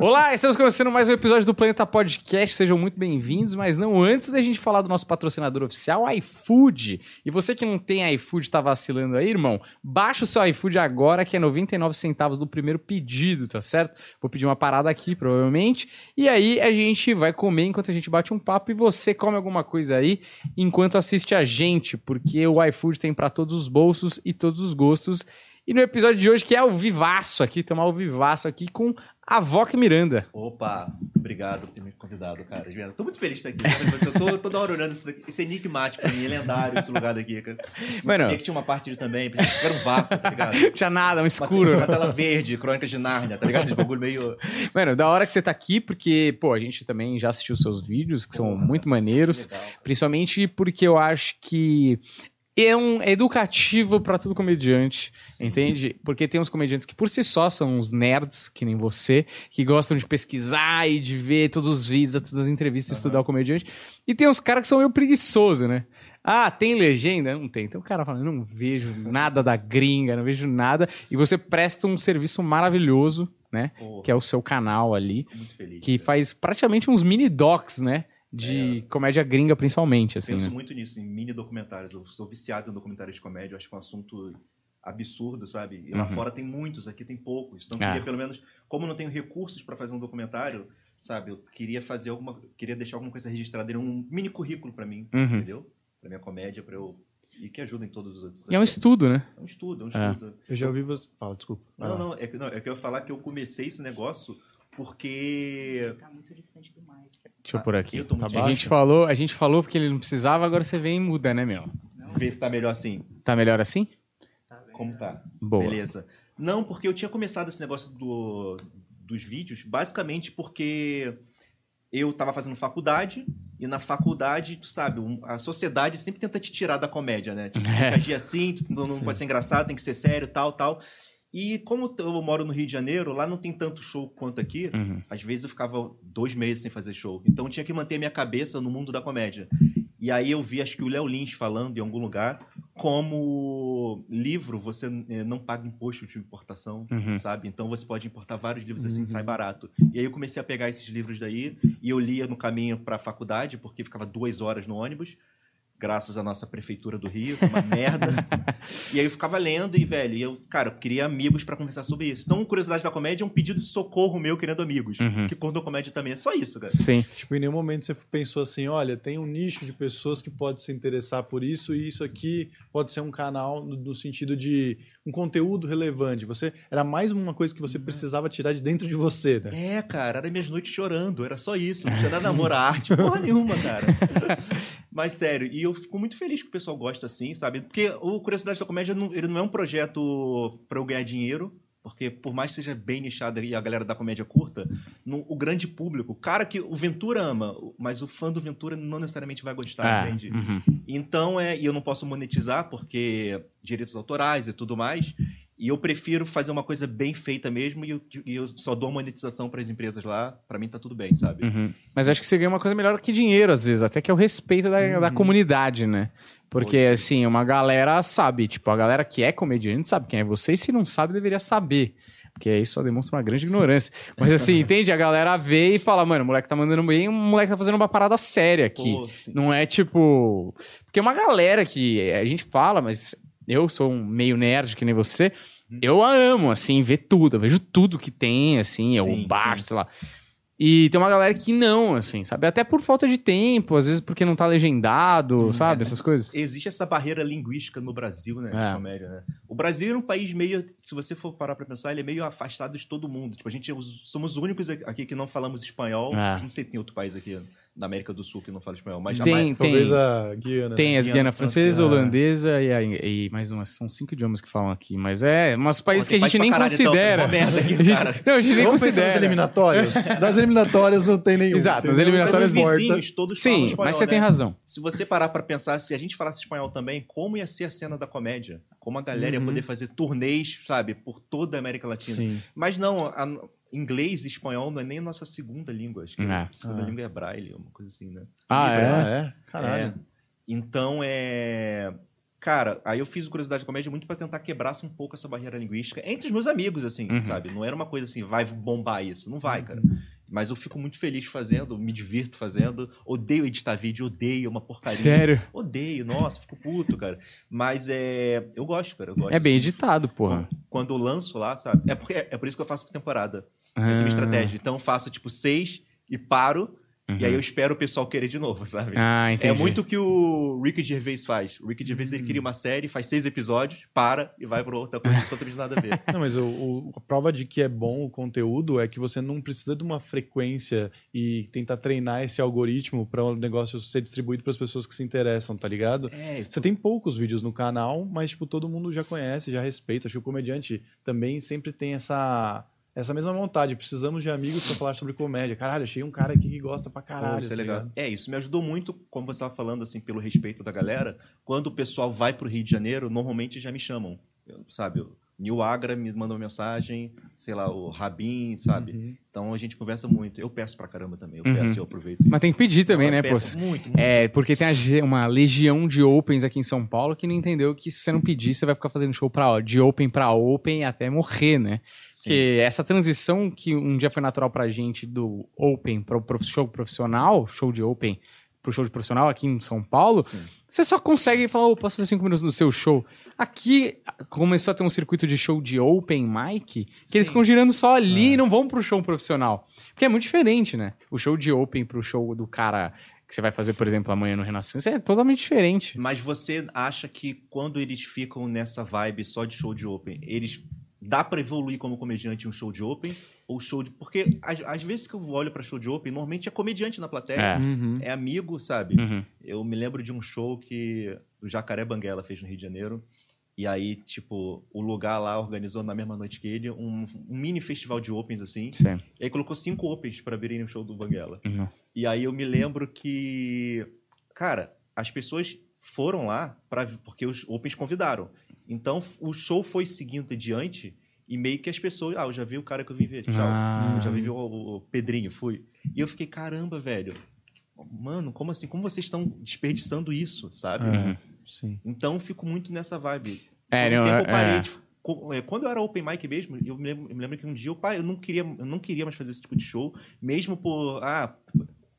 Olá, estamos começando mais um episódio do Planeta Podcast. Sejam muito bem-vindos, mas não antes da gente falar do nosso patrocinador oficial, iFood. E você que não tem iFood, tá vacilando aí, irmão? Baixa o seu iFood agora, que é 99 centavos do primeiro pedido, tá certo? Vou pedir uma parada aqui, provavelmente. E aí a gente vai comer enquanto a gente bate um papo e você come alguma coisa aí enquanto assiste a gente, porque o iFood tem para todos os bolsos e todos os gostos. E no episódio de hoje, que é o Vivaço aqui, tomar o Vivaço aqui com a Voca Miranda. Opa, muito obrigado por ter me convidado, cara. Tô muito feliz de estar aqui. Eu tô toda hora olhando isso daqui. Isso é enigmático pra mim, é lendário esse lugar daqui, cara. Não sabia que tinha uma parte também, era um vácuo, tá ligado? Tinha nada, um escuro. Uma, uma tela verde, crônicas de Nárnia, tá ligado? De bagulho meio... Mano, da hora que você tá aqui, porque, pô, a gente também já assistiu seus vídeos, que são muito maneiros. legal. Principalmente porque eu acho que é um é educativo pra todo comediante, entende? Porque tem uns comediantes que por si só são uns nerds, que nem você, que gostam de pesquisar e de ver todos os vídeos, todas as entrevistas, estudar o comediante. E tem uns caras que são meio preguiçosos, né? Ah, tem legenda? Não tem. Então o cara fala, não vejo nada da gringa, não vejo nada. E você presta um serviço maravilhoso, né? Que é o seu canal ali, muito feliz. que faz praticamente uns mini docs, né? De comédia gringa, principalmente, assim, Penso né? muito nisso, em mini documentários. Eu sou viciado em documentários de comédia, eu acho que é um assunto absurdo, sabe? E lá Uhum. fora tem muitos, aqui tem poucos. Então eu Ah. queria pelo menos, como eu não tenho recursos para fazer um documentário, sabe? Eu queria fazer alguma, queria deixar alguma coisa registrada em um mini currículo para mim, Uhum. entendeu? Para minha comédia, para eu e que ajuda em todos os outros. E é um estudo, né? É um estudo, é um É. estudo. Eu já ouvi você. Fala, desculpa. Vai Não, lá. não, é que, não, é que eu ia falar que eu comecei esse negócio porque Tá muito distante do mic. Deixa eu pôr aqui. eu tô muito a gente falou, a gente falou porque ele não precisava, agora você vem e muda, né, meu? ver se tá melhor assim. Tá melhor assim? Como tá? Boa. Beleza. Não, porque eu tinha começado esse negócio do, dos vídeos basicamente porque eu tava fazendo faculdade e na faculdade, tu sabe, a sociedade sempre tenta te tirar da comédia, né? Tipo, tem que É. agir assim, tu não, não Sim. pode ser engraçado, tem que ser sério, tal, tal. E como eu moro no Rio de Janeiro, lá não tem tanto show quanto aqui. Uhum. Às vezes eu ficava dois meses sem fazer show. Então eu tinha que manter minha cabeça no mundo da comédia. E aí eu vi, acho que o Léo Lins falando em algum lugar, como livro você eh, não paga imposto de importação, Uhum. sabe? Então você pode importar vários livros assim, sai barato. E aí eu comecei a pegar esses livros daí e eu lia no caminho para a faculdade, porque ficava duas horas no ônibus. Graças à nossa prefeitura do Rio, que é uma merda. E aí eu ficava lendo e, velho, e eu, cara, eu queria amigos pra conversar sobre isso. Então, Curiosidade da Comédia é um pedido de socorro meu querendo amigos. Uhum. Que contam comédia também. É só isso, cara. Sim. Tipo, em nenhum momento você pensou assim: olha, tem um nicho de pessoas que pode se interessar por isso e isso aqui pode ser um canal no, no sentido de um conteúdo relevante. Você era mais uma coisa que você precisava tirar de dentro de você, né? É, cara, era minhas noites chorando, era só isso. Não tinha nada amor à arte, porra nenhuma, cara. Mas sério, e eu fico muito feliz que o pessoal gosta assim, sabe? Porque o Curiosidade da Comédia, não- ele não é um projeto pra eu ganhar dinheiro, porque por mais que seja bem nichado e a galera da comédia curta, no- o grande público, o cara que o Ventura ama, mas o fã do Ventura não necessariamente vai gostar, Ah, entende? uhum. Então, é, e eu não posso monetizar porque direitos autorais e tudo mais. E eu prefiro fazer uma coisa bem feita mesmo e eu, e eu só dou monetização para as empresas lá. Pra mim tá tudo bem, sabe? Uhum. Mas acho que você ganha uma coisa melhor que dinheiro, às vezes, até que é o respeito da, da comunidade, né? Porque, assim, uma galera sabe, tipo, a galera que é comediante sabe quem é você, e se não sabe, deveria saber. Porque aí só demonstra uma grande ignorância. Mas assim, entende? A galera vê e fala, mano, o moleque tá mandando bem, o moleque tá fazendo uma parada séria aqui. Pô. Não é tipo. Porque uma galera que a gente fala, mas eu sou um meio nerd que nem você. Uhum. Eu a amo, assim, ver tudo. Eu vejo tudo que tem, assim, eu Sim, baixo, sim. sei lá. E tem uma galera que não, assim, sabe? Até por falta de tempo, às vezes porque não tá legendado, sabe? Essas coisas. Existe essa barreira linguística no Brasil, né? É. De comédia, né? O Brasil é um país meio. Se você for parar pra pensar, ele é meio afastado de todo mundo. Tipo, a gente é os- somos os únicos aqui que não falamos espanhol. É. Não sei se tem outro país aqui na América do Sul que não fala espanhol, mas Tem, jamais. tem. Talvez a Guiana. Tem as Guiana Guiana francesa, Francesa. holandesa e, a- e mais umas. São cinco idiomas que falam aqui. Mas é umas países que a gente nem caralho, então, considera. tem uma merda aqui, A gente- cara. não, a gente nem Vamos pensar nas considera. eliminatórias? Das eliminatórias não tem nenhum. Exato, nas entendeu? eliminatórias Então vizinhos todos falam Sim, espanhol, mas você né? tem razão. Se você parar pra pensar, se a gente falasse espanhol também, como ia ser a cena da comédia? Como a galera ia Uhum. poder fazer turnês, sabe, por toda a América Latina. Sim. Mas não, a- inglês e espanhol não é nem a nossa segunda língua. Acho que É. a segunda Ah. língua é braille, uma coisa assim, né? Ah, é? é? Caralho. É. Então é. Cara, aí eu fiz o Curiosidade de Comédia muito pra tentar quebrar um pouco essa barreira linguística entre os meus amigos, assim, Uhum. sabe? Não era uma coisa assim, vai bombar isso. Não vai, cara. Uhum. Mas eu fico muito feliz fazendo, me divirto fazendo. Odeio editar vídeo, odeio é uma porcaria. Sério? Odeio, nossa, fico puto, cara. Mas é. Eu gosto, cara. Eu gosto, É bem assim. editado, porra. Quando eu lanço lá, sabe? É, porque, é por isso que eu faço por temporada. Essa é a Ah. minha estratégia. Então eu faço, tipo, seis e paro. E aí eu espero o pessoal querer de novo, sabe? Uhum. Ah, entendi. É muito o que o Ricky Gervais faz. O Ricky Gervais, ele Hum. cria uma série, faz seis episódios, para e vai pra outra coisa totalmente nada a ver. Não, mas o, o- a prova de que é bom o conteúdo é que você não precisa de uma frequência e tentar treinar esse algoritmo para o negócio ser distribuído para as pessoas que se interessam, tá ligado? É, Você tem poucos vídeos no canal, mas tipo todo mundo já conhece, já respeita. Acho que o comediante também sempre tem essa essa mesma vontade. Precisamos de amigos para falar sobre comédia. Caralho, achei um cara aqui que gosta pra caralho. Isso é tá legal. ligado? É, isso me ajudou muito, como você estava falando, assim, pelo respeito da galera. Quando o pessoal vai pro Rio de Janeiro, normalmente já me chamam. Eu- sabe, o Nil Agra me manda uma mensagem, sei lá, o Rabin, sabe? Uhum. Então a gente conversa muito. Eu peço pra caramba também. Eu Uhum. peço e eu aproveito. Mas tem que pedir também, Eu né, pô? Muito, muito. É, porque tem uma legião de opens aqui em São Paulo que não entendeu que se você não pedir, você vai ficar fazendo show pra, de open pra open até morrer, né? Sim. Porque essa transição que um dia foi natural pra gente do open pro show profissional, show de open pro show de profissional aqui em São Paulo, Sim. você só consegue falar, oh, posso fazer cinco minutos no seu show. Aqui começou a ter um circuito de show de open mic, que eles Sim. ficam girando só ali e não vão pro show profissional. Porque é muito diferente, né? O show de open pro show do cara que você vai fazer, por exemplo, amanhã no Renascença é totalmente diferente. Mas você acha que quando eles ficam nessa vibe só de show de open, eles dá pra evoluir como comediante em um show de open ou show de porque às, às vezes que eu olho pra show de open, normalmente é comediante na plateia, É. Uhum. é amigo, sabe? Uhum. Eu me lembro de um show que o Jacaré Banguela fez no Rio de Janeiro. E aí, tipo, o lugar lá organizou na mesma noite que ele um, um mini festival de opens, assim. Sim. E aí colocou cinco opens pra virem no show do Banguela. Uhum. E aí eu me lembro que, cara, as pessoas foram lá para porque os opens convidaram. Então o show foi seguindo adiante e meio que as pessoas, ah, eu já vi o cara que eu vim ver, tchau. Ah. Já vi o, o Pedrinho, fui. E eu fiquei, caramba, velho. Mano, como assim? Como vocês estão desperdiçando isso, sabe? Uhum. Sim. Então eu fico muito nessa vibe. É, não, tempo é- eu parei é. de- é, Quando eu era open mic mesmo, eu me lembro, eu me lembro que um dia eu, eu não queria, eu não queria mais fazer esse tipo de show, mesmo por ah,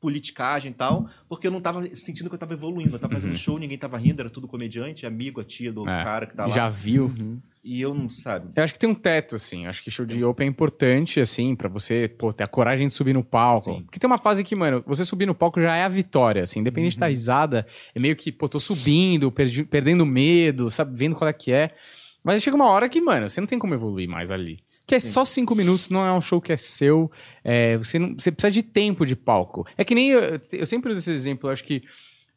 politicagem e tal, porque eu não tava sentindo que eu tava evoluindo. Eu tava fazendo show, ninguém tava rindo, era tudo comediante, amigo, a tia do Uhum. É. cara que tá lá. Já viu? E eu não, sabe? Eu acho que tem um teto, assim. Acho que show de open é importante, assim, pra você, pô, ter a coragem de subir no palco. Sim. Porque tem uma fase que, mano, você subir no palco já é a vitória, assim. Independente da risada, é meio que, pô, tô subindo, perdi- perdendo medo, sabe? Vendo qual é que é. Mas chega uma hora que, mano, você não tem como evoluir mais ali. Que é só cinco minutos, não é um show que é seu. é, você, não, você precisa de tempo de palco. É que nem. Eu, eu sempre uso esse exemplo, eu acho que.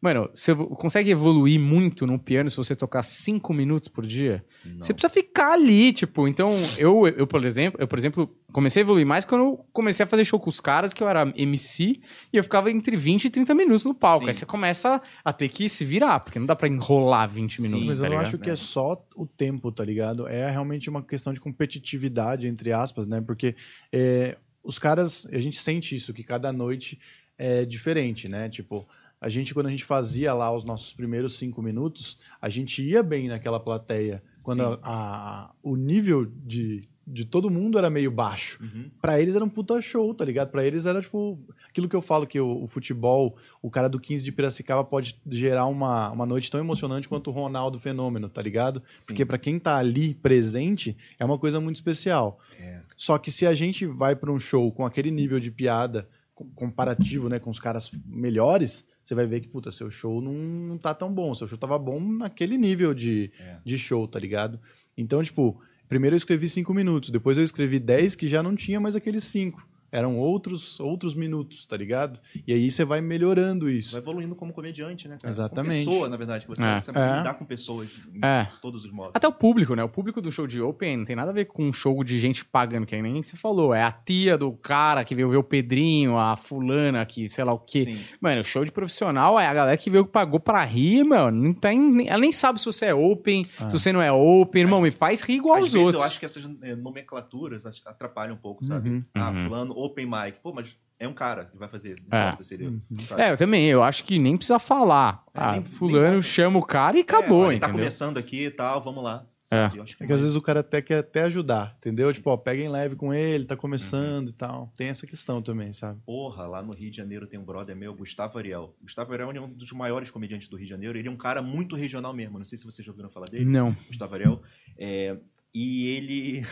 Mano, você consegue evoluir muito no piano se você tocar cinco minutos por dia? Você precisa ficar ali, tipo. Então, eu, eu, por exemplo, eu, por exemplo, comecei a evoluir mais quando eu comecei a fazer show com os caras, que eu era MC, e eu ficava entre 20 e 30 minutos no palco. Sim. Aí você começa a ter que se virar, porque não dá pra enrolar 20 Sim, minutos, Mas tá eu não ligado? acho que é só o tempo, tá ligado? É realmente uma questão de competitividade, entre aspas, né? Porque é, os caras, a gente sente isso, que cada noite é diferente, né? Tipo, a gente, quando a gente fazia lá os nossos primeiros cinco minutos, a gente ia bem naquela plateia. Quando a, a- o nível de, de todo mundo era meio baixo. Uhum. Pra eles era um puta show, tá ligado? Pra eles era tipo aquilo que eu falo que o, o futebol, o cara do 15 de Piracicaba pode gerar uma, uma noite tão emocionante quanto o Ronaldo Fenômeno, tá ligado? Sim. Porque pra quem tá ali presente é uma coisa muito especial. É. Só que se a gente vai pra um show com aquele nível de piada com- comparativo, né, com os caras melhores, você vai ver que, puta, seu show não, não tá tão bom. Seu show tava bom naquele nível de, É. de show, tá ligado? Então, tipo, primeiro eu escrevi cinco minutos, depois eu escrevi 10 que já não tinha mais aqueles cinco. Eram outros outros minutos, tá ligado? E aí você vai melhorando isso. Vai evoluindo como comediante, né, cara? Exatamente. Como pessoa, na verdade, que você É. vai saber É. lidar com pessoas em É. todos os modos. Até o público, né? O público do show de Open não tem nada a ver com um show de gente pagando, que nem você falou. É a tia do cara que veio ver o Pedrinho, a fulana que sei lá o quê. Sim. Mano, o show de profissional é a galera que veio que pagou pra rir, mano. Não tem, ela nem sabe se você é open, se você não é open. Irmão, me faz rir igual Às aos vezes outros. eu acho que essas eh, nomenclaturas atrapalham um pouco, sabe? Uhum. Ah, Uhum. fulano open mic. Pô, mas é um cara que vai fazer. Não É. importa se ele- sabe? É, eu também, eu acho que nem precisa falar. É, ah, nem- fulano nem- chama o cara e É, acabou, ele tá começando aqui e tal, vamos lá. sabe? Eu acho que É que às vezes o cara até quer até ajudar, entendeu? Tipo, ó, pega em leve com ele, tá começando e tal. Tem essa questão também, sabe? Porra, lá no Rio de Janeiro tem um brother meu, Gustavo Ariel. Gustavo Ariel é um dos maiores comediantes do Rio de Janeiro. Ele é um cara muito regional mesmo. Não sei se vocês já ouviram falar dele. Não. Gustavo Ariel. É, e ele.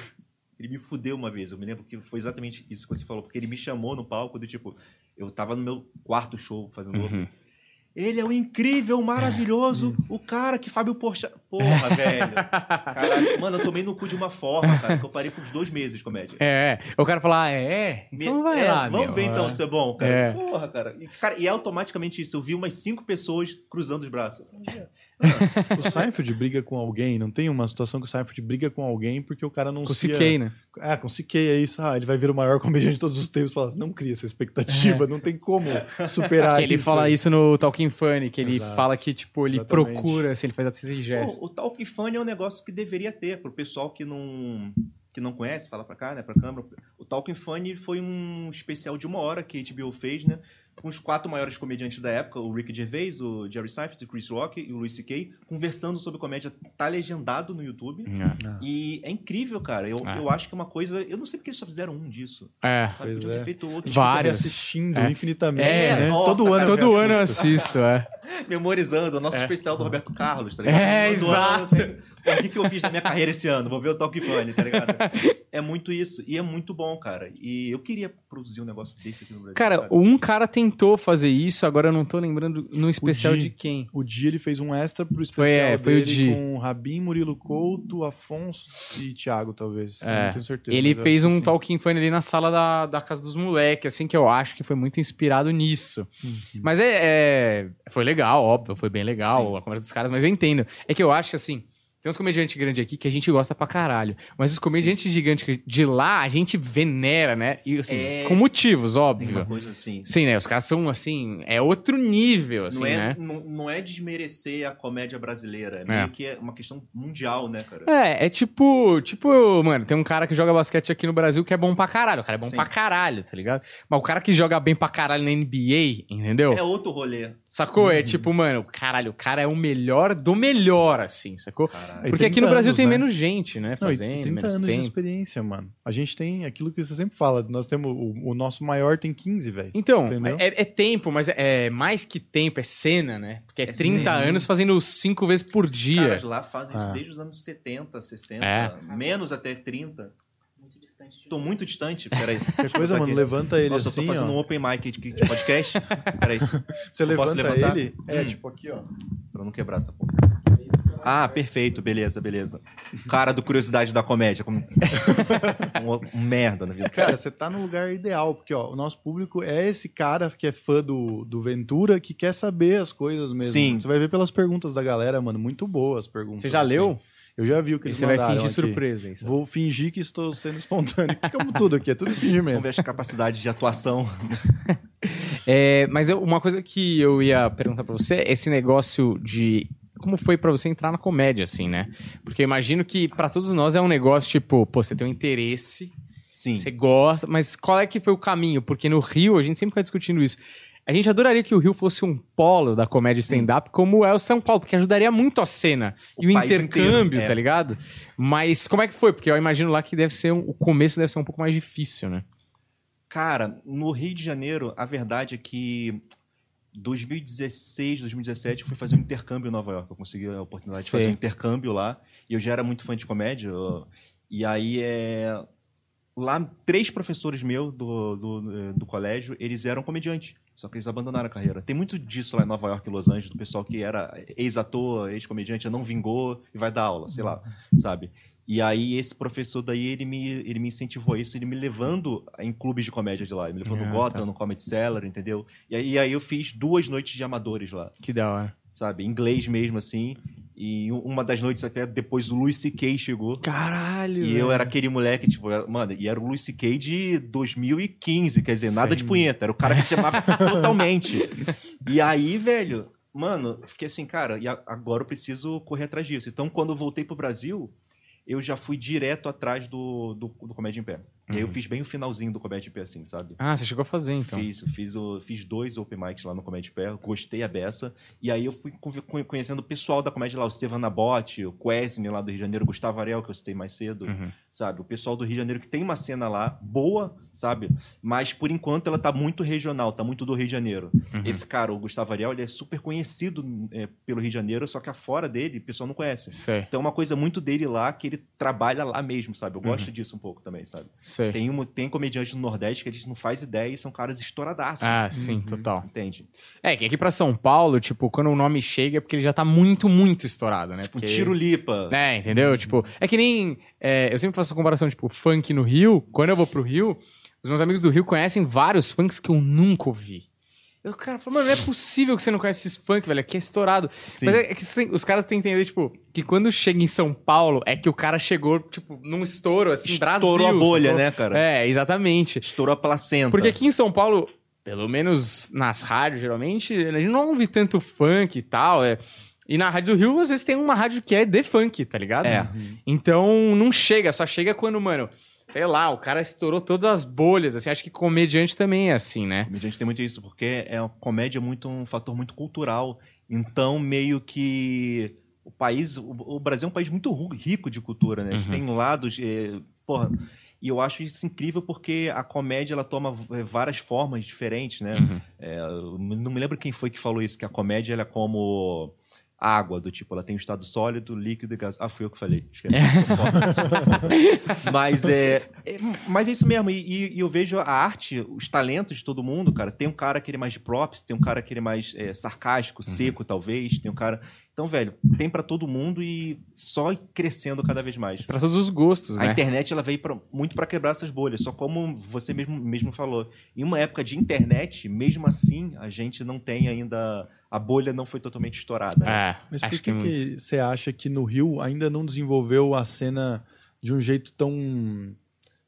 Ele me fudeu uma vez. Eu me lembro que foi exatamente isso que você falou. Porque ele me chamou no palco do tipo. Eu tava no meu quarto show fazendo Uhum. Ele é o incrível, maravilhoso, o cara que Fábio Porchat. Porra, velho. Caralho, mano, eu tomei no cu de uma forma, cara, que eu parei por uns dois meses de comédia. É, o cara fala, ah, é? Então Me- vai é, lá, Vamos meu. ver então É. se é bom, cara. É. Porra, cara. E, cara. e é automaticamente isso. Eu vi umas cinco pessoas cruzando os braços. O Seinfeld briga com alguém, não tem uma situação que o Seinfeld briga com alguém porque o cara não Com o se CK, né? Ah, com o CK é isso. Ah, ele vai vir o maior comediante de todos os tempos. Fala, assim, não cria essa expectativa, não tem como superar Que ele isso. fala isso no Talking Funny, que ele Exato. fala que, tipo, ele Exatamente. procura, se ele faz esse Pô, gesto. o Talk Funny é um negócio que deveria ter pro pessoal que não que não conhece, fala pra cá, né, pra câmera. O Talking Funny foi um especial de uma hora que a HBO fez, né, com os quatro maiores comediantes da época, o Ricky Gervais, o Jerry Seinfeld, o Chris Rock e o Louis C.K., conversando sobre comédia. Tá legendado no YouTube. E é incrível, cara. Eu, É. eu acho que é uma coisa... Eu não sei porque eles só fizeram um disso. É. Sabe? Pois é. feito outro. Vários. assistindo É. infinitamente, É, né? nossa, Todo ano. cara, Todo eu ano eu assisto. é. memorizando o nosso É. especial do Roberto Carlos, tá É, Todo exato. ano, assim, "Pô, O que, que eu fiz na minha carreira esse ano? Vou ver o Talk Funny, tá ligado? É muito isso. E é muito bom, cara. E eu queria produzir um negócio desse aqui no Brasil. Cara, sabe? um cara tentou fazer isso, agora eu não tô lembrando no especial Di. de quem. O Di ele fez um extra pro Foi, especial é, foi o Di. com Rabin, Murilo Couto, Afonso e Thiago, talvez. É. Não tenho certeza. Ele fez um sim. Talking Funny ali na sala da, da casa dos moleques, assim, que eu acho que foi muito inspirado nisso. Uhum. Mas é, é- Foi legal, óbvio, foi bem legal Sim. a conversa dos caras, mas eu entendo. É que eu acho que, assim, tem uns comediantes grandes aqui que a gente gosta pra caralho. Mas os comediantes gigantes que- de lá, a gente venera, né? E, assim, É. com motivos, Tem óbvio. uma coisa assim. Sim, né? Os caras são, assim, é outro nível, assim, não, é, né? não, não é desmerecer a comédia brasileira. É É. meio que é uma questão mundial, né, cara? É, é tipo, tipo, mano, tem um cara que joga basquete aqui no Brasil que é bom pra caralho. O cara é bom Sim. pra caralho, tá ligado? Mas o cara que joga bem pra caralho na NBA, entendeu? É outro rolê. Sacou? Uhum. É tipo, mano, caralho, o cara é o melhor do melhor, assim, sacou? Caralho. Porque aqui 30 no Brasil anos, tem né? menos gente, né? Não, Fazendo, 30 menos anos de tempo. experiência, mano. A gente tem aquilo que você sempre fala. Nós temos o, o nosso maior tem 15, velho. Então, é, é tempo, mas é, é mais que tempo, é cena, né? Porque é, É 30 cena. anos fazendo cinco vezes por Os dia. caras lá fazem isso Ah. desde os anos 70, 60, É. menos até 30. Tô muito distante, peraí. Qualquer coisa, mano, aqui. levanta ele Nossa, assim, eu tô fazendo ó. um open mic de, de podcast. peraí, Você levanta levantar? ele. É, Hum. tipo aqui, ó. pra não quebrar essa porra. Ah, perfeito, beleza, beleza. Cara do Curiosidade da Comédia. Como... um, um merda na vida. Cara, você tá no lugar ideal, porque ó, o nosso público é esse cara que é fã do, do Ventura, que quer saber as coisas mesmo. Sim. Você vai ver pelas perguntas da galera, mano, muito boas as perguntas. Você já assim. leu? Eu já vi o que E eles você vai fingir aqui. surpresa. Hein? Vou fingir que estou sendo espontâneo. Como tudo aqui, é tudo Vamos fingimento. ver a capacidade de atuação. É, mas eu- uma coisa que eu ia perguntar pra você é esse negócio de como foi pra você entrar na comédia, assim, né? Porque eu imagino que pra todos nós é um negócio tipo, pô, você tem um interesse, Sim. você gosta, mas qual é que foi o caminho? Porque no Rio, a gente sempre fica discutindo isso. A gente adoraria que o Rio fosse um polo da comédia stand-up, como é o São Paulo, porque ajudaria muito a cena O e o intercâmbio, inteiro, é. tá ligado? Mas como é que foi? Porque eu imagino lá que deve ser um, o começo deve ser um pouco mais difícil, né? Cara, no Rio de Janeiro, a verdade é que 2016, 2017, eu fui fazer um intercâmbio em Nova York. Eu consegui a oportunidade de Sei. fazer um intercâmbio lá. E eu já era muito fã de comédia. eu- E aí, é... lá, três professores meus do, do, do colégio, eles eram comediantes. Só que eles abandonaram a carreira. Tem muito disso lá em Nova York e Los Angeles, do pessoal que era ex-ator, ex-comediante, não vingou e vai dar aula, sei lá, sabe? E aí, esse professor daí, ele me, ele me incentivou a isso, ele me levando em clubes de comédia de lá. Ele me levou Ah, no Gotham, tá. no Comedy Cellar, entendeu? E aí, e aí eu fiz duas noites de amadores lá, Que da hora. sabe? Inglês mesmo, assim. E um- uma das noites até depois o Louis C.K. chegou. Caralho. E eu era aquele moleque, tipo, era- mano, e era o Louis C.K. de 2015, quer dizer, nada Sim. de punheta, era o cara que te chamava totalmente. E aí, velho, mano, fiquei assim, cara, e agora eu preciso correr atrás disso. Então, quando eu voltei pro Brasil, eu já fui direto atrás do, do, do Comédia em Pé. E aí eu fiz bem o finalzinho do Comédia em Pé, assim, sabe? Ah, você chegou a fazer, então. Fiz, fiz, o, fiz dois open mics lá no Comédia em Pé, gostei a beça. E aí eu fui conhecendo o pessoal da comédia lá, o Estevan Nabote, o Quesne lá do Rio de Janeiro, o Gustavo Ariel, que eu citei mais cedo, Uhum. sabe? O pessoal do Rio de Janeiro que tem uma cena lá boa, sabe? Mas por enquanto ela tá muito regional, tá muito do Rio de Janeiro. Uhum. Esse cara, o Gustavo Ariel, ele é super conhecido é, pelo Rio de Janeiro, só que afora dele o pessoal não conhece. Sei, Então é uma coisa muito dele lá que ele trabalha lá mesmo, sabe? Eu gosto Uhum. disso um pouco também, sabe? sei. Tem, uma, tem comediantes no Nordeste que a gente não faz ideia e são caras estouradaços. Ah, sim, Uhum. total. Entende? É, que aqui pra São Paulo, tipo, quando o nome chega é porque ele já tá muito, muito estourado, né? Tipo, Porque... tiro lipa. É, entendeu? Tipo, é que nem. é, eu sempre faço essa comparação, tipo, funk no Rio. Quando eu vou pro Rio, os meus amigos do Rio conhecem vários funks que eu nunca ouvi. Eu, cara, falo, mano, não é possível que você não conhece esses funk, velho. Aqui é estourado. Sim. Mas é, é que tem- os caras têm que entender, tipo, que quando chega em São Paulo, é que o cara chegou, tipo, num estouro, assim, Brasil. Estourou a bolha, né, cara? É, exatamente. Estourou a placenta. Porque aqui em São Paulo, pelo menos nas rádios, geralmente, a gente não ouve tanto funk e tal. É... E na Rádio do Rio, às vezes tem uma rádio que é de funk, tá ligado? É. Então não chega, só chega quando, mano, sei lá, o cara estourou todas as bolhas, assim. Acho que comediante também é assim, né? Gente tem muito isso, porque é uma comédia é muito um fator muito cultural. Então, meio que o país, o, o Brasil é um país muito rico de cultura, né? A gente Uhum. tem lados, eh, porra, e eu acho isso incrível porque a comédia ela toma eh, várias formas diferentes, né? Uhum. É, não me lembro quem foi que falou isso, que a comédia ela é como água, do tipo, ela tem o estado sólido, líquido e gás. Ah, fui eu que falei. Foda. mas é, é- mas é isso mesmo. E, e- e eu vejo a arte, os talentos de todo mundo, cara. Tem um cara que ele é mais de props, tem um cara que ele é mais é, sarcástico, seco, talvez. Tem um cara. Então, velho, tem pra todo mundo e só crescendo cada vez mais. Pra todos os gostos, A né? internet ela veio pra- muito para quebrar essas bolhas. Só como você mesmo, mesmo falou, em uma época de internet, mesmo assim, a gente não tem ainda a bolha não foi totalmente estourada. né? É, Mas acho por que, que, que você acha que no Rio ainda não desenvolveu a cena de um jeito tão.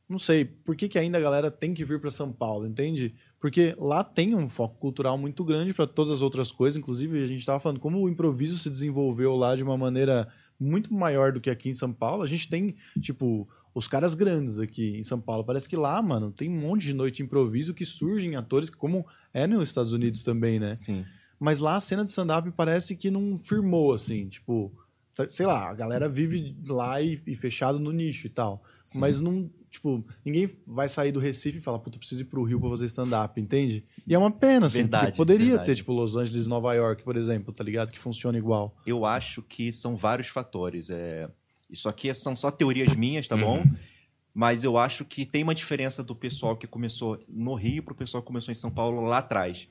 Não sei, por que, que ainda a galera tem que vir para São Paulo, entende? Porque lá tem um foco cultural muito grande para todas as outras coisas. Inclusive, a gente estava falando como o improviso se desenvolveu lá de uma maneira muito maior do que aqui em São Paulo. A gente tem, tipo, os caras grandes aqui em São Paulo. Parece que lá, mano, tem um monte de noite de improviso que surgem atores, como é nos Estados Unidos também, né? Sim. Mas lá a cena de stand-up parece que não firmou, assim, tipo, sei lá, a galera vive lá e, e fechado no nicho e tal. Sim. Mas não, tipo, ninguém vai sair do Recife e falar, puta, preciso ir pro Rio pra fazer stand-up, entende? E é uma pena, assim, Verdade, porque poderia verdade. ter, tipo, Los Angeles, Nova York, por exemplo, tá ligado? Que funciona igual. Eu acho que são vários fatores. É... Isso aqui são só teorias minhas, tá bom? Uhum. Mas eu acho que tem uma diferença do pessoal que começou no Rio pro pessoal que começou em São Paulo lá atrás.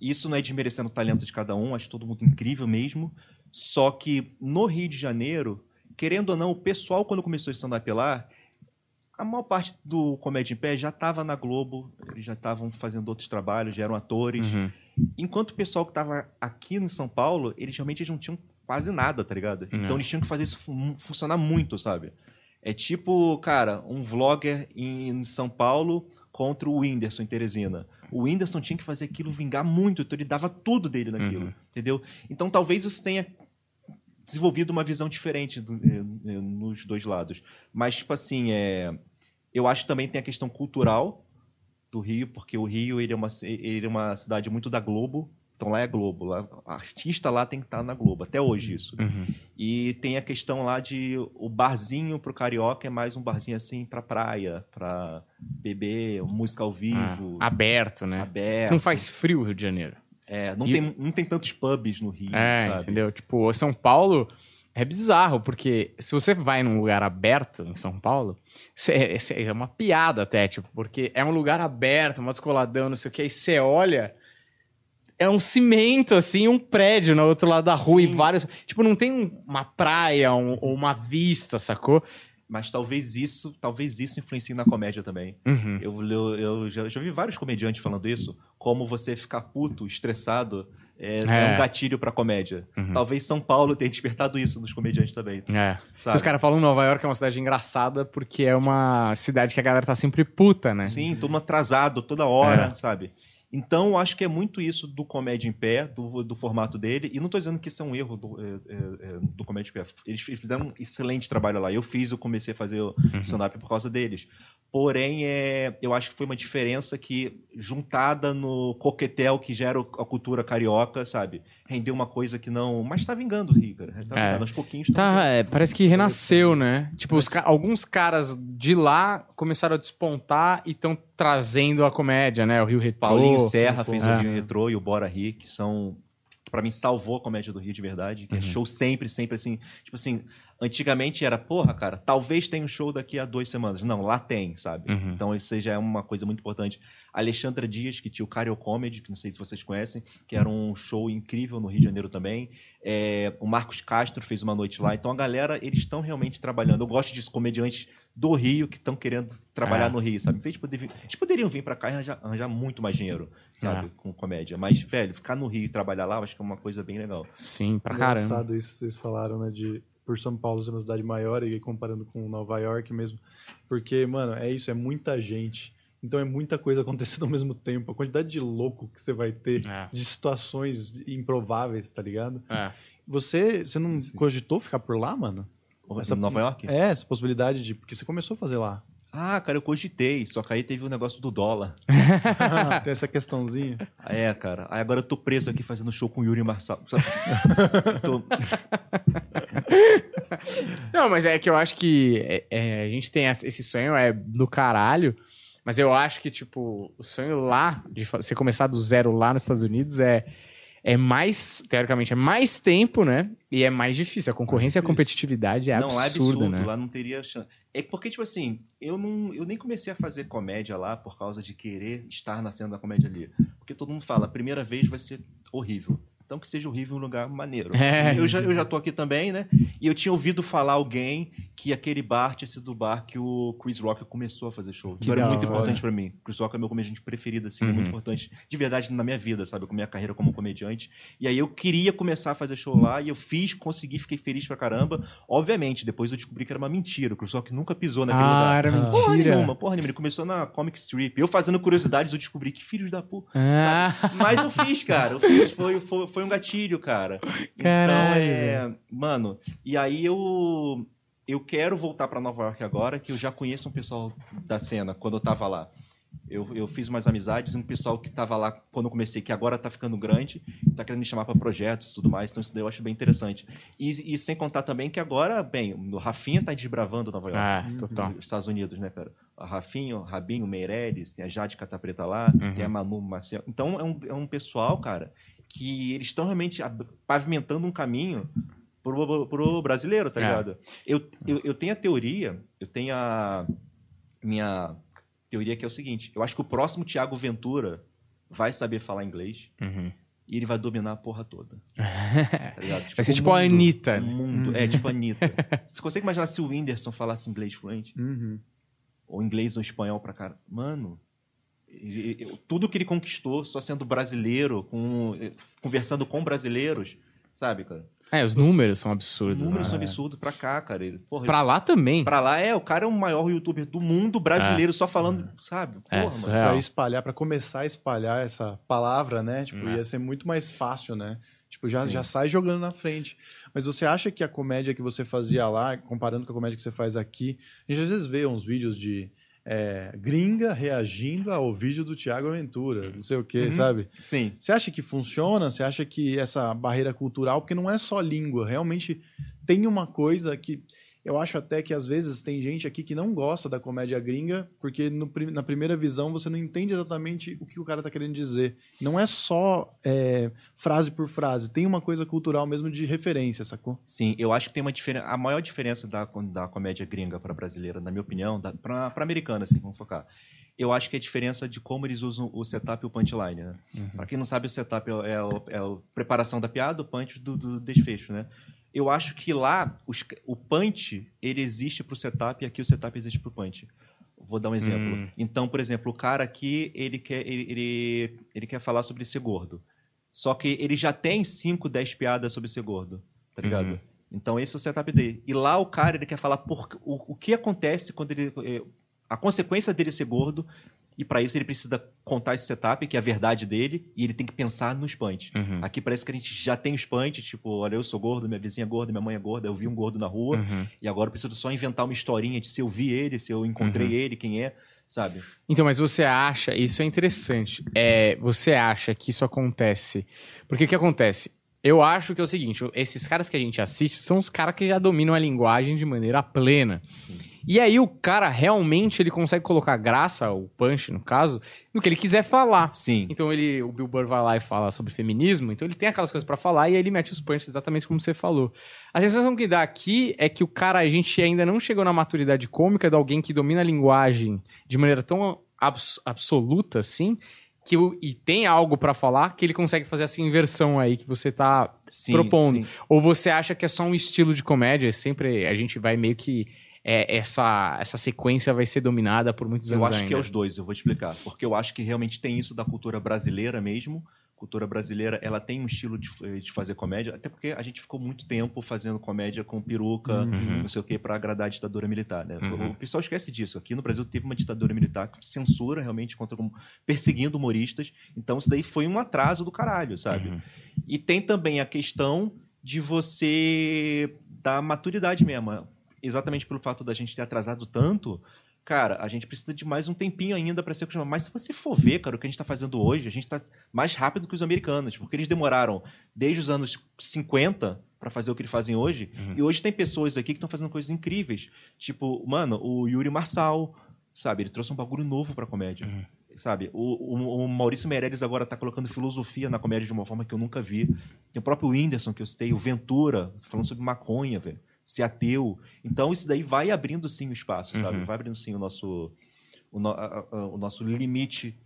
Isso não é desmerecendo o talento de cada um, acho todo mundo incrível mesmo. Só que no Rio de Janeiro, querendo ou não, o pessoal, quando começou a stand-up lá, a maior parte do Comédia em Pé já estava na Globo, eles já estavam fazendo outros trabalhos, já eram atores. Uhum. Enquanto o pessoal que estava aqui em São Paulo, eles realmente não tinham quase nada, tá ligado? Não. Então eles tinham que fazer isso fu- funcionar muito, sabe? É tipo, cara, um vlogger em São Paulo contra o Whindersson em Teresina. O Whindersson tinha que fazer aquilo vingar muito, então ele dava tudo dele naquilo, Uhum. entendeu? Então talvez isso tenha desenvolvido uma visão diferente do- eh, eh, nos dois lados. Mas, tipo assim, é... eu acho que também tem a questão cultural do Rio, porque o Rio ele é, uma, ele é uma cidade muito da Globo, então lá é Globo. Lá, artista lá tem que estar na Globo, até hoje isso. Uhum. E tem a questão lá de o barzinho pro carioca é mais um barzinho assim pra praia, pra beber, música ao vivo, Ah, aberto, né? aberto. Não faz frio o Rio de Janeiro. É, não, E- tem, não tem tantos pubs no Rio, É, sabe? entendeu? Tipo, São Paulo é bizarro, porque se você vai num lugar aberto em São Paulo, cê- cê- é uma piada até, tipo, porque é um lugar aberto, um descoladão, não sei o que, aí você olha, é um cimento, assim, um prédio no outro lado da rua e Sim. vários. Tipo, não tem um- uma praia um- ou uma vista, sacou? Mas talvez isso, talvez isso influencie na comédia também. Uhum. Eu, eu, eu já, já vi vários comediantes falando isso, como você ficar puto, estressado, é, é É. um gatilho pra comédia. Uhum. Talvez São Paulo tenha despertado isso nos comediantes também, É. sabe? Os caras falam Nova York é uma cidade engraçada porque é uma cidade que a galera tá sempre puta, né? Sim, todo atrasado toda hora, É. sabe? Então, eu acho que é muito isso do comédia em pé, do, do formato dele. E não estou dizendo que isso é um erro do, é, é, é, do comédia em pé. Eles fizeram um excelente trabalho lá. Eu fiz, eu comecei a fazer o Uhum. stand-up por causa deles. Porém, é, eu acho que foi uma diferença que, juntada no coquetel que gera a cultura carioca, sabe? Rendeu uma coisa que não. Mas tá vingando o Rio, cara. Tá É. vingando aos pouquinhos. Tá, é, parece que renasceu, né? Tipo, os ca- alguns caras de lá começaram a despontar e estão trazendo a comédia, né? O Rio Retrô. Paulinho Serra fez É. o Rio Retrô e o Bora Rir, que são. que pra mim salvou a comédia do Rio de verdade. Uhum. Que é show sempre, sempre assim. Tipo assim, antigamente era, porra, cara, talvez tenha um show daqui a duas semanas. Não, lá tem, sabe? Uhum. Então isso já é uma coisa muito importante. Alexandra Dias, que tinha o Cario Comedy, que não sei se vocês conhecem, que era um show incrível no Rio de Janeiro também. É, o Marcos Castro fez uma noite lá. Então a galera, eles estão realmente trabalhando. Eu gosto disso, comediantes do Rio que estão querendo trabalhar É. no Rio, sabe? De poder Eles poderiam vir pra cá e arranjar, arranjar muito mais dinheiro, sabe? É. Com comédia. Mas, velho, ficar no Rio e trabalhar lá, eu acho que é uma coisa bem legal. Sim, pra caramba. Engraçado isso que vocês falaram, né? De por São Paulo ser uma cidade maior e comparando com Nova York mesmo. Porque, mano, é isso, é muita gente. Então é muita coisa acontecendo ao mesmo tempo. A quantidade de louco que você vai ter, É. de situações improváveis, tá ligado? É. Você, você não cogitou ficar por lá, mano? Essa- Em Nova York? É, essa possibilidade de. Porque você começou a fazer lá. Ah, cara, eu cogitei. Só que aí teve o negócio do dólar. Tem essa questãozinha. Ah, É, cara. Aí agora eu tô preso aqui fazendo show com o Yuri Marçal. tô- Não, mas é que eu acho que é, é, a gente tem esse sonho, é do caralho. Mas eu acho que, tipo, o sonho lá, de você começar do zero lá nos Estados Unidos, é, é mais, teoricamente, é mais tempo, né? E é mais difícil. A concorrência e a competitividade é não, é absurda, absurdo. né? Lá não teria chance. É porque, tipo assim, eu, não, eu nem comecei a fazer comédia lá por causa de querer estar na cena da comédia ali. Porque todo mundo fala, a primeira vez vai ser horrível. Então que seja horrível um lugar maneiro. É. Eu, já, eu já tô aqui também, né? E eu tinha ouvido falar alguém que aquele bar tinha sido o bar que o Chris Rock começou a fazer show. Que Isso era muito hora. importante pra mim. Chris Rock é meu comediante preferido, assim, é Uhum. muito importante de verdade na minha vida, sabe? Com a minha carreira como comediante. E aí eu queria começar a fazer show lá e eu fiz, consegui, fiquei feliz pra caramba. Obviamente, depois eu descobri que era uma mentira. O Chris Rock nunca pisou naquele Ah, lugar. era. Porra mentira. nenhuma, porra nenhuma. Ele começou na Comic Strip. Eu fazendo curiosidades, eu descobri que filhos da puta. Ah, Mas eu fiz, cara. Eu fiz. Foi, foi, foi um gatilho, cara. Então, Caralho, é. Mano, e aí eu. Eu quero voltar pra Nova York agora, que eu já conheço um pessoal da cena quando eu tava lá. Eu, eu fiz umas amizades, um pessoal que tava lá quando eu comecei, que agora tá ficando grande, tá querendo me chamar pra projetos e tudo mais, então isso daí eu acho bem interessante. E, e sem contar também que agora, bem, o Rafinha tá desbravando Nova York ah, total. nos Estados Unidos, né, cara? A Rafinho, Rabinho, Meirelles, tem a Jade Catapreta lá, Uhum. tem a Manu Maciel. Então é um, é um pessoal, cara, que eles estão realmente pavimentando um caminho pro, pro brasileiro, tá É. ligado? Eu, eu, eu tenho a teoria, eu tenho a minha teoria que é o seguinte, eu acho que o próximo Thiago Ventura vai saber falar inglês Uhum. e ele vai dominar a porra toda. Tá ligado? Vai ser tipo a mundo- Anitta. O mundo, é tipo a Anitta. Você consegue imaginar se o Whindersson falasse inglês fluente? Uhum. ou inglês ou espanhol pra cara. Mano, tudo que ele conquistou só sendo brasileiro, com, conversando com brasileiros, sabe, cara? É, os números são Os absurdos. números né? são absurdos pra cá, cara. Ele, porra, Pra lá também. pra lá é, o cara é o maior youtuber do mundo brasileiro, só falando, sabe? É, Porra, mano. é. Real. Pra espalhar, pra começar a espalhar essa palavra, né? Tipo, É. ia ser muito mais fácil, né? Tipo, já, Sim. já sai jogando na frente. Mas você acha que a comédia que você fazia lá, comparando com a comédia que você faz aqui, a gente às vezes vê uns vídeos de é, gringa reagindo ao vídeo do Thiago Aventura, não sei o quê, Uhum. sabe? Sim. Você acha que funciona? Você acha que essa barreira cultural, porque não é só língua, realmente tem uma coisa que eu acho até que às vezes tem gente aqui que não gosta da comédia gringa, porque no na primeira visão você não entende exatamente o que o cara tá querendo dizer. Não é só é, frase por frase, tem uma coisa cultural mesmo de referência, sacou? Sim, eu acho que tem uma diferença. A maior diferença da, da comédia gringa para brasileira, na minha opinião, para americana, assim, vamos focar. Eu acho que é a diferença de como eles usam o setup e o punchline, né? Pra quem não sabe, o setup é, o- é, o- é a preparação da piada, o punch do, do desfecho, né? Eu acho que lá os- o punch ele existe pro setup e aqui o setup existe pro punch. Vou dar um exemplo. Hum. Então, por exemplo, o cara aqui ele quer ele, ele, ele quer falar sobre ser gordo. Só que ele já tem 5, 10 piadas sobre ser gordo, tá ligado? Uhum. Então esse é o setup dele. E lá o cara ele quer falar por, o, o que acontece quando ele eh, a consequência dele ser gordo E pra isso ele precisa contar esse setup, que é a verdade dele, e ele tem que pensar nos punch. Uhum. Aqui parece que a gente já tem os punch, tipo, olha, eu sou gordo, minha vizinha é gorda, minha mãe é gorda, eu vi um gordo na rua, Uhum. e agora eu preciso só inventar uma historinha de se eu vi ele, se eu encontrei Uhum. ele, quem é, sabe? Então, mas você acha, isso é interessante, é, você acha que isso acontece? Porque o que acontece? Eu acho que é o seguinte, esses caras que a gente assiste são os caras que já dominam a linguagem de maneira plena. Sim. E aí o cara realmente ele consegue colocar graça, o punch no caso, no que ele quiser falar. Sim. Então ele, o Bill Burr vai lá e fala sobre feminismo, então ele tem aquelas coisas pra falar e aí ele mete os punches exatamente como você falou. A sensação que dá aqui é que o cara, a gente ainda não chegou na maturidade cômica de alguém que domina a linguagem de maneira tão abs- absoluta assim, que o, e tem algo pra falar que ele consegue fazer essa inversão aí que você tá Sim, propondo. sim. Ou você acha que é só um estilo de comédia? Sempre a gente vai meio que é, essa, essa sequência vai ser dominada por muitos Eu anos acho ainda. que é os dois, eu vou te explicar. Porque eu acho que realmente tem isso da cultura brasileira mesmo. Cultura brasileira, ela tem um estilo de, de fazer comédia, até porque a gente ficou muito tempo fazendo comédia com peruca, Uhum. não sei o que, pra agradar a ditadura militar, né? Uhum. O pessoal esquece disso. Aqui no Brasil teve uma ditadura militar que censura realmente contra perseguindo humoristas. Então isso daí foi um atraso do caralho, sabe? Uhum. E tem também a questão de você dar maturidade mesmo. Exatamente pelo fato da gente ter atrasado tanto, cara, a gente precisa de mais um tempinho ainda para ser acostumado. Mas se você for ver, cara, o que a gente tá fazendo hoje, a gente tá mais rápido que os americanos, porque eles demoraram desde os anos 50 para fazer o que eles fazem hoje. Uhum. E hoje tem pessoas aqui que estão fazendo coisas incríveis. Tipo, mano, o Yuri Marçal, sabe? Ele trouxe um bagulho novo pra comédia. Uhum. Sabe? O, o- o Maurício Meirelles agora tá colocando filosofia na comédia de uma forma que eu nunca vi. Tem o próprio Whindersson que eu citei, o Ventura, falando sobre maconha, velho. Ser ateu. Então isso daí vai abrindo sim o espaço, sabe? Uhum. Vai abrindo sim o nosso, o, no- a- a- o nosso limite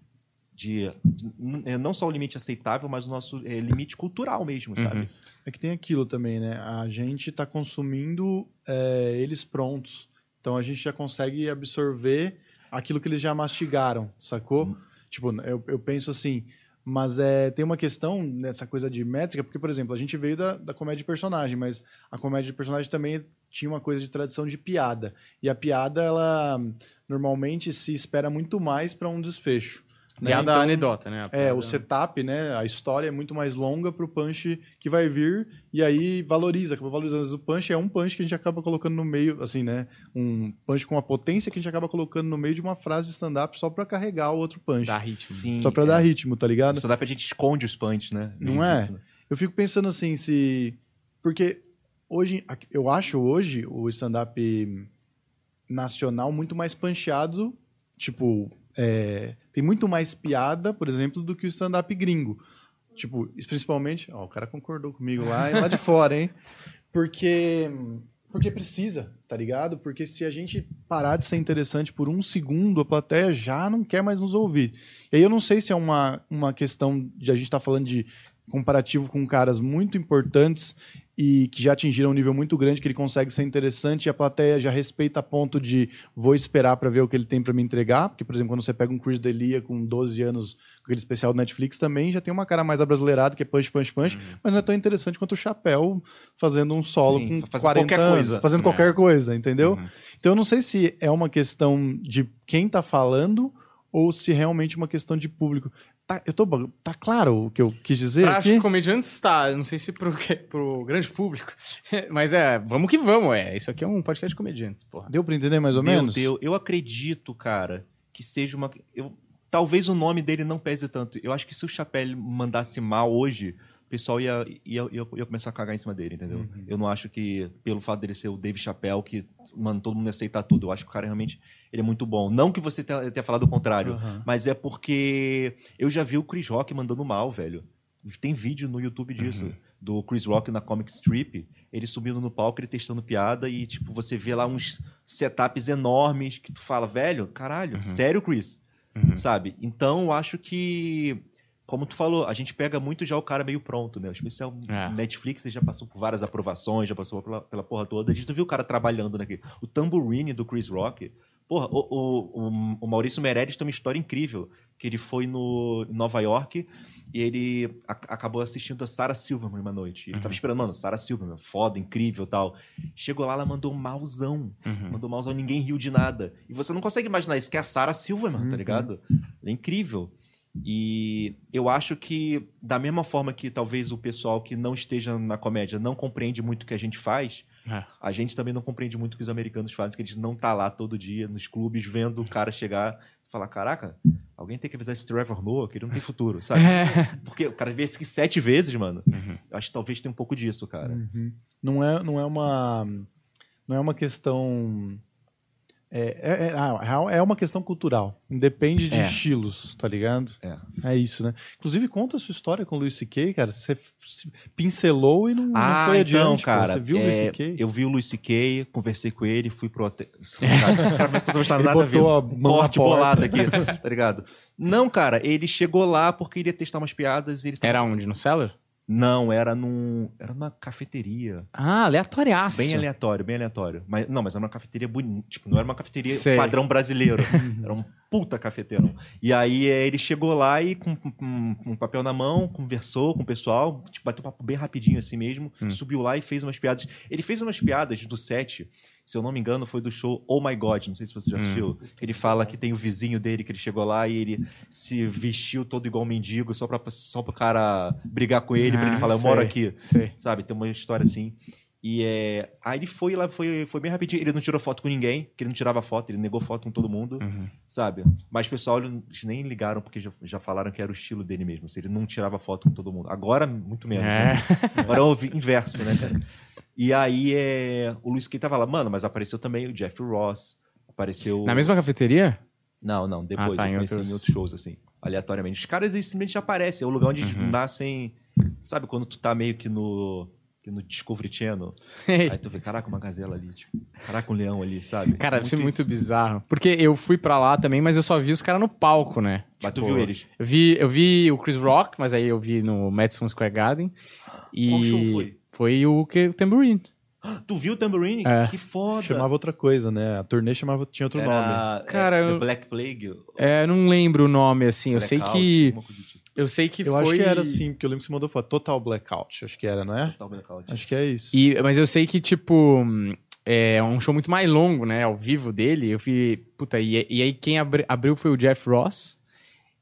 de, de- é, Não só o limite aceitável, mas o nosso é, limite cultural mesmo, sabe? Uhum. É que tem aquilo também, né? A gente está consumindo é, eles prontos. Então a gente já consegue absorver aquilo que eles já mastigaram, sacou? Tipo, eu, eu penso assim, mas é, tem uma questão nessa coisa de métrica, porque, por exemplo, a gente veio da, da comédia de personagem, mas a comédia de personagem também tinha uma coisa de tradição de piada. E a piada, ela normalmente se espera muito mais para um desfecho. Né? Piada Então, anedota, né? A é, piada- o setup, né? A história é muito mais longa pro punch que vai vir e aí valoriza, acaba valorizando. O punch é um punch que a gente acaba colocando no meio, assim, né? Um punch com uma potência que a gente acaba colocando no meio de uma frase de stand-up só pra carregar o outro punch. Dá ritmo. Sim. Só pra é. dar ritmo, tá ligado? Só dá pra gente esconde os punch, né? Não é? disso, né? Eu fico pensando assim, se. Porque hoje, eu acho hoje o stand-up nacional muito mais pancheado. Tipo, é, tem muito mais piada, por exemplo, do que o stand-up gringo. Tipo, principalmente. Ó, o cara concordou comigo lá, lá de fora, hein? Porque. Porque precisa, tá ligado? Porque se a gente parar de ser interessante por um segundo, a plateia já não quer mais nos ouvir. E aí eu não sei se é uma, uma questão de a gente estar falando de comparativo com caras muito importantes e que já atingiram um nível muito grande que ele consegue ser interessante e a plateia já respeita a ponto de vou esperar para ver o que ele tem para me entregar, porque por exemplo, quando você pega um Chris D'Elia com 12 anos, com aquele especial do Netflix também, já tem uma cara mais abrasileirada que é punch punch punch, mas não é tão interessante quanto o Chapéu fazendo um solo Sim, com fazendo 40 qualquer anos, coisa. fazendo É. qualquer coisa, entendeu? Uhum. Então eu não sei se é uma questão de quem tá falando ou se realmente é uma questão de público. Tá, eu tô, tá claro o que eu quis dizer Pra aqui? acho que comediantes tá, eu não sei se pro, pro grande público, mas é, vamos que vamos, é. Isso aqui é um podcast de comediantes, porra. Deu pra entender mais ou Meu menos? Deus, eu acredito, cara, que seja uma. Eu, talvez o nome dele não pese tanto. Eu acho que se o Chapelle mandasse mal hoje, o pessoal ia, ia, ia, ia começar a cagar em cima dele, entendeu? Uhum. Eu não acho que, pelo fato dele ser o Dave Chappelle, que, mano, todo mundo aceitar tudo. Eu acho que o cara realmente ele é muito bom. Não que você tenha, tenha falado o contrário, Aham. mas é porque eu já vi o Chris Rock mandando mal, velho. Tem vídeo no YouTube disso. Do Chris Rock na Comic Strip. Ele subindo no palco, ele testando piada e, tipo, você vê lá uns setups enormes que tu fala, velho, caralho, sério, Chris? Sabe? Então, eu acho que, como tu falou, a gente pega muito já o cara meio pronto, né? O especial É. Netflix já passou por várias aprovações, já passou pela, pela porra toda. A gente viu o cara trabalhando naquele. O tambourine do Chris Rock, Porra, o, o, o- o Maurício Meirelles tem uma história incrível. Que ele foi no em Nova York e ele a- acabou assistindo a Sarah Silverman uma noite. Ele tava esperando, mano, Sarah Silverman, foda, incrível e tal. Chegou lá, ela mandou um mauzão. Uhum. Mandou mauzão, ninguém riu de nada. E você não consegue imaginar isso, que é a Sarah Silverman, tá Uhum. ligado? Ela é incrível. E eu acho que, da mesma forma que talvez o pessoal que não esteja na comédia não compreende muito o que a gente faz, É. a gente também não compreende muito o que os americanos fazem, que eles não tá lá todo dia nos clubes vendo o cara chegar e falar: caraca, alguém tem que avisar esse Trevor Noah que ele não tem futuro, sabe? Porque o cara vê isso aqui sete vezes, mano. Uhum. Eu acho que talvez tenha um pouco disso, cara. Uhum. Não é, não é uma não é uma questão é, é, é, ah, é uma questão cultural. Independe de É. estilos, tá ligado? É. É isso, né? Inclusive, conta a sua história com o Luis C.K., cara. Você pincelou e não, não Ah, foi então, adiante. cara. Você viu o é, Luis C.K.? Eu vi o Luis C.K., conversei com ele, fui pro hotel. Cara, mas tu não nada a botou Corte bolado aqui, tá ligado? Não, cara, ele chegou lá porque iria testar umas piadas e ele... Era onde? No Cellar? Não, era num... Era numa cafeteria. Ah, aleatoriaço. Bem aleatório, bem aleatório. Mas, não, mas era uma cafeteria bonita. Tipo, não era uma cafeteria Sei. padrão brasileiro. era um puta cafeteirão. E aí eh, ele chegou lá e com, com- um papel na mão, conversou com o pessoal, tipo, bateu um papo bem rapidinho assim mesmo, subiu lá e fez umas piadas. Ele fez umas piadas do set, se eu não me engano, foi do show Oh My God, não sei se você já assistiu. Ele fala que tem o vizinho dele que ele chegou lá e ele se vestiu todo igual um mendigo só, pra, só pro cara brigar com ele, pra ele Ah, falar, eu moro aqui Sei. sabe? Tem uma história assim. E é. Aí ele foi lá, foi, foi bem rapidinho. Ele não tirou foto com ninguém, porque ele não tirava foto, ele negou foto com todo mundo, Uhum. sabe? Mas o pessoal eles nem ligaram, porque já, já falaram que era o estilo dele mesmo. Se ele não tirava foto com todo mundo. Agora, muito menos. É. Né? Agora é o inverso, né, cara? E aí é. O Luiz Kay tava lá, mano, mas apareceu também o Jeff Ross. Apareceu. Na mesma cafeteria? Não, não, depois Ah, tá, eu em outros- em outros shows, assim, aleatoriamente. Os caras eles simplesmente aparecem, é o lugar onde eles Uhum. nascem. Sabe quando tu tá meio que no. que no Discovery Channel? Aí tu vê, caraca, uma gazela ali, tipo, caraca, um leão ali, sabe? Cara, deve ser muito isso. bizarro. Porque eu fui pra lá também, mas eu só vi os caras no palco, né? Mas tu Tipo, viu eles? Eu vi, eu vi o Chris Rock, mas aí eu vi no Madison Square Garden. E Qual show foi? Foi o que o Tambourine. Tu viu o Tambourine? É. Que foda! Chamava outra coisa, né? A turnê chamava, tinha outro nome. Era, Cara, é, eu- The Black Plague. É, eu não lembro o nome, assim. Eu sei Blackout, que. alguma coisa do tipo. Eu sei que Eu foi. acho que era assim, porque eu lembro que você mandou foto. Total Blackout, acho que era, não é? Total Blackout. Acho que é isso. E, mas eu sei que, tipo, hum, é um show muito mais longo, né? Ao vivo dele. Eu fui. Puta, e, e aí quem abri- abriu foi o Jeff Ross.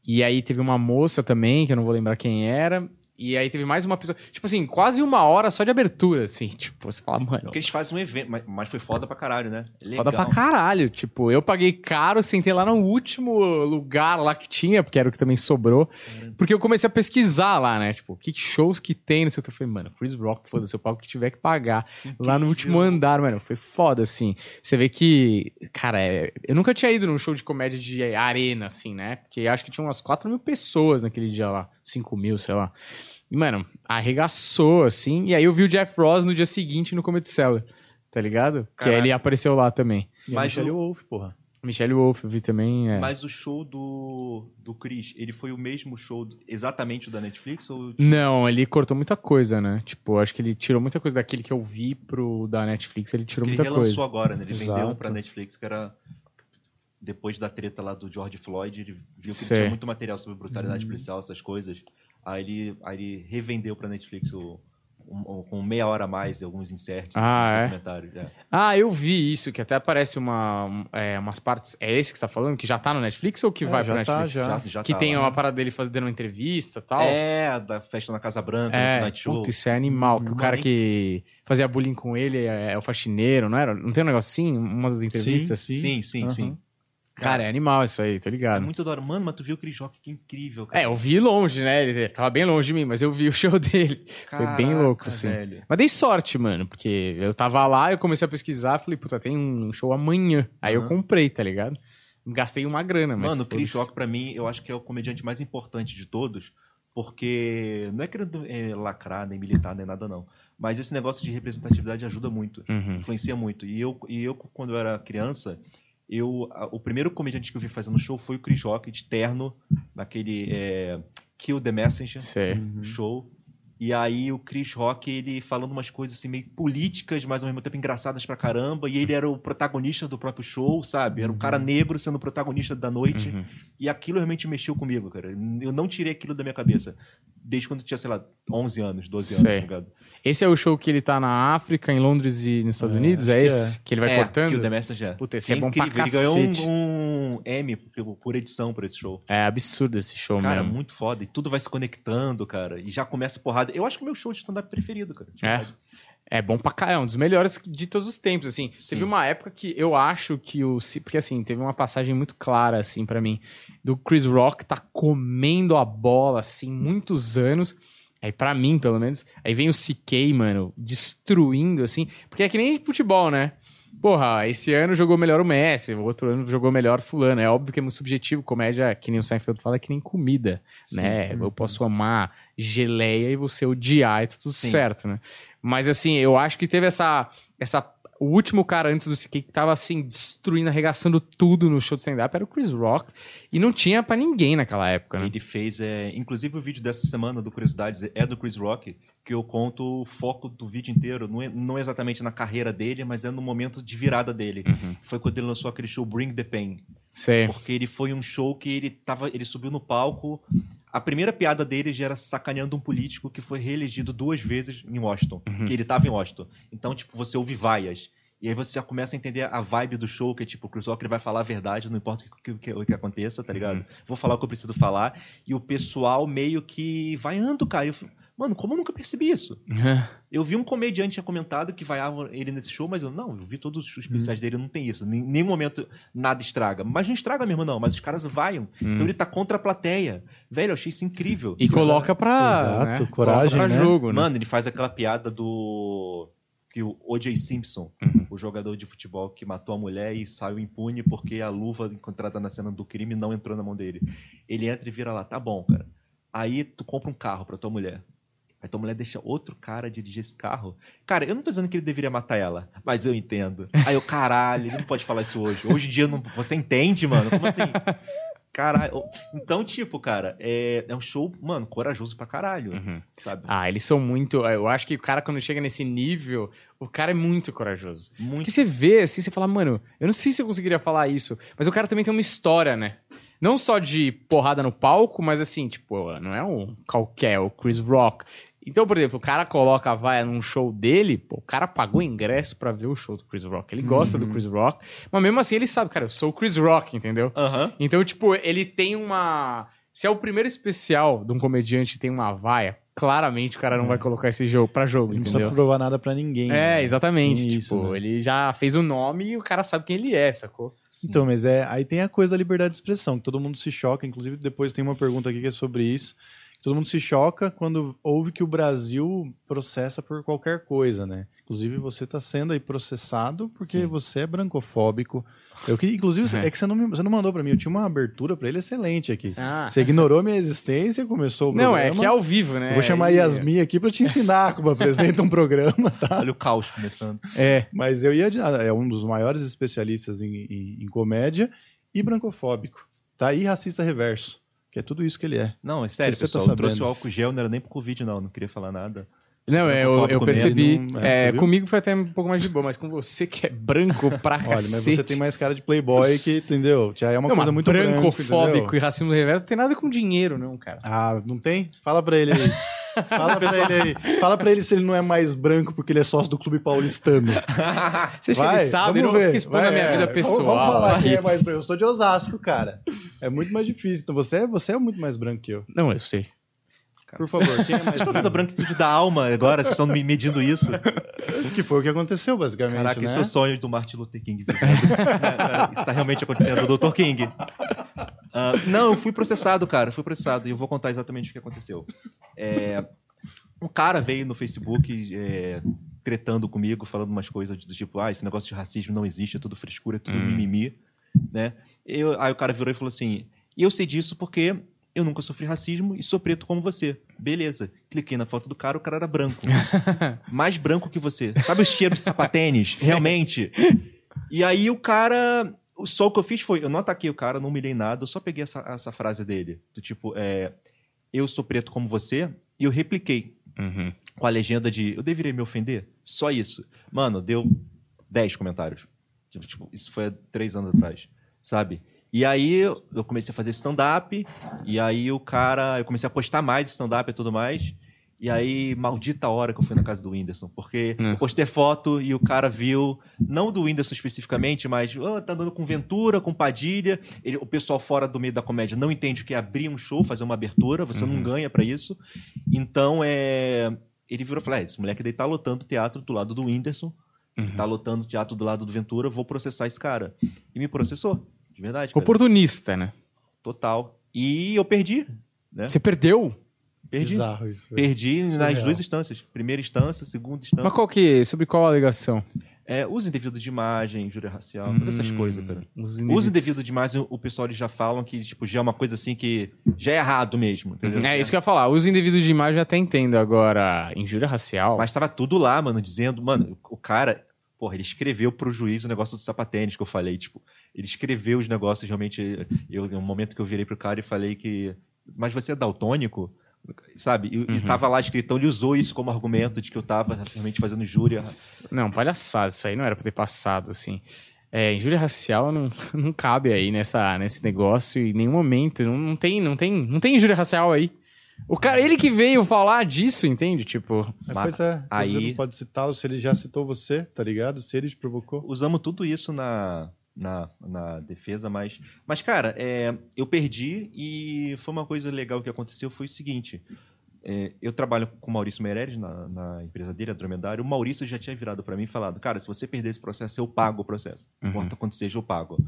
E aí teve uma moça também, que eu não vou lembrar quem era. E aí teve mais uma pessoa. Tipo assim, quase uma hora só de abertura, assim. Tipo, você fala, mano. Porque eles fazem um evento, mas, mas foi foda pra caralho, né? Legal. Foda pra caralho. Tipo, eu paguei caro, sentei lá no último lugar lá que tinha, porque era o que também sobrou. Porque eu comecei a pesquisar lá, né? Tipo, que shows que tem, não sei o que. Eu falei, mano, Chris Rock, foda-se, o que tiver que pagar. Lá no último andar, mano. Foi foda, assim. Você vê que, cara, é- eu nunca tinha ido num show de comédia de arena, assim, né? Porque acho que tinha umas 4 mil pessoas naquele dia lá. 5 mil, sei lá. E, mano, arregaçou, assim. E aí eu vi o Jeff Ross no dia seguinte no Comedy Cellar. Tá ligado? Que aí Caraca. ele apareceu lá também. E Mas Michelle o- Wolf, porra. Michelle Wolf, eu vi também. É. Mas o show do, do Chris, ele foi o mesmo show exatamente o da Netflix? Ou... Não, ele cortou muita coisa, né? Tipo, acho que ele tirou muita coisa daquele que eu vi pro da Netflix, ele tirou Porque ele muita relançou coisa. agora, né? Ele Exato. vendeu pra Netflix, que era. Depois da treta lá do George Floyd, ele viu que tinha muito material sobre brutalidade policial, essas coisas. Aí ele, aí ele revendeu pra Netflix o, um- um- com meia hora a mais e alguns inserts Ah, assim, é? É. Ah, eu vi isso, que até aparece uma, um, é, umas partes. É esse que você tá falando? Que já tá no Netflix ou que É, vai já pra tá, Netflix? já. já Que tá tem lá. uma parada dele fazendo uma entrevista e tal. É, da festa na Casa Branca, É, do Tonight Show. puta, isso é animal. Que o cara mas- que fazia bullying com ele é, é o faxineiro, não era? Não tem um negócio assim? Uma das entrevistas? Sim, Sim, sim, Aham. sim. Cara, é animal isso aí, tô É ligado. muito da hora. Mano, mas tu viu o Chris Rock, que incrível, cara. É, eu vi longe, né? Ele tava bem longe de mim, mas eu vi o show dele. Foi bem Caraca, louco, assim. velho. Mas dei sorte, mano, porque eu tava lá, eu comecei a pesquisar, falei, puta, tem um show amanhã. Aí eu Aham. comprei, tá ligado? Gastei uma grana, mas. Mano, o Chris. Rock, pra mim, eu acho que é o comediante mais importante de todos, porque não é querendo é, lacrar, nem militar, nem nada, não. Mas esse negócio de representatividade ajuda muito, Uhum. influencia muito. E eu, e eu quando eu era criança, eu, a- o primeiro comediante que eu vi fazendo show foi o Chris Rock, de terno, naquele é, Kill the Messenger Sei. show. E aí o Chris Rock, ele falando umas coisas assim meio políticas, mas ao mesmo tempo engraçadas pra caramba. E ele era o protagonista do próprio show, sabe? Era um cara negro sendo o protagonista da noite. Uhum. E aquilo realmente mexeu comigo, cara. Eu não tirei aquilo da minha cabeça. Desde quando eu tinha, sei lá, 11 anos, 12 anos, tá ligado? Esse é o show que ele tá na África, em Londres e nos Estados É, Unidos? É que esse? Que ele vai é, cortando? Que o The Message é. Puta, esse é bom pra. Ele ganhou cacete. um, um Emmy por, por edição por esse show. É absurdo esse show Cara, mesmo. muito foda. E tudo vai se conectando, cara. E já começa a porrada. Eu acho que é o meu show de stand-up preferido, cara. de É. verdade. É bom pra caramba, é um dos melhores de todos os tempos, assim. Sim. Teve uma época que eu acho que o... Ci- Porque, assim, teve uma passagem muito clara, assim, pra mim, do Chris Rock tá comendo a bola, assim, muitos anos. Aí, pra mim, pelo menos, aí vem o CK, mano, destruindo, assim. Porque é que nem futebol, né? Porra, esse ano jogou melhor o Messi, o outro ano jogou melhor fulano. É óbvio que é muito subjetivo, comédia, que nem o Seinfeld fala, é que nem comida, né? Eu posso amar geleia e você odiar e tá tudo Sim. certo, né? Mas assim, eu acho que teve essa. essa o último cara antes do CK que tava assim, destruindo, arregaçando tudo no show de stand-up era o Chris Rock. E não tinha pra ninguém naquela época, né? Ele fez, é, inclusive o vídeo dessa semana do Curiosidades é do Chris Rock, que eu conto o foco do vídeo inteiro, não é, não é exatamente na carreira dele, mas é no momento de virada dele. Uhum. Foi quando ele lançou aquele show Bring the Pain. Sei. Porque ele foi um show que ele tava, ele subiu no palco. A primeira piada dele já era sacaneando um político que foi reelegido duas vezes em Washington, Uhum. que ele tava em Washington. Então, tipo, você ouve vaias. E aí você já começa a entender a vibe do show, que é tipo, o Chris Rock vai falar a verdade, não importa o que, que, o que aconteça, tá ligado? Uhum. Vou falar o que eu preciso falar. E o pessoal meio que vaiando, cara. Eu, Mano, como eu nunca percebi isso? Eu vi um comediante tinha comentado que vaiava ele nesse show, mas eu não, eu vi todos os especiais dele, não tem isso. Em nenhum momento nada estraga. Mas não estraga mesmo, não. Mas os caras vaiam. Então ele tá contra a plateia. Velho, eu achei isso incrível. E coloca pra. Exato, né? coragem, Coloca pra né? jogo, né? Mano, ele faz aquela piada do. Que o O.J. Simpson, Uhum. o jogador de futebol que matou a mulher e saiu impune porque a luva encontrada na cena do crime não entrou na mão dele. Ele entra e vira lá, tá bom, cara. Aí tu compra um carro pra tua mulher. Aí tua mulher deixa outro cara dirigir esse carro. Cara, eu não tô dizendo que ele deveria matar ela, mas eu entendo. Aí eu, caralho, ele não pode falar isso hoje. Hoje em dia, não... você entende, mano? Como assim? Caralho. Então, tipo, cara, é, é um show, mano, corajoso pra caralho, Uhum. sabe? Ah, eles são muito. Eu acho que o cara, quando chega nesse nível, o cara é muito corajoso. Muito Porque você vê assim, você fala, mano, eu não sei se eu conseguiria falar isso. Mas o cara também tem uma história, né? Não só de porrada no palco, mas assim, tipo, não é um qualquer, o Chris Rock. Então, por exemplo, o cara coloca a vaia num show dele, pô, o cara pagou ingresso pra ver o show do Chris Rock. Ele gosta do Chris Rock, mas mesmo assim ele sabe, cara, eu sou o Chris Rock, entendeu? Então, tipo, ele tem uma. Se é o primeiro especial de um comediante tem uma vaia, claramente o cara não vai colocar esse jogo pra jogo, Não precisa entendeu? provar nada pra ninguém. É, né? exatamente. Tipo, isso, né? ele já fez o nome e o cara sabe quem ele é, sacou? Então, mas é, aí tem a coisa da liberdade de expressão, que todo mundo se choca, inclusive depois tem uma pergunta aqui que é sobre isso. Todo mundo se choca quando ouve que o Brasil processa por qualquer coisa, né? Inclusive você está sendo aí processado porque Sim. você é brancofóbico. Eu que, inclusive, É. é que você não, me- você não mandou para mim. Eu tinha uma abertura para ele excelente aqui. Ah. Você ignorou minha existência, começou o Não, programa. é que é ao vivo, né? Eu vou chamar a E- Yasmin aqui para te ensinar como apresenta um programa, tá? Olha o caos começando. É. Mas eu ia. É um dos maiores especialistas em, em- em comédia e brancofóbico. Tá? E racista reverso. Que é tudo isso que ele é. Não, é sério, tá pessoal. eu trouxe o álcool gel, não era nem pro Covid, não. Não queria falar nada. Não, é, eu, eu percebi. mesmo, É, é, comigo foi até um pouco mais de boa, mas com você que é branco pra Olha, cacete. mas você tem mais cara de playboy que, entendeu? Já é uma Não, coisa muito branco, brancofóbico e racismo reverso não tem nada com dinheiro, não, cara. Ah, não tem? Fala pra ele aí. Fala pra ele aí. Fala pra ele se ele não é mais branco porque ele é sócio do Clube Paulistano. Você acha que ele sabe? Eu vamos não ver. fico expondo Vai, a minha é. vida Vamos- pessoal. Vamos, falar aqui. quem é mais branco. Eu sou de Osasco, cara. É muito mais difícil. Então você é, você é muito mais branco que eu. Não, eu sei. Por favor, quem é mais Vocês estão vendo a branco? branquitude da alma agora? Vocês estão me medindo isso? Que foi o que aconteceu, basicamente, Caraca, né? esse é o sonho do Martin Luther King. É, é, isso tá realmente acontecendo, Dr. King. Ah, não, eu fui processado, cara. Fui processado. E eu vou contar exatamente o que aconteceu. É, um cara veio no Facebook é, tretando comigo, falando umas coisas do tipo, ah, esse negócio de racismo não existe, é tudo frescura, é tudo mimimi. Né? Eu, aí o cara virou e falou assim, e eu sei disso porque eu nunca sofri racismo e sou preto como você. Beleza. Cliquei na foto do cara, o cara era branco. Mais branco que você. Sabe o cheiro de sapatênis? Realmente. E aí o cara. Só o que eu fiz foi, eu não ataquei o cara, não humilhei nada, eu só peguei essa, essa frase dele. Do tipo, é, eu sou preto como você, e eu repliquei. Uhum. com a legenda de eu deveria me ofender? Só isso. Mano, deu 10 comentários. Tipo, tipo, isso foi há três anos atrás, sabe? E aí eu comecei a fazer stand-up, e aí o cara. Eu comecei a postar mais stand-up e tudo mais. E aí, maldita hora que eu fui na casa do Whindersson. Porque Hum. eu postei foto e o cara viu, não do Whindersson especificamente, mas "Ah, tá andando com Ventura, com Padilha. Ele- o pessoal fora do meio da comédia não entende o que é abrir um show, fazer uma abertura, você não ganha pra isso. Então, é. Ele virou e falou: ah, esse moleque daí tá lotando teatro do lado do Whindersson, Uhum. tá lotando teatro do lado do Ventura, vou processar esse cara. E me processou, de verdade. Cara. Oportunista, né? Total. E eu perdi, né? Você perdeu? Perdi. Bizarro isso. velho. Perdi nas duas instâncias. Primeira instância, segunda instância. Mas qual que. Sobre qual alegação? É, uso indevido de imagem, injúria racial, todas essas Hum, coisas, cara. os Uso indevido de imagem, o pessoal eles já falam que, tipo, já é uma coisa assim que já é errado mesmo, entendeu? É isso que eu ia falar. Uso indevido de imagem eu até entendo. Agora, injúria racial. Mas tava tudo lá, mano, dizendo, mano, o cara, porra, ele escreveu pro juiz o negócio do sapatênis que eu falei, tipo, ele escreveu os negócios realmente, eu, no momento que eu virei pro cara e falei que, mas você é daltônico? Sabe? E, e tava lá escrito, então ele usou isso como argumento de que eu tava realmente fazendo injúria. Não, palhaçada. Isso aí não era pra ter passado, assim. É, injúria racial não, não cabe aí nessa, nesse negócio em nenhum momento. Não, não, tem, não, tem, não tem injúria racial aí. O cara, ele que veio falar disso, entende? Tipo, Mas, Mas pois é, aí- você não pode citá-lo se ele já citou você, tá ligado? Se ele te provocou. Usamos tudo isso na, na, na defesa, mas. Mas, cara, é, eu perdi e foi uma coisa legal que aconteceu foi o seguinte. é, eu trabalho com o Maurício Meireles na, na empresa dele, a Dromedário. O Maurício já tinha virado para mim e falado: Cara, se você perder esse processo, eu pago o processo. Uhum. importa quanto seja, eu pago.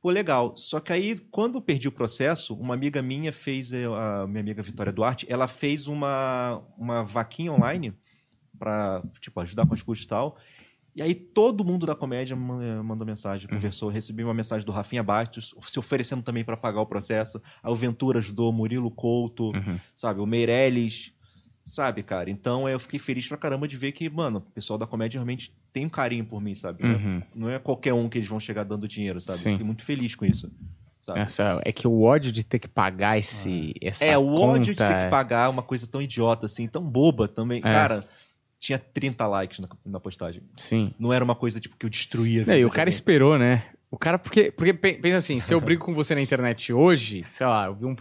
Pô, legal. Só que aí, quando eu perdi o processo, uma amiga minha fez, eh, a minha amiga Vitória Duarte, ela fez uma, uma vaquinha online para tipo, ajudar com as custas e tal. E aí todo mundo da comédia eh, mandou mensagem, conversou. Recebi uma mensagem do Rafinha Bastos, se oferecendo também para pagar o processo. Aí o Ventura ajudou, Murilo Couto, Uhum. sabe? O Meirelles, sabe, cara? Então eu fiquei feliz pra caramba de ver que, mano, o pessoal da comédia realmente tem um carinho por mim, sabe? Não é- Uhum. Não é qualquer um que eles vão chegar dando dinheiro, sabe? Sim. Fiquei muito feliz com isso, essa, é que o ódio de ter que pagar esse, essa É, o ódio de ter que pagar uma coisa tão idiota assim, tão boba também. É. Cara, tinha 30 likes na, na postagem. Sim. Não era uma coisa tipo que eu destruía Não, e o cara esperou, né? O cara, porque, porque pe- pensa assim, se eu brigo com você na internet hoje, sei lá, eu vi um.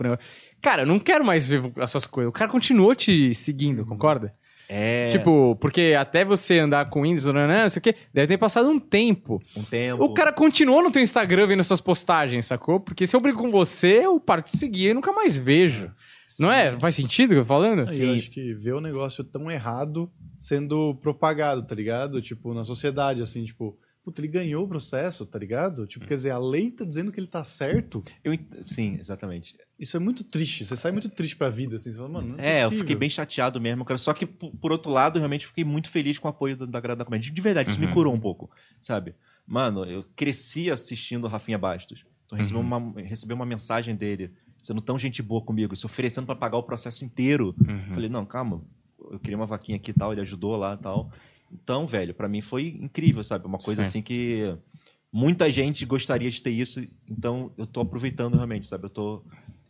Cara, eu não quero mais ver as suas coisas. O cara continuou te seguindo, concorda? É, Tipo, porque até você andar com Windows, não, não, não sei o quê, deve ter passado um tempo. um tempo. O cara continuou no teu Instagram vendo suas postagens, sacou? Porque se eu brigo com você, eu paro de seguir e nunca mais vejo. Não é? Faz sentido o que eu tô falando? Aí eu acho que ver o negócio tão errado sendo propagado, tá ligado? Tipo, na sociedade, assim, tipo, puta, ele ganhou o processo, tá ligado? Tipo, quer dizer, a lei tá dizendo que ele tá certo. Eu ent- sim, exatamente. Isso é muito triste. Você sai muito triste pra vida, assim. Você fala, mano, não é, É, eu fiquei bem chateado mesmo, cara. Só que, por, outro lado, eu realmente fiquei muito feliz com o apoio da, da Grada da Comédia. De verdade, isso me Uhum. curou um pouco, sabe? Mano, eu cresci assistindo o Rafinha Bastos. Então, recebi, Uhum. uma, recebi uma mensagem dele, sendo tão gente boa comigo, se oferecendo pra pagar o processo inteiro. Uhum. Falei, não, calma, eu queria uma vaquinha aqui e tal, ele ajudou lá e tal. Então, velho, pra mim foi incrível, sabe? Uma coisa Sim. assim que muita gente gostaria de ter isso, então eu tô aproveitando realmente, sabe? Eu tô,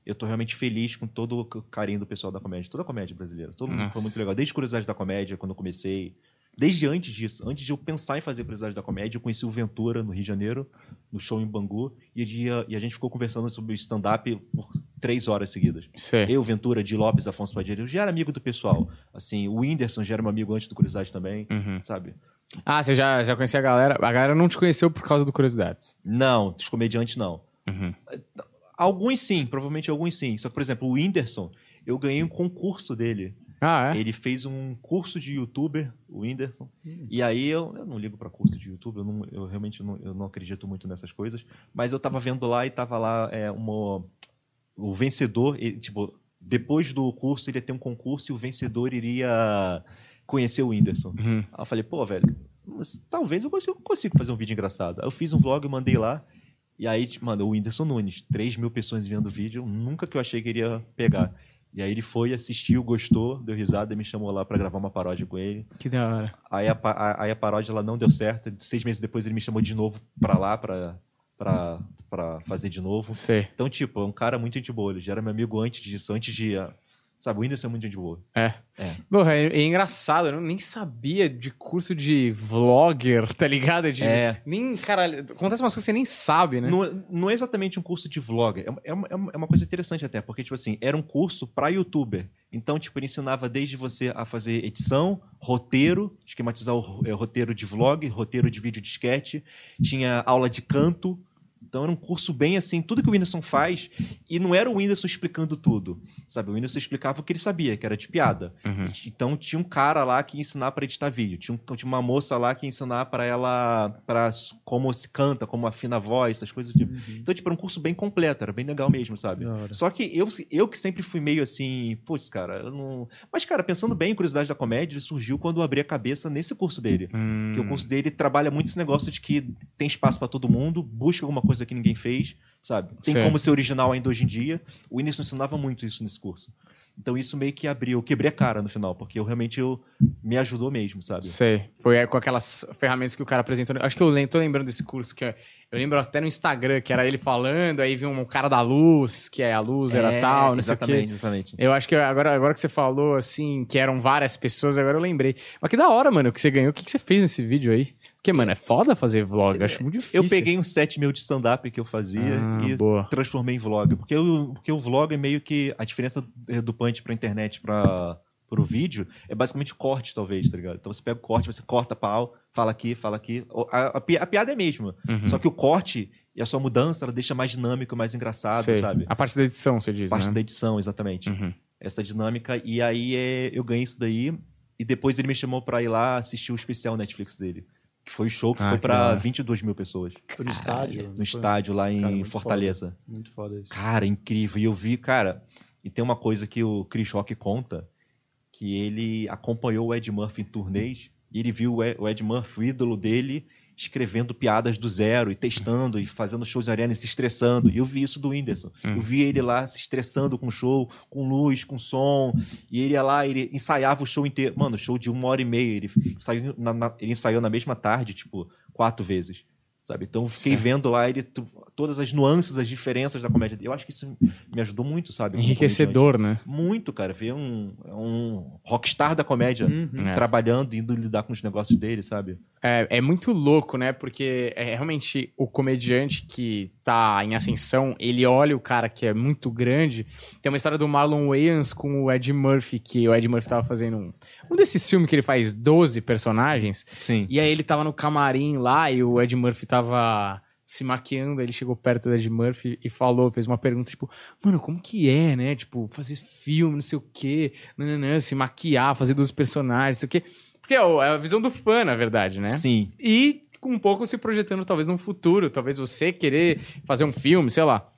eu tô realmente feliz com todo o carinho do pessoal da comédia, toda a comédia brasileira. Todo mundo foi muito legal. Desde Curiosidade da Comédia, quando eu comecei. Desde antes disso, antes de eu pensar em fazer Curiosidade da Comédia, eu conheci o Ventura no Rio de Janeiro, no show em Bangu, e, a gente- e a gente ficou conversando sobre o stand-up por três horas seguidas. Sei. Eu, Ventura, de Lopes, Afonso Padilha, eu já era amigo do pessoal. Assim, o Whindersson já era meu amigo antes do Curiosidade também, Uhum. sabe? Ah, você já, já conhecia a galera? A galera não te conheceu por causa do Curiosidades. Não, dos comediantes não. Uhum. Alguns sim, provavelmente alguns sim. Só que, por exemplo, o Whindersson, eu ganhei um concurso dele. Ah, é? Ele fez um curso de youtuber, o Whindersson. E aí eu, eu não ligo pra curso de youtuber, eu, não- eu realmente não, eu não acredito muito nessas coisas. Mas eu tava vendo lá e tava lá é, uma, o vencedor, ele, tipo, depois do curso ele ia ter um concurso e o vencedor iria conhecer o Whindersson. Uhum. Aí eu falei, pô, velho, mas talvez eu consiga, consigo fazer um vídeo engraçado. Aí eu fiz um vlog, mandei lá. E aí, tipo, mano, o Whindersson Nunes, 3 mil pessoas vendo o vídeo, nunca que eu achei que iria pegar. E aí ele foi, assistiu, gostou, deu risada e me chamou lá pra gravar uma paródia com ele. Que da hora. Aí a, a- aí a paródia ela não deu certo. Seis meses depois ele me chamou de novo pra lá, pra, pra, pra fazer de novo. Sei. Então, tipo, é um cara muito gente boa. Ele já era meu amigo antes disso, antes de, ah, Sabe, o Whindersson é muito gente boa. É. É. É, é engraçado, eu nem sabia de curso de vlogger, tá ligado? De, É. Nem, caralho, acontece umas coisas que você nem sabe, né? Não, é- não é exatamente um curso de vlog. É, uma- é uma, é uma- coisa interessante até, porque, tipo assim, era um curso pra youtuber. Então, tipo, ele ensinava desde você a fazer edição, roteiro, esquematizar o ro- roteiro de vlog, roteiro de vídeo de sketch, tinha aula de canto. Então era um curso bem assim, tudo que o Whindersson faz, e não era o Whindersson explicando tudo, sabe? O Whindersson explicava o que ele sabia, que era de piada. Uhum. Então tinha um cara lá que ia ensinar para editar vídeo, tinha, um- tinha uma moça lá que ia ensinar para ela para como se canta, como afina a voz, essas coisas do tipo. Então tipo era um curso bem completo, era bem legal mesmo, sabe? Só que eu, eu que sempre fui meio assim, putz, cara, eu não. Mas cara, pensando bem, curiosidade da comédia, ele surgiu quando eu abri a cabeça nesse curso dele. Hum. Porque o curso dele trabalha muito esse negócio de que tem espaço pra todo mundo, busca alguma coisa que ninguém fez, sabe? Tem Certo. como ser original ainda hoje em dia. O Whindersson ensinava muito isso nesse curso. Então isso meio que abriu, eu quebrei a cara no final, porque eu realmente eu, me ajudou mesmo, sabe? Sei. Foi é, com aquelas ferramentas que o cara apresentou. Acho que eu lembro, tô lembrando desse curso que eu, eu lembro até no Instagram, que era ele falando, aí viu um cara da luz, que é a luz era É, tal, não sei o quê. Exatamente, exatamente. Eu acho que agora, agora que você falou, assim, que eram várias pessoas, agora eu lembrei. Mas que da hora, mano, que você ganhou. O que, que você fez nesse vídeo aí? Porque, mano, é foda fazer vlog. Eu acho muito difícil. Eu peguei um set meu de stand-up que eu fazia Ah, e boa. transformei em vlog. Porque, o porque o vlog é meio que. A diferença do punch pra internet pra, pro vídeo é basicamente o corte, talvez, tá ligado? Então você pega o corte, você corta pau, fala aqui, fala aqui. A, a a piada é a mesma. Uhum. Só que o corte e a sua mudança, ela deixa mais dinâmico, mais engraçado, Sei. sabe? A parte da edição, você diz, Parte né? da edição, exatamente. Uhum. Essa dinâmica. E aí é, eu ganhei isso daí. E depois ele me chamou pra ir lá assistir o especial Netflix dele. Que foi o show que Ah, foi que pra da hora. 22 mil pessoas. Foi no estádio. No estádio lá em Cara, muito Fortaleza. Muito foda isso. Cara, incrível. E eu vi, cara, e tem uma coisa que o Chris Rock conta, que ele acompanhou o Ed Murphy em turnês, e ele viu o Ed- o Ed Murphy, o ídolo dele, escrevendo piadas do zero, e testando, e fazendo shows em arena, e se estressando. E eu vi isso do Whindersson. Hum. Eu vi ele lá se estressando com show, com luz, com som, e ele ia lá, ele ensaiava o show inteiro. Mano, show de uma hora e meia, ele ensaiou na, na- ele ensaiou na mesma tarde, tipo, quatro vezes. Sabe? Então eu fiquei Certo. vendo lá ele todas as nuances, as diferenças da comédia. Eu acho que isso me ajudou muito, sabe? Enriquecedor, né? Muito, cara. Ver um, um rockstar da comédia Uhum. É. trabalhando, indo lidar com os negócios dele, sabe? É, é muito louco, né? Porque é realmente o comediante que tá em ascensão, ele olha o cara que é muito grande. Tem uma história do Marlon Wayans com o Ed Murphy, que o Ed Murphy tava fazendo um, um desses filmes que ele faz 12 personagens. Sim. E aí ele tava no camarim lá e o Ed Murphy tava se maquiando, ele chegou perto do Ed Murphy e falou, fez uma pergunta, tipo, mano, como que é, né? Tipo, fazer filme, não sei o quê, nananã, se maquiar, fazer 12 personagens, não sei o quê. Porque é é a visão do fã, na verdade, né? Sim. E um pouco se projetando, talvez, num futuro. Talvez você querer fazer um filme, sei lá.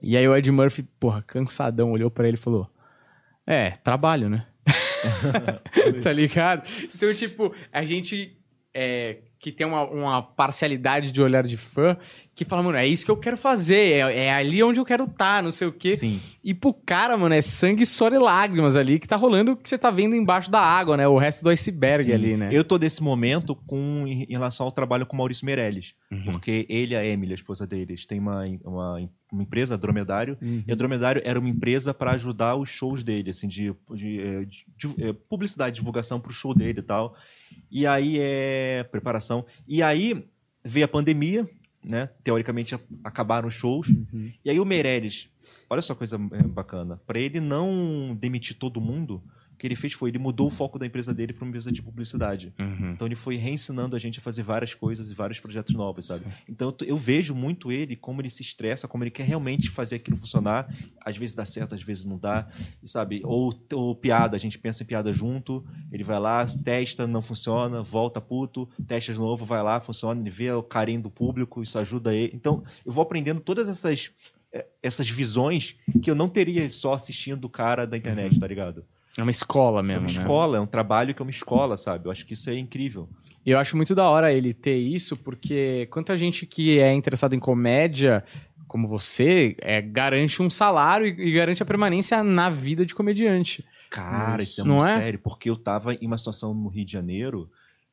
E aí o Ed Murphy, porra, cansadão, olhou pra ele e falou: É, trabalho, né? tá ligado? Então, tipo, a gente é, que tem uma, uma parcialidade de olhar de fã que fala, mano, é isso que eu quero fazer, é, é ali onde eu quero estar, não sei o quê. Sim. E pro cara, mano, é sangue, suor e lágrimas ali que tá rolando que você tá vendo embaixo da água, né? O resto do iceberg Sim. ali, né? Eu tô desse momento com, em relação ao trabalho com o Maurício Meirelles. Uhum. Porque ele e a Emily, a esposa deles, tem uma, uma, uma empresa, Dromedário. Uhum. E a Dromedário era uma empresa para ajudar os shows dele, assim, de, de, eh, de- de, eh, publicidade, divulgação pro show dele e tal. E aí é preparação. E aí veio a pandemia, né? Teoricamente acabaram os shows. Uhum. E aí o Meirelles, olha só coisa é, bacana, para ele não demitir todo mundo, o que ele fez foi ele mudou o foco da empresa dele para uma empresa de publicidade. Uhum. Então ele foi reensinando a gente a fazer várias coisas e vários projetos novos, sabe? Então eu vejo muito ele, como ele se estressa, como ele quer realmente fazer aquilo funcionar. Às vezes dá certo, às vezes não dá, sabe? Ou, ou piada, a gente pensa em piada junto, ele vai lá, testa, não funciona, volta puto, testa de novo, vai lá, funciona, ele vê o carinho do público, isso ajuda ele. Então eu vou aprendendo todas essas eh, essas visões que eu não teria só assistindo o cara da internet, tá ligado? É uma escola É mesmo, uma né? escola, é um trabalho que é uma escola, sabe? Eu acho que isso é incrível. E eu acho muito da hora ele ter isso, porque quanta gente que é interessado em comédia, como você, é, garante um salário e, e garante a permanência na vida de comediante. Cara, isso, é muito é? sério, porque eu tava em uma situação no Rio de Janeiro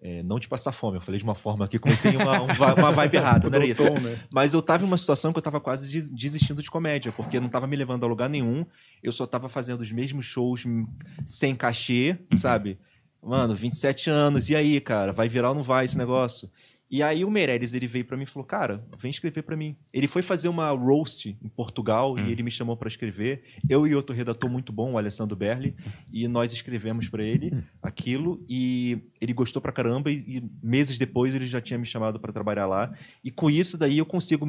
é, não te passar fome. Eu falei de uma forma que comecei uma, uma, uma vibe errada, não era isso. Tom, né? Mas eu tava em uma situação que eu tava quase des- desistindo de comédia, porque não tava me levando a lugar nenhum. Eu só tava fazendo os mesmos shows sem cachê, sabe? Mano, 27 anos, e aí, cara? Vai virar ou não vai esse negócio? E aí o Meirelles, ele veio pra mim e falou, cara, vem escrever pra mim. Ele foi fazer uma roast em Portugal e ele me chamou pra escrever. Eu e outro redator muito bom, o Alessandro Berli, e nós escrevemos pra ele aquilo e ele gostou pra caramba e, e meses depois ele já tinha me chamado pra trabalhar lá. E com isso daí eu consigo,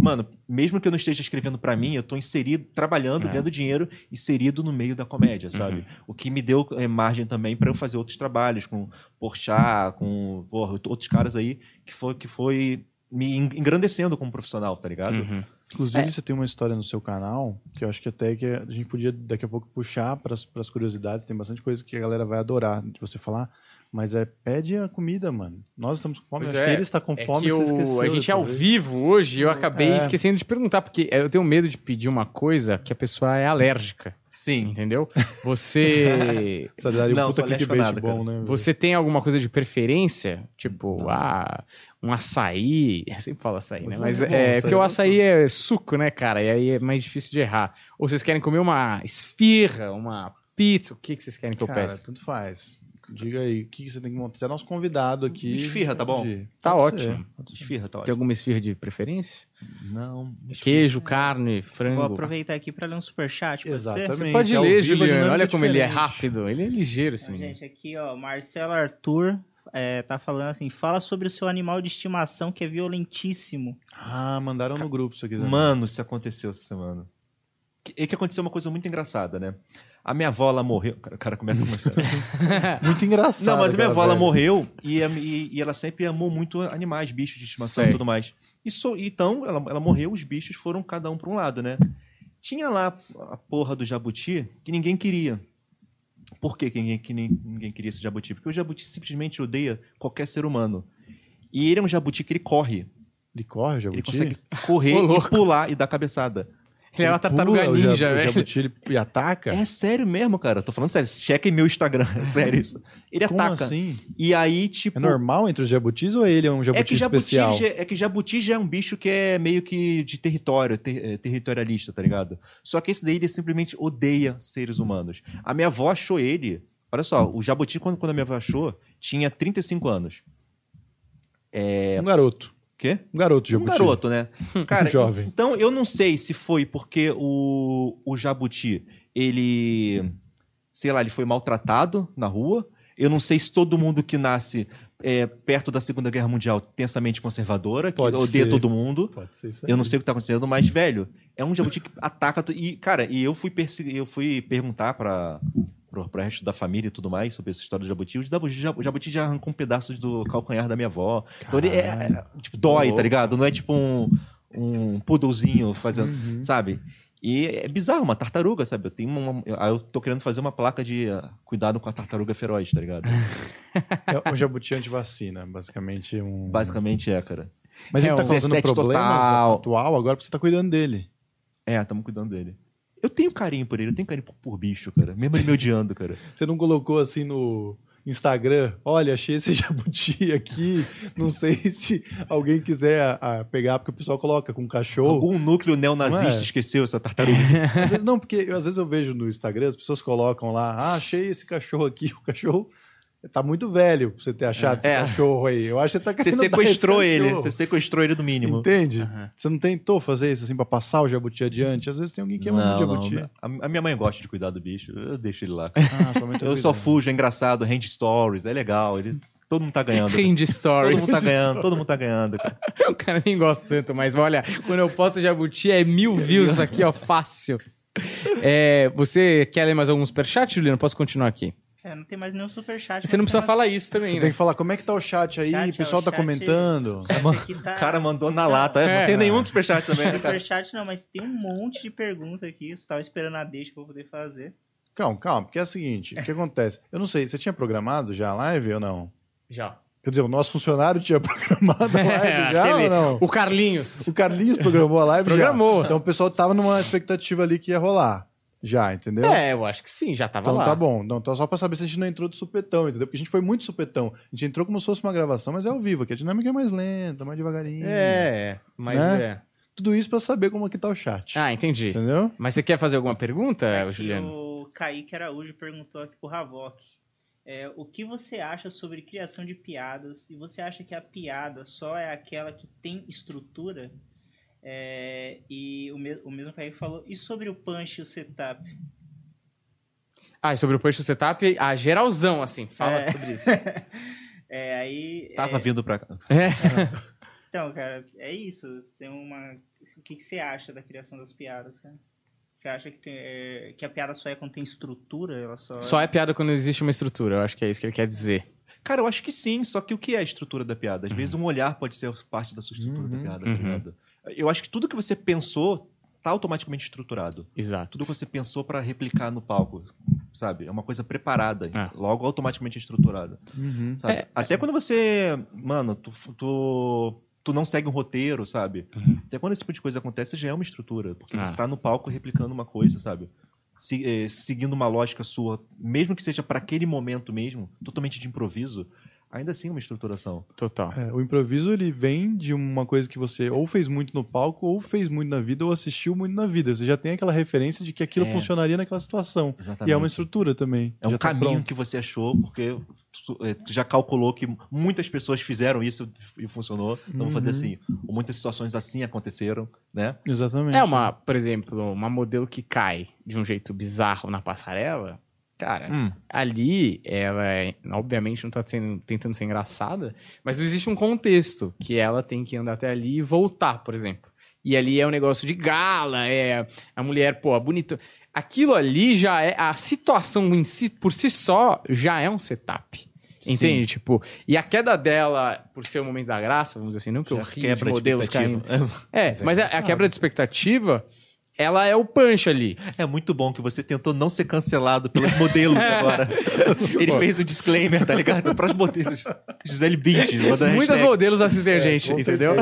mano, mesmo que eu não esteja escrevendo pra mim, eu tô inserido, trabalhando, É. ganhando dinheiro, inserido no meio da comédia, sabe? O que me deu eh, margem também pra eu fazer outros trabalhos com Porchat, com porra, outros caras aí que foi que foi me en- engrandecendo como profissional, tá ligado? Uhum. Inclusive, você tem uma história no seu canal que eu acho que até que a gente podia daqui a pouco puxar para as curiosidades. Tem bastante coisa que a galera vai adorar de você falar. Mas é pede a comida, mano. Nós estamos com fome. Pois acho é, que ele está com É fome. que você eu- esqueceu a gente é ao vez. vivo hoje e eu acabei É. esquecendo de perguntar, porque eu tenho medo de pedir uma coisa que a pessoa é alérgica, Sim. entendeu? Você um Não, puta clickbait nada, bom, né? você tem alguma coisa de preferência? Tipo, ah, um açaí. Eu sempre falo açaí, né? Açaí Mas é bom, é porque é o açaí é suco, né, cara? E aí é mais difícil de errar. Ou vocês querem comer uma esfirra, uma pizza? O que, que vocês querem que eu Cara, peça? tanto faz. Diga aí, o que você tem que montar? Você é nosso convidado aqui. Esfirra, tá bom? Pode- Tá pode ótimo. ser, pode ser. Esfirra, tá Tem ótimo. alguma esfirra de preferência? Não. Queijo, carne, frango. Vou aproveitar aqui para ler um superchat. pode? Exatamente. Você pode Ao ler, Juliano. Olha é como ele é diferente. rápido. Ele é ligeiro, esse Então, menino. gente, aqui, ó, Marcelo Arthur é, tá falando assim: fala sobre o seu animal de estimação que é violentíssimo. Ah, mandaram no grupo isso aqui. também. Mano, isso aconteceu essa semana. É que aconteceu uma coisa muito engraçada, né? A minha avó, ela morreu. O cara começa a. Muito engraçado. Não, mas a minha avó, ela morreu e, e- e ela sempre amou muito animais, bichos de estimação e tudo mais. E so- então, ela, ela morreu, os bichos foram cada um para um lado, né? Tinha lá a porra do jabuti que ninguém queria. Por que, que ninguém, que ninguém queria esse jabuti? Porque o jabuti simplesmente odeia qualquer ser humano. E ele é um jabuti que ele corre. Ele corre, o Ele jabuti? consegue correr e pular e dar cabeçada. Ele é uma tartaruga pula, o ninja, o velho. jabuti ele e ataca? É sério mesmo, cara. Tô falando sério. Chequem meu Instagram. É sério isso. Ele Como ataca. assim? E aí, tipo. É normal entre os jabutis ou ele é um É jabuti que, jabuti especial? já, é que jabuti já é um bicho que é meio que de território, ter- eh, territorialista, tá ligado? Só que esse daí ele simplesmente odeia seres humanos. A minha avó achou ele. Olha só, o jabuti, quando, quando a minha avó achou, tinha 35 anos. Um garoto. Quê? Um garoto Um jabuti. garoto, né? Cara, Jovem. então eu não sei se foi porque o, o jabuti, ele, sei lá, ele foi maltratado na rua. Eu não sei se todo mundo que nasce é, perto da Segunda Guerra Mundial tem essa mente conservadora, que Pode odeia ser. todo mundo. Pode ser isso aí. Eu não sei o que tá acontecendo, mas, velho, é um jabuti que ataca. E, cara, e eu fui, eu fui perguntar pra, pro, pro resto da família e tudo mais sobre essa história do jabuti. O jabuti, já arrancou um pedaço do calcanhar da minha avó. Então ele é, é, tipo, dói, Louco. tá ligado? Não é tipo um, um poodlezinho fazendo, Uhum. sabe? E é bizarro, uma tartaruga, sabe? Eu tenho uma, eu, tô querendo fazer uma placa de ah, cuidado com a tartaruga feroz, tá ligado? É um jabuti antivacina, basicamente um... Basicamente é, cara. Mas ele É tá um causando 17 problemas total. atual agora porque você tá cuidando dele. É, estamos cuidando dele. Eu tenho carinho por ele, eu tenho carinho por, por bicho, cara. Mesmo ele me odiando, cara. Você não colocou assim no Instagram, olha, achei esse jabuti aqui, não sei se alguém quiser ah, pegar, porque o pessoal coloca com cachorro. Algum núcleo neonazista é? esqueceu essa tartaruga. Vezes- não, porque eu- às vezes eu vejo no Instagram, as pessoas colocam lá, ah, achei esse cachorro aqui, o cachorro tá muito velho pra você ter achado esse É. cachorro aí. Eu acho que você tá Você sequestrou ele, você sequestrou ele do mínimo. Entende? Aham. Você não tentou fazer isso assim pra passar o jabuti adiante? Às vezes tem alguém que ama muito Não, jabuti. não. A, minha mãe gosta de cuidar do bicho, eu deixo ele lá. Ah, Eu só fujo, é engraçado, hand stories, é legal, ele, todo mundo tá ganhando. Hand Todo Stories. mundo tá ganhando, todo mundo tá ganhando. cara. O cara nem gosta tanto, mas olha, quando eu posto jabuti é mil views aqui, ó, fácil. É, você quer ler mais algum superchat, Juliano? Posso continuar aqui? É, não tem mais nenhum superchat. Você não precisa tem falar isso também, Você né? tem que falar como é que tá o chat aí, Chat, o pessoal ó, tá chat- comentando. O tá... O cara mandou na lata, é, não tem É. nenhum superchat também, né? Superchat não, mas tem um monte de pergunta aqui. Você tava esperando a deixa pra eu poder fazer. Calma, calma, porque é o seguinte, o que acontece? Eu não sei, você tinha programado já a live ou não? Já. Quer dizer, o nosso funcionário tinha programado a live já Aquele- ou não? O Carlinhos. O Carlinhos programou a live Programou. já. Então o pessoal tava numa expectativa ali que ia rolar. Já, entendeu? É, eu acho que sim, já tava Então lá. tá bom. Não, então só pra saber se a gente não entrou de supetão, entendeu? Porque a gente foi muito supetão. A gente entrou como se fosse uma gravação, mas é ao vivo, que a dinâmica é mais lenta, mais devagarinho. É, mas Né? é. Tudo isso pra saber como é que tá o chat. Ah, entendi. Entendeu? Mas você quer fazer alguma pergunta, Aqui Juliano? O Kaique Araújo perguntou aqui pro Havok. É, o que você acha sobre criação de piadas? E você acha que a piada só é aquela que tem estrutura? É, e o, me o mesmo Kaique falou. E sobre o punch e o setup? Ah, e sobre o push setup, a geralzão, assim, fala É. sobre isso. É, aí. Tava é, vindo pra cá. É. Então, cara, é isso. Tem uma. O que, que você acha da criação das piadas, cara? Você acha que, tem, é, que a piada só é quando tem estrutura? Ela só, Só é piada quando existe uma estrutura, eu acho que é isso que ele quer dizer. Cara, eu acho que sim, só que o que é a estrutura da piada? Às vezes um olhar pode ser parte da sua estrutura da Uhum. piada, Uhum. tá ligado? Eu acho que tudo que você pensou tá automaticamente estruturado. Exato. Tudo que você pensou pra replicar no palco, sabe? É uma coisa preparada, É. logo automaticamente estruturada. Uhum. sabe? É. Até quando você, mano, tu, tu, tu não segue um roteiro, sabe? Até quando esse tipo de coisa acontece, já é uma estrutura. Porque Ah. você tá no palco replicando uma coisa, sabe? Se- eh, seguindo uma lógica sua, mesmo que seja pra aquele momento mesmo, totalmente de improviso, ainda assim é uma estruturação. Total. É, o improviso ele vem de uma coisa que você ou fez muito no palco, ou fez muito na vida, ou assistiu muito na vida. Você já tem aquela referência de que aquilo É. funcionaria naquela situação. Exatamente. E é uma estrutura também. É um tá caminho pronto. que você achou, porque tu, eh, tu já calculou que muitas pessoas fizeram isso e funcionou. Então vamos fazer Uhum. assim. Ou muitas situações assim aconteceram, né? Exatamente. É uma, por exemplo, uma modelo que cai de um jeito bizarro na passarela. Cara, Hum. ali ela, é- obviamente, não tá sendo- tentando ser engraçada, mas existe um contexto que ela tem que andar até ali e voltar, por exemplo. E ali é um negócio de gala, é a mulher, pô, bonita. Aquilo ali já é. A situação em si, por si só, já é um setup. Sim. Entende? Tipo, e a queda dela, por ser o momento da graça, vamos dizer assim, não que eu rio de modelos caindo. É, Mas é mas a, a quebra de expectativa, ela é o punch ali. É muito bom que você tentou não ser cancelado pelos modelos agora. Ele fez o disclaimer, tá ligado? Para os modelos. Gisele Bündchen. Muitas modelos assistem a É, gente, com entendeu?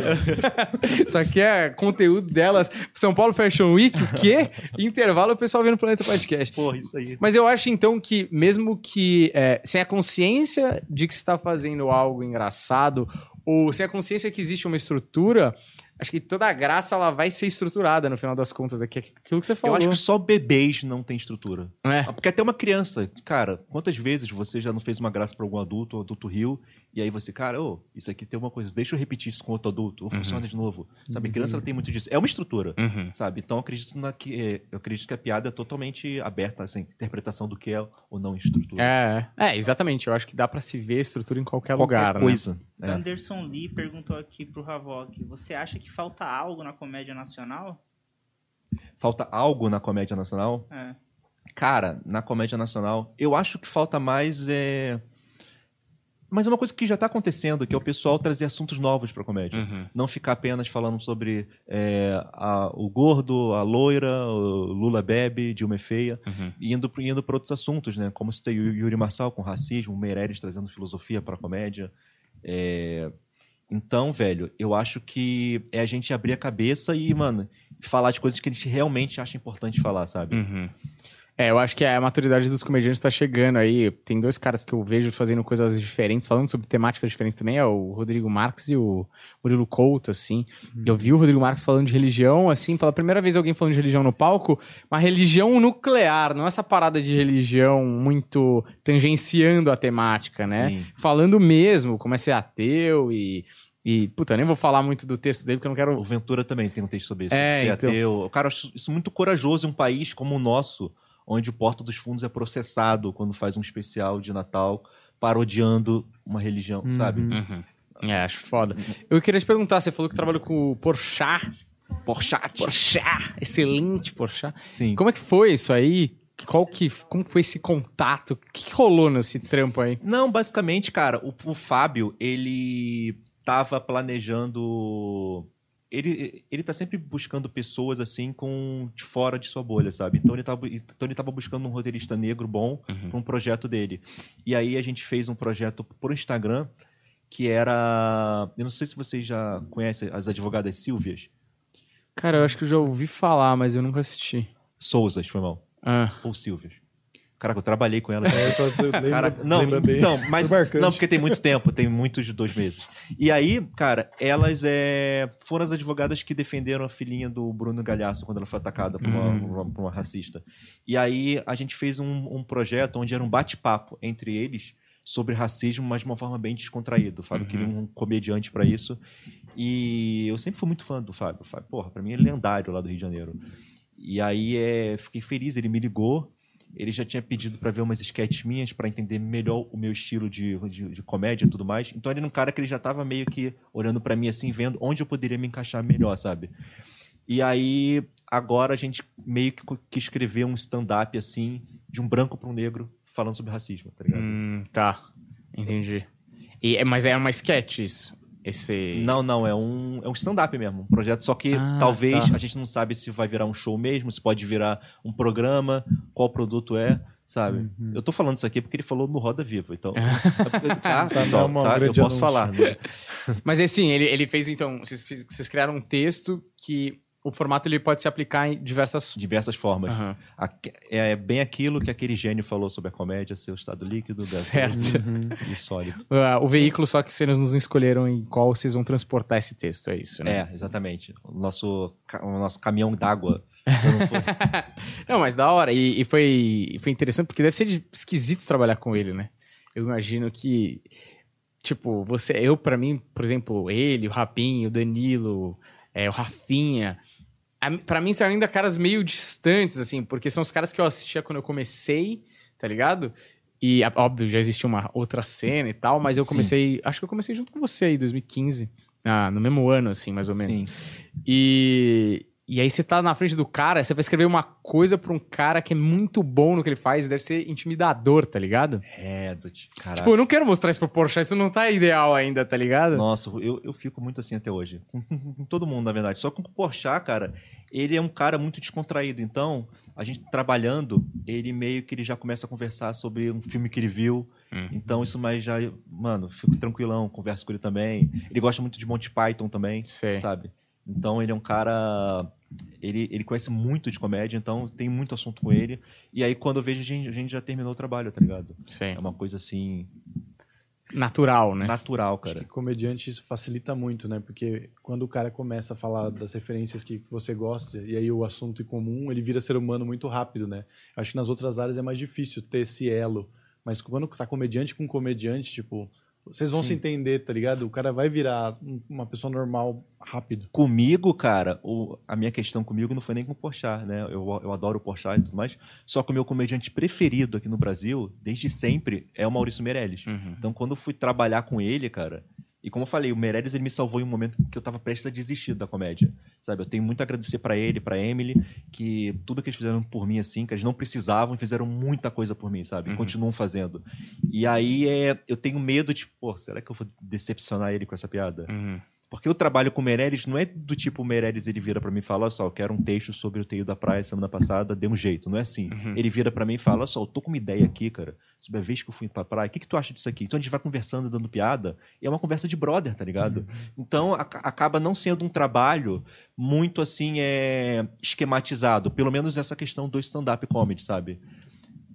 Só que é conteúdo delas. São Paulo Fashion Week, o quê? Intervalo o pessoal vendo o Planeta Podcast. Porra, isso aí. Mas eu acho então que, mesmo que é, sem a consciência de que você está fazendo algo engraçado, ou sem a consciência que existe uma estrutura, acho que toda a graça ela vai ser estruturada no final das contas. Aqui, aquilo que você Eu falou. acho que só bebês não tem estrutura. É. Ah, Porque até uma criança, cara, quantas vezes você já não fez uma graça pra algum adulto, o adulto riu, e aí você, cara, ô, isso aqui tem uma coisa, deixa eu repetir isso com outro adulto, ou funciona de novo. Sabe, criança ela tem muito disso. É uma estrutura, Uhum. sabe? Então eu acredito, na que, é, eu acredito que a piada é totalmente aberta, assim, interpretação do que é ou não estrutura. É, é, exatamente. Eu acho que dá pra se ver a estrutura em qualquer, Qualquer lugar, né? coisa. né? Anderson Lee perguntou aqui pro Havok. Você acha que falta algo na comédia nacional? Falta algo na comédia nacional? É. Cara, na comédia nacional, eu acho que falta mais é. Mas é uma coisa que já tá acontecendo, que é o pessoal trazer assuntos novos pra comédia. Uhum. Não ficar apenas falando sobre é, a- o gordo, a loira, o Lula bebe, Dilma é feia, Uhum. e indo, indo para outros assuntos, né? Como citei o Yuri Marçal com racismo, o Meirelles trazendo filosofia pra comédia. É, Então, velho, eu acho que é a gente abrir a cabeça e, mano, falar de coisas que a gente realmente acha importante falar, sabe? Uhum. É, eu acho que a maturidade dos comediantes tá chegando aí. Tem dois caras que eu vejo fazendo coisas diferentes, falando sobre temáticas diferentes também, é o Rodrigo Marques e o Murilo Couto, assim. Eu vi o Rodrigo Marques falando de religião, assim, pela primeira vez alguém falando de religião no palco, uma religião nuclear, não essa parada de religião muito tangenciando a temática, né? Sim. Falando mesmo como é ser ateu e... E, puta, eu nem vou falar muito do texto dele, porque eu não quero O Ventura também tem um texto sobre isso. É, ser então. ateu. Cara, eu acho isso muito corajoso em um país como o nosso, onde o Porta dos Fundos é processado quando faz um especial de Natal parodiando uma religião, Uhum. sabe? Uhum. É, acho foda. Eu queria te perguntar, você falou que trabalha com o Porchat. Porchat. Porchat, excelente Porchat. Sim. Como é que foi isso aí? Qual que, como que foi esse contato? O que, que rolou nesse trampo aí? Não, basicamente, cara, o, o Fábio, ele tava planejando. Ele, ele tá sempre buscando pessoas assim com de fora de sua bolha, sabe? Então ele tava, então ele tava buscando um roteirista negro bom Uhum. para um projeto dele. E aí a gente fez um projeto por Instagram que era. Eu não sei se vocês já conhecem as advogadas Silvias. Cara, eu acho que eu já ouvi falar, mas eu nunca assisti. Souzas, foi mal. Ah. ou Silvia. Caraca, eu trabalhei com ela. É, lembra, Cara, não, lembra bem. então, mas não, porque tem muito tempo, tem muitos de dois meses. E aí, cara, elas é, foram as advogadas que defenderam a filhinha do Bruno Galhaço quando ela foi atacada por uma, Hum. uma- por uma racista. E aí a gente fez um, um projeto onde era um bate-papo entre eles sobre racismo, mas de uma forma bem descontraída. O Fábio Uhum. queria um comediante pra isso. E eu sempre fui muito fã do Fábio. O Fábio, porra, pra mim ele é lendário lá do Rio de Janeiro. E aí é, fiquei feliz, ele me ligou. Ele já tinha pedido pra ver umas sketches minhas pra entender melhor o meu estilo de, de, de comédia e tudo mais. Então ele era um cara que ele já tava meio que olhando pra mim assim, vendo onde eu poderia me encaixar melhor, sabe? E aí agora a gente meio que escrever um stand-up assim, de um branco pra um negro, falando sobre racismo, tá ligado? Hum, tá. Entendi. E, mas é uma sketch isso? Esse... Não, não, é um, é um stand-up mesmo, um projeto, só que Ah, talvez tá. a gente não sabe se vai virar um show mesmo, se pode virar um programa, qual produto é, sabe? Uhum. Eu tô falando isso aqui porque ele falou no Roda Viva, então... tá, Tá, pessoal, não, tá, eu posso anúncio. falar. né? Mas assim, ele, ele fez então. Vocês, vocês criaram um texto que o formato ele pode se aplicar em diversas. Diversas formas. Aque- É bem aquilo que aquele gênio falou sobre a comédia, seu estado líquido, Certo. Uhum. e sólido. Ah, o veículo, só que vocês não escolheram em qual vocês vão transportar esse texto, é isso, né? É, exatamente. O nosso, o nosso caminhão d'água. não Não, mas da hora. E, e foi, foi interessante porque deve ser de- esquisito trabalhar com ele, né? Eu imagino que, tipo, você, eu, pra mim, por exemplo, ele, o Rapinho, o Danilo, é, o Rafinha. A- Pra mim são ainda caras meio distantes, assim, porque são os caras que eu assistia quando eu comecei, tá ligado? E, óbvio, já existia uma outra cena e tal, mas eu Sim. comecei. Acho que eu comecei junto com você aí, 2015. Ah, no mesmo ano, assim, mais ou menos. Sim. E, e aí você tá na frente do cara, você vai escrever uma coisa pra um cara que é muito bom no que ele faz, deve ser intimidador, tá ligado? É, do Caraca. Tipo, eu não quero mostrar isso pro Porsche, isso não tá ideal ainda, tá ligado? Nossa, eu, eu fico muito assim até hoje. Com, com- com todo mundo, na verdade. Só com o Porchat, cara, ele é um cara muito descontraído. Então, a gente trabalhando, ele meio que ele já começa a conversar sobre um filme que ele viu. Hum. Então, isso mais já... Mano, fico tranquilão, converso com ele também. Ele gosta muito de Monty Python também, Sei. sabe? Então, ele é um cara... Ele, ele conhece muito de comédia, então tem muito assunto com ele. E aí, quando eu vejo, a gente, a gente já terminou o trabalho, tá ligado? Sei. É uma coisa, assim, Natural, né? natural, Acho cara. que comediante isso facilita muito, né? Porque quando o cara começa a falar das referências que você gosta e aí o assunto em comum, ele vira ser humano muito rápido, né? Acho que nas outras áreas é mais difícil ter esse elo. Mas quando tá comediante com comediante, tipo, vocês vão Sim. se entender, tá ligado? O cara vai virar um- uma pessoa normal rápido. Comigo, cara, o- a minha questão comigo não foi nem com o Porchat, né? Eu, eu adoro o Porchat e tudo mais. Só que o meu comediante preferido aqui no Brasil, desde sempre, é o Maurício Meirelles. Uhum. Então, quando eu fui trabalhar com ele, cara... E como eu falei, o Meirelles ele me salvou em um momento que eu tava prestes a desistir da comédia. Sabe? Eu tenho muito a agradecer pra ele, pra Emily, que tudo que eles fizeram por mim, assim, que eles não precisavam e fizeram muita coisa por mim, sabe? E Uhum. continuam fazendo. E aí é, eu tenho medo de, pô, será que eu vou decepcionar ele com essa piada? Uhum. Porque eu trabalho com o Meirelles, não é do tipo o Meirelles ele vira pra mim e fala, olha só, eu quero um texto sobre o teio da praia semana passada, dê um jeito, não é assim. Uhum. Ele vira pra mim e fala, olha só, eu tô com uma ideia aqui, cara, sobre a vez que eu fui pra praia, o que, que tu acha disso aqui? Então a gente vai conversando, dando piada, e é uma conversa de brother, tá ligado? Então aca- acaba não sendo um trabalho muito assim, é, esquematizado, pelo menos essa questão do stand-up comedy, sabe?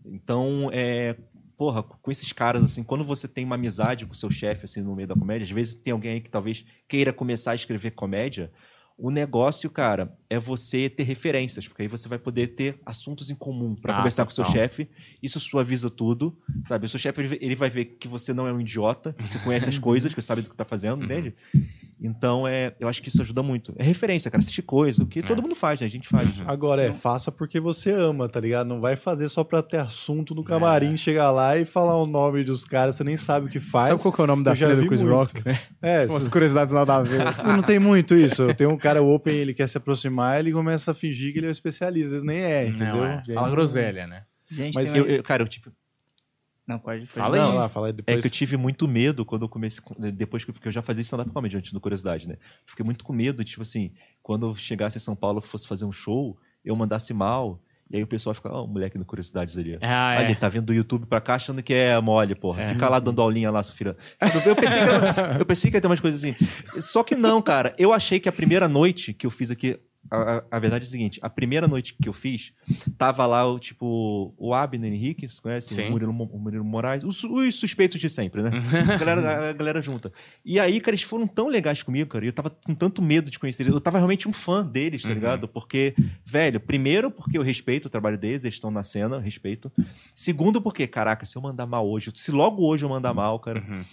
Então, é, porra, com esses caras, assim, quando você tem uma amizade com o seu chefe, assim, no meio da comédia, às vezes tem alguém aí que talvez queira começar a escrever comédia, o negócio, cara, é você ter referências, porque aí você vai poder ter assuntos em comum para Ah, conversar com o seu chefe. Isso suaviza tudo, sabe? O seu chefe, ele- vai ver que você não é um idiota, que você conhece as coisas, que você sabe do que tá fazendo, entende? Então, é, eu acho que isso ajuda muito. É referência, cara, assistir coisa, o que todo mundo faz, né? A gente faz. Agora é, faça porque você ama, tá ligado? Não vai fazer só pra ter assunto no camarim, chegar lá e falar o nome dos caras, você nem sabe o que faz. Sabe qual que é o nome da Eu já filha do Chris muito. Rock, né? É, Umas curiosidades nada a ver. assim. não tem muito isso. Tem um cara open, ele quer se aproximar, ele começa a fingir que ele é um especialista. Às vezes nem é, entendeu? Não, é. Fala groselha, né? Gente, Mas tem Eu, eu- cara, eu tive, Não, pode Fala Não, aí. lá, fala aí É depois. que eu tive muito medo quando eu comecei. Depois que porque eu já fazia stand-up comedy antes do Curiosidade, né? Fiquei muito com medo, tipo assim, quando eu chegasse em São Paulo e fosse fazer um show, eu mandasse mal. E aí o pessoal fica, ó, o moleque do Curiosidades ali. Ah, Ali, é. tá vindo do YouTube pra cá achando que é mole, porra. É. Fica lá dando aulinha lá, sua filha. Sabe, Eu pensei, que era- eu pensei que ia ter umas coisas assim. Só que não, cara. Eu achei que a primeira noite que eu fiz aqui, a, a- a verdade é a seguinte: a primeira noite que eu fiz, tava lá o tipo o Abner Henrique, você conhece? Sim. O Murilo, o Murilo Moraes, os, os suspeitos de sempre, né? a, galera, a galera junta. E aí, cara, eles foram tão legais comigo, cara. e Eu tava com tanto medo de conhecer eles. Eu tava realmente um fã deles, tá Uhum. ligado? Porque, velho, primeiro, porque eu respeito o trabalho deles, eles estão na cena, respeito. Segundo, porque, caraca, se eu mandar mal hoje, se logo hoje eu mandar mal, cara, Uhum.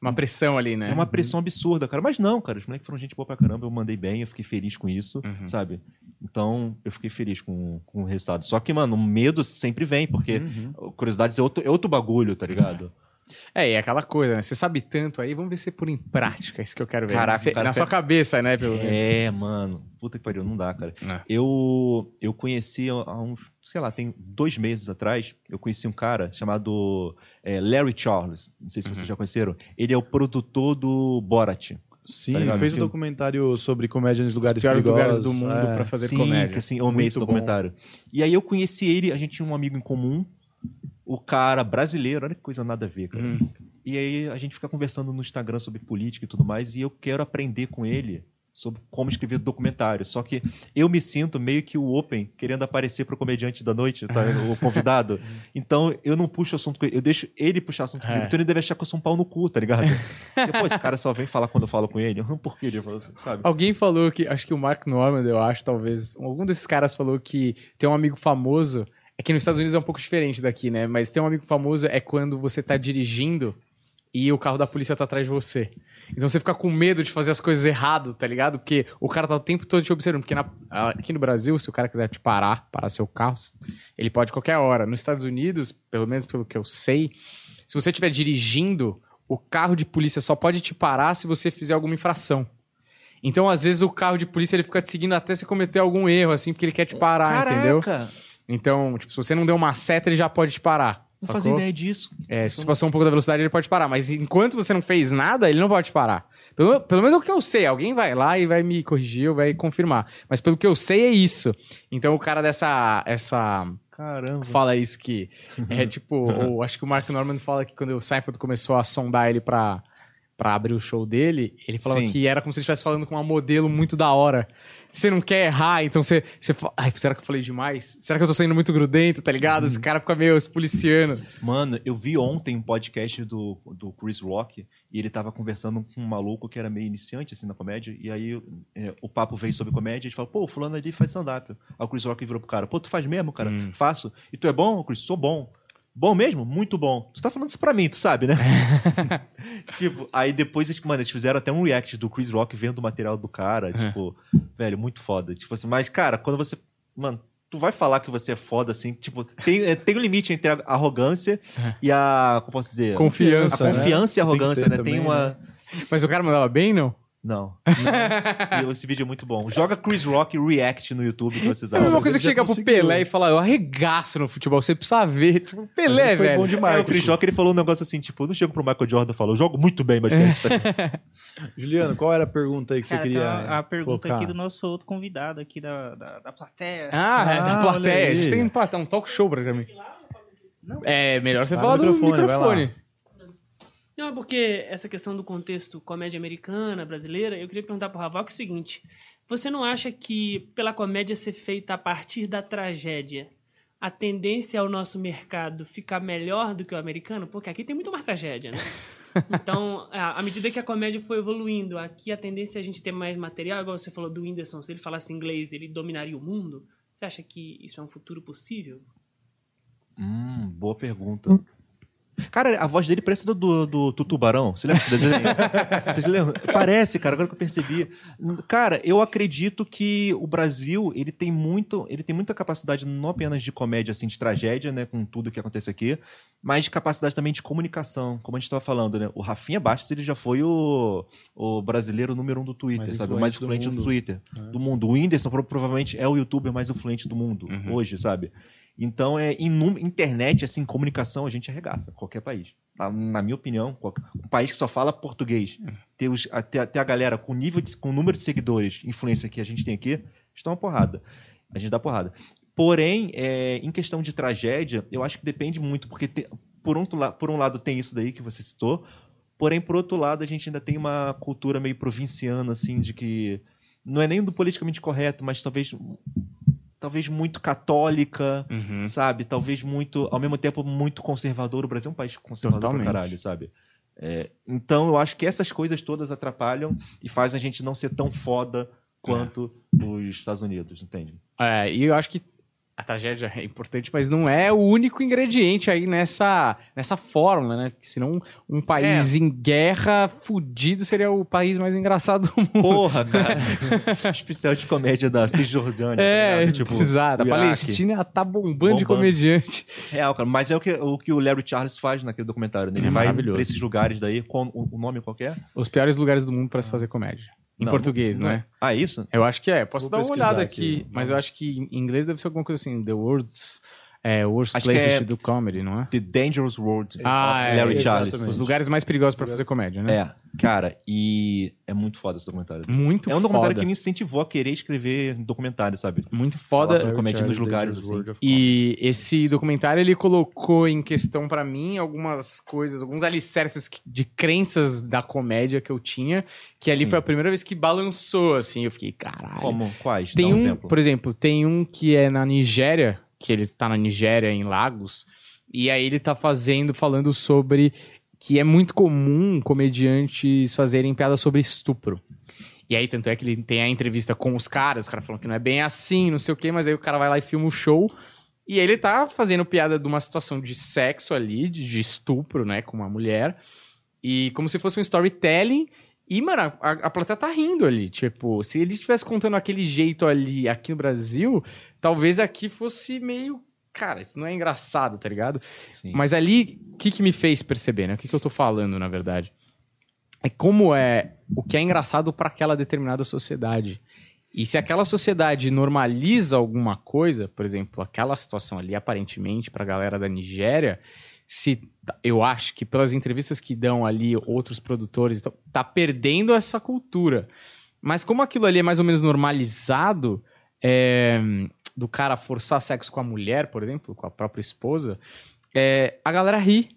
Uma pressão ali, né? é uma pressão absurda, cara. Mas não, cara, os moleques foram gente boa pra caramba, eu mandei bem, eu fiquei feliz com isso, Uhum. sabe? Então, eu fiquei feliz com, com o resultado. Só que, mano, o medo sempre vem, porque Uhum. curiosidades é outro, é outro bagulho, tá ligado? É, e é aquela coisa, né? Você sabe tanto aí, vamos ver se você pôr em prática. É isso que eu quero ver. Caraca, Você- cara na quer- sua cabeça, né? Pelo menos. É, mano. Puta que pariu, não dá, cara. É. Eu, eu conheci há uns, sei lá, tem dois meses atrás, eu conheci um cara chamado é, Larry Charles. Não sei se Uhum. vocês já conheceram. Ele é o produtor do Borat. Sim, Tá ligado? fez um documentário sobre comédia nos lugares piores perigosos. lugares do mundo é. pra fazer Sim, comédia. que, assim, eu amei esse Muito bom. documentário. E aí eu conheci ele, a gente tinha um amigo em comum, o cara brasileiro, olha que coisa nada a ver, cara. Hum. E aí a gente fica conversando no Instagram sobre política e tudo mais, e eu quero aprender com ele sobre como escrever documentário. Só que eu me sinto meio que o Open querendo aparecer pro comediante da noite, tá? o convidado. Então eu não puxo assunto com ele, eu deixo ele puxar assunto comigo. É. Então ele deve achar que eu sou um pau no cu, tá ligado? Depois esse cara só vem falar quando eu falo com ele. Por que ele falou assim, sabe? Alguém falou que, acho que o Mark Norman, eu acho, talvez, algum desses caras falou que tem um amigo famoso, é que nos Estados Unidos é um pouco diferente daqui, né? Mas ter um amigo famoso é quando você tá dirigindo e o carro da polícia tá atrás de você. Então você fica com medo de fazer as coisas errado, tá ligado? Porque o cara tá o tempo todo te observando. Porque na- aqui no Brasil, se o cara quiser te parar, parar seu carro, ele pode qualquer hora. Nos Estados Unidos, pelo menos pelo que eu sei, se você estiver dirigindo, o carro de polícia só pode te parar se você fizer alguma infração. Então, às vezes, o carro de polícia ele fica te seguindo até você cometer algum erro, assim, porque ele quer te parar, entendeu? Caraca! Então, tipo, se você não deu uma seta, ele já pode te parar. Não fazia ideia disso. É, se você passou um pouco da velocidade, ele pode parar. Mas enquanto você não fez nada, ele não pode parar. Pelo, pelo menos é o que eu sei. Alguém vai lá e vai me corrigir ou vai confirmar. Mas pelo que eu sei, é isso. Então o cara dessa. Essa, Caramba. fala isso que é tipo. ou acho que o Mark Norman fala que quando o Seinfeld começou a sondar ele pra, pra abrir o show dele, ele falava Sim. que era como se ele estivesse falando com uma modelo muito da hora. Você não quer errar, então você, você fala, ai, será que eu falei demais? Será que eu tô saindo muito grudento, tá ligado? Esse cara fica meio se policiando. Mano, eu vi ontem um podcast do, do Chris Rock e ele tava conversando com um maluco que era meio iniciante, assim, na comédia. E aí é, o papo veio sobre comédia e a gente falou, pô, o fulano ali faz stand-up. Aí o Chris Rock virou pro cara, pô, tu faz mesmo, cara? Hum. Faço. E tu é bom, Chris? Sou bom. Bom mesmo? Muito bom. Tu tá falando isso pra mim, tu sabe, né? tipo, aí depois, eles- mano, eles fizeram até um react do Chris Rock vendo o material do cara. Tipo, velho, muito foda. Tipo assim, mas, cara, quando você. Mano, tu vai falar que você é foda, assim, tipo, tem, é, tem um limite entre a arrogância e a. Como posso dizer? Confiança, A né? confiança e a Tem que arrogância, ter né? Tem também, uma. Mas o cara mandava bem, não? Não. E esse vídeo é muito bom. Joga Chris Rock React no YouTube que vocês É a mesma acham. coisa que já chegar pro conseguiu. Pelé e falar, eu arregaço no futebol, você precisa ver. Tipo, Mas Pelé, foi velho. bom de É, o. Chris Rock ele falou um negócio assim, tipo, eu não chego pro Michael Jordan e falo, eu jogo muito bem basquete. tá? Juliano, qual era a pergunta aí que Cara, você queria a, a pergunta colocar? aqui do nosso outro convidado aqui da, da, da plateia. Ah, é, Ah, da olha plateia. A gente tem um, um talk show praticamente. É, melhor você Vai falar no do microfone, vai lá. microfone. Não, é porque essa questão do contexto comédia americana, brasileira, eu queria perguntar pro Havok o seguinte: você não acha que pela comédia ser feita a partir da tragédia, a tendência ao nosso mercado ficar melhor do que o americano? Porque aqui tem muito mais tragédia, né? Então, à à medida que a comédia foi evoluindo, aqui a tendência é a gente ter mais material, igual você falou do Whindersson, se ele falasse inglês, ele dominaria o mundo. Você acha que isso é um futuro possível? hum, boa pergunta. Cara, a voz dele parece do, do, do, do Tubarão. Você lembra desse desenho? Vocês lembram? Parece, cara, agora que eu percebi. Cara, eu acredito que o Brasil, ele tem muito, ele tem muita capacidade não apenas de comédia, assim, de tragédia, né, com tudo que acontece aqui, mas de capacidade também de comunicação, como a gente estava falando, né? O Rafinha Bastos, ele já foi o, o brasileiro número um do Twitter, Mais sabe? O mais influente do do. Twitter, do mundo. O Whindersson pro- provavelmente é o youtuber mais influente do mundo Uhum. hoje, sabe? Então, é, internet, assim, comunicação, a gente arregaça, qualquer país. Na, na minha opinião, qualquer- um país que só fala português, ter, os, a, ter, ter a galera com nível de, com o número de seguidores, influência que a gente tem aqui, estão uma porrada. A gente dá porrada. Porém, é, em questão de tragédia, eu acho que depende muito, porque te- por, um, por um lado tem isso daí que você citou, porém, por outro lado, a gente ainda tem uma cultura meio provinciana, assim, de que não é nem do politicamente correto, mas talvez talvez muito católica, Uhum. sabe? Talvez muito, ao mesmo tempo, muito conservador. O Brasil é um país conservador Totalmente. pra caralho, sabe? É, então eu acho que essas coisas todas atrapalham e fazem a gente não ser tão foda quanto os Estados Unidos, entende? É, e eu acho que a tragédia é importante, mas não é o único ingrediente aí nessa, nessa fórmula, né? Porque senão um país É. em guerra fudido seria o país mais engraçado do mundo. Porra, cara. Especial de comédia da Cisjordânia. É, ligado? Tipo, exato. A. Palestina tá bombando, de Bombando. comediante. Real, cara. Mas é o que o, que o Larry Charles faz naquele documentário. né? Ele É vai pra esses lugares daí. Com, o, o nome qualquer? Os piores lugares do mundo para se fazer comédia. Em Não, português, não é? Ah, isso? Eu acho que é. Posso Vou dar uma olhada aqui. aqui, mas eu acho que em inglês deve ser alguma coisa assim, The World's é, Worst Acho Places é- to Do Comedy, não é? The Dangerous World Ah, of é, Larry exatamente. Charles. Os lugares mais perigosos para fazer comédia, né? É, cara, e é muito foda esse documentário. Muito é um documentário foda. que me incentivou a querer escrever documentário, sabe? Muito Falar foda. sobre comédia nos lugares, assim. E esse documentário ele colocou em questão pra mim algumas coisas, alguns alicerces de crenças da comédia que eu tinha, que ali Sim. foi a primeira vez que balançou assim, eu fiquei, caralho. Como? Quais? Tem Dá um, um, exemplo. por exemplo, tem um que é na Nigéria, que ele tá na Nigéria em Lagos, e aí ele tá fazendo falando sobre que é muito comum comediantes fazerem piadas sobre estupro. E aí, tanto é que ele tem a entrevista com os caras, os caras falam que não é bem assim, não sei o quê, mas aí o cara vai lá e filma o show. E ele tá fazendo piada de uma situação de sexo ali, de, de estupro, né, com uma mulher. E como se fosse um storytelling. E, mano, a, a plateia tá rindo ali. Tipo, se ele estivesse contando aquele jeito ali aqui no Brasil, talvez aqui fosse meio. Cara, isso não é engraçado, tá ligado? Sim. Mas ali, o que, que me fez perceber, né? O que, que eu tô falando, na verdade? É como é o que é engraçado pra aquela determinada sociedade. E se aquela sociedade normaliza alguma coisa, por exemplo, aquela situação ali, aparentemente, pra galera da Nigéria, se t- eu acho que pelas entrevistas que dão ali outros produtores, então, tá perdendo essa cultura. Mas como aquilo ali é mais ou menos normalizado, é, do cara forçar sexo com a mulher, por exemplo, com a própria esposa, é, a galera ri.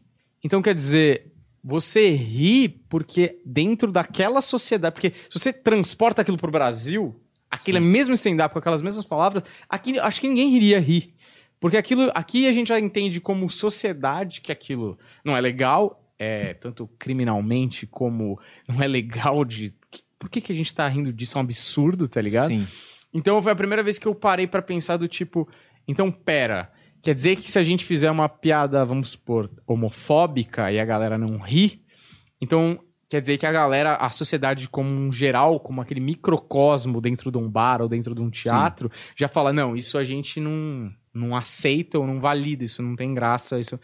Então, quer dizer, você ri porque dentro daquela sociedade. Porque se você transporta aquilo pro Brasil, aquele mesmo stand-up com aquelas mesmas palavras, aqui acho que ninguém iria rir. Porque aquilo. Aqui a gente já entende como sociedade que aquilo não é legal, é, tanto criminalmente como não é legal de. Por que, que a gente tá rindo disso? É um absurdo, tá ligado? Sim. Então foi a primeira vez que eu parei pra pensar do tipo, então pera, quer dizer que se a gente fizer uma piada, vamos supor, homofóbica e a galera não ri, então quer dizer que a galera, a sociedade como um geral, como aquele microcosmo dentro de um bar ou dentro de um teatro, já fala, não, isso a gente não, não aceita ou não valida, isso não tem graça, isso...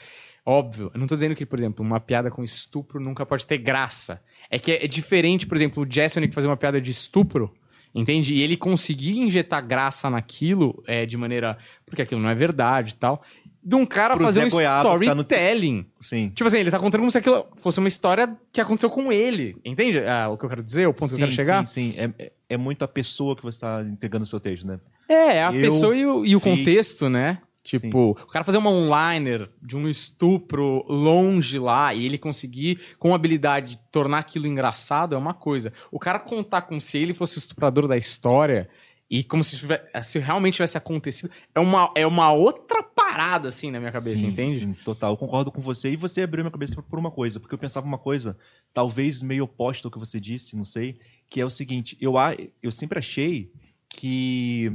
Óbvio, eu não tô dizendo que, por exemplo, uma piada com estupro nunca pode ter graça. É que é diferente, por exemplo, o Jessonic fazer uma piada de estupro, Entende? E ele conseguir injetar graça naquilo é, de maneira. Porque aquilo não é verdade e tal. De um cara Pro fazer Zé um que tá no- storytelling. Sim. Tipo assim, ele tá contando como se aquilo fosse uma história que aconteceu com ele. Entende ah, o que eu quero dizer? O ponto que eu quero chegar? Sim, sim. É, é- é muito a pessoa que você está entregando o seu texto, né? É, a Eu pessoa e o, e o contexto, né? Tipo, o cara fazer uma onliner de um estupro longe lá e ele conseguir, com habilidade, tornar aquilo engraçado é uma coisa. O cara contar como se ele fosse o estuprador da história e como se, tiver- se realmente tivesse acontecido é uma, é uma outra parada, assim, na minha cabeça, Sim, entende? sim, total. Eu concordo com você. E você abriu minha cabeça por- por uma coisa, porque eu pensava uma coisa, talvez meio oposta ao que você disse, não sei, que é o seguinte: eu, a- eu sempre achei que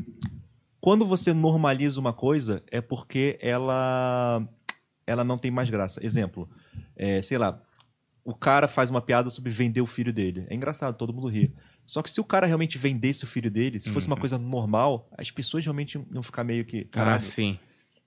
quando você normaliza uma coisa, é porque ela, ela não tem mais graça. Exemplo, é, sei lá, o cara faz uma piada sobre vender o filho dele. É engraçado, todo mundo ri. Só que se o cara realmente vendesse o filho dele, se fosse uma coisa normal, as pessoas realmente iam ficar meio que. Ah, Caralho, sim.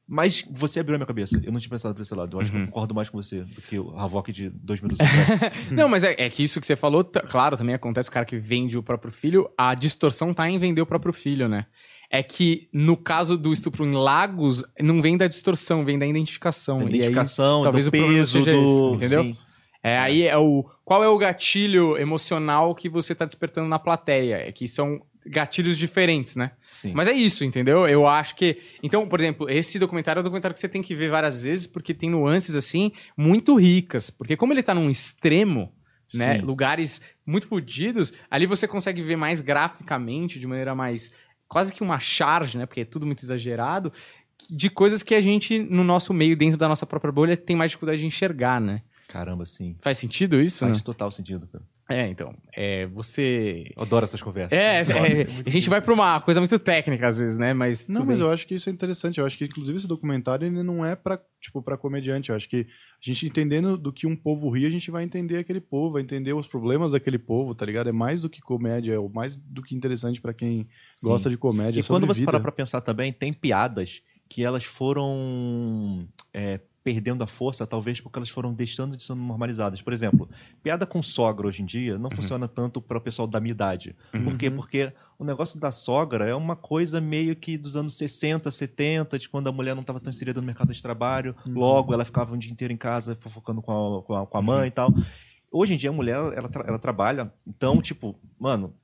Mas você abriu a minha cabeça. Eu não tinha pensado por esse lado. Eu acho Uhum. que eu concordo mais com você do que o Havok de dois minutos atrás. Não, mas é, é que isso que você falou, claro, também acontece o cara que vende o próprio filho, a distorção tá em vender o próprio filho, né? É que no caso do estupro em Lagos, não vem da distorção, vem da identificação. Da E aí, identificação, talvez do o peso, seja do. esse, entendeu? Sim. É, aí é o. Qual é o gatilho emocional que você tá despertando na plateia? É que são gatilhos diferentes, né? sim. Mas é isso, entendeu? Eu acho que. Então, por exemplo, esse documentário é um documentário que você tem que ver várias vezes, porque tem nuances, assim, muito ricas. Porque como ele tá num extremo, né? Sim. Lugares muito fodidos. Ali você consegue ver mais graficamente, de maneira mais. quase que uma charge, né? Porque é tudo muito exagerado. De coisas que a gente, no nosso meio, dentro da nossa própria bolha, tem mais dificuldade de enxergar, né? Caramba, sim. Faz sentido isso? Faz né? total sentido, cara. É, então. É, você. Eu adoro essas conversas. É, Adoro. é, a gente vai pra uma coisa muito técnica às vezes, né? Mas. Não, mas bem. eu acho que isso é interessante. Eu acho que, inclusive, esse documentário ele não é pra, tipo, pra comediante. Eu acho que a gente entendendo do que um povo ri, a gente vai entender aquele povo, vai entender os problemas daquele povo, tá ligado? É mais do que comédia, é mais do que interessante pra quem Sim. gosta de comédia. E é sobre quando você vida. parar pra pensar também, tem piadas que elas foram é, perdendo a força, talvez porque elas foram deixando de ser normalizadas. Por exemplo, piada com sogra hoje em dia não funciona tanto para o pessoal da minha idade. Por quê? Porque o negócio da sogra é uma coisa meio que dos anos 60, 70, de quando a mulher não estava tão inserida no mercado de trabalho, logo ela ficava um dia inteiro em casa fofocando com a, com a, com a mãe e tal. Hoje em dia a mulher, ela, tra- ela trabalha, então, tipo, mano,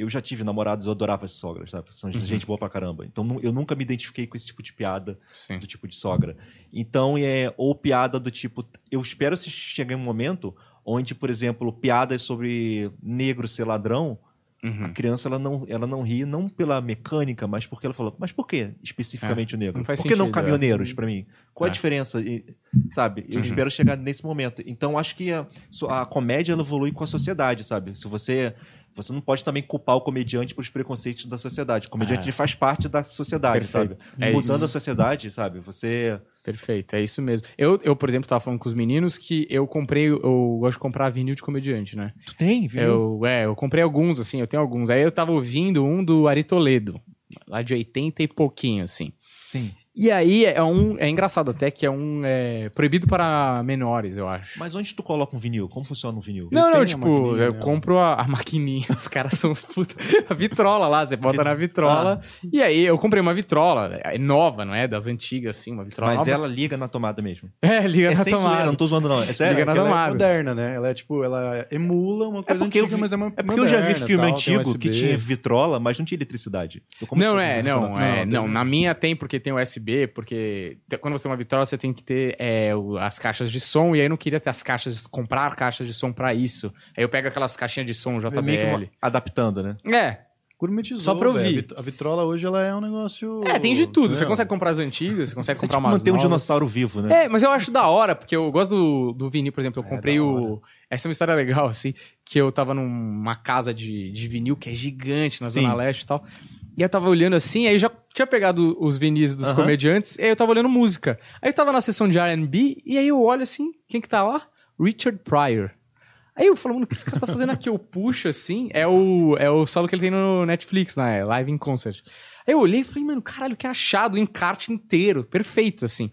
eu já tive namorados, eu adorava as sogras, sabe? São gente boa pra caramba. Então nu- eu nunca me identifiquei com esse tipo de piada, Sim. do tipo de sogra. Então é ou piada do tipo, eu espero se chegar em um momento onde, por exemplo, piadas sobre negro ser ladrão, a Uhum. criança ela não, ela não ri não pela mecânica, mas porque ela falou, mas por que especificamente o negro? não por que não sentido, é. caminhoneiros pra mim? Qual É. a diferença? E, sabe? Eu Uhum. espero chegar nesse momento. Então acho que a, a comédia ela evolui com a sociedade, sabe? Se você você não pode também culpar o comediante pelos preconceitos da sociedade. O comediante É. faz parte da sociedade, Perfeito. sabe? É Mudando isso. a sociedade, sabe? Você Perfeito, é isso mesmo. Eu, eu, por exemplo, tava falando com os meninos que eu comprei, eu gosto de comprar vinil de comediante, né? tu tem, viu? Eu, é, eu comprei alguns, assim, eu tenho alguns. Aí eu tava ouvindo um do Ari Toledo, lá de 80 e pouquinho, assim. Sim. E aí é um. É engraçado até que é um. É, proibido para menores, eu acho. Mas onde tu coloca um vinil? Como funciona um vinil? Não, não, tipo, eu compro a, a maquininha, os caras são os puta. A vitrola lá, você bota na vitrola. E aí eu comprei uma vitrola, é nova, não é? Das antigas, assim, uma vitrola Mas nova. ela liga na tomada mesmo. É, liga É na tomada. não tô zoando não. É sério? Liga na Porque ela tomada. é moderna, né? Ela é tipo, ela emula uma coisa porque eu antiga, vi- mas é uma É porque eu já vi moderna, filme tal, antigo que tinha vitrola, mas não tinha eletricidade. Não, é, não, é, Não, Na minha tem porque tem USB, porque quando você tem uma vitrola você tem que ter é, as caixas de som, e aí eu não queria ter as caixas, comprar caixas de som pra isso. Aí eu pego aquelas caixinhas de som É meio que JBL. adaptando, né? É, Gourmetizou, Só pra ouvir. A vit- A vitrola hoje ela é um negócio. é, tem de tudo. Você consegue comprar as antigas, você consegue Você comprar tipo, umas manter um dinossauro vivo, né? É, mas eu acho da hora, porque eu gosto do, do vinil, por exemplo. Eu É, comprei o. Essa é uma história legal, assim, que eu tava numa casa de, de vinil que é gigante na Sim. Zona Leste e tal. E eu tava olhando assim, aí eu já tinha pegado os vinis dos Aham. comediantes, e aí eu tava olhando música. Aí eu tava na sessão de RB, e aí eu olho assim, quem que tá lá? Richard Pryor. Aí eu falo, mano, o que esse cara tá fazendo aqui? Eu puxo assim, é o, é o solo que ele tem no Netflix, né? Live in Concert. Aí eu olhei e falei, mano, caralho, que achado, encarte inteiro, perfeito, assim.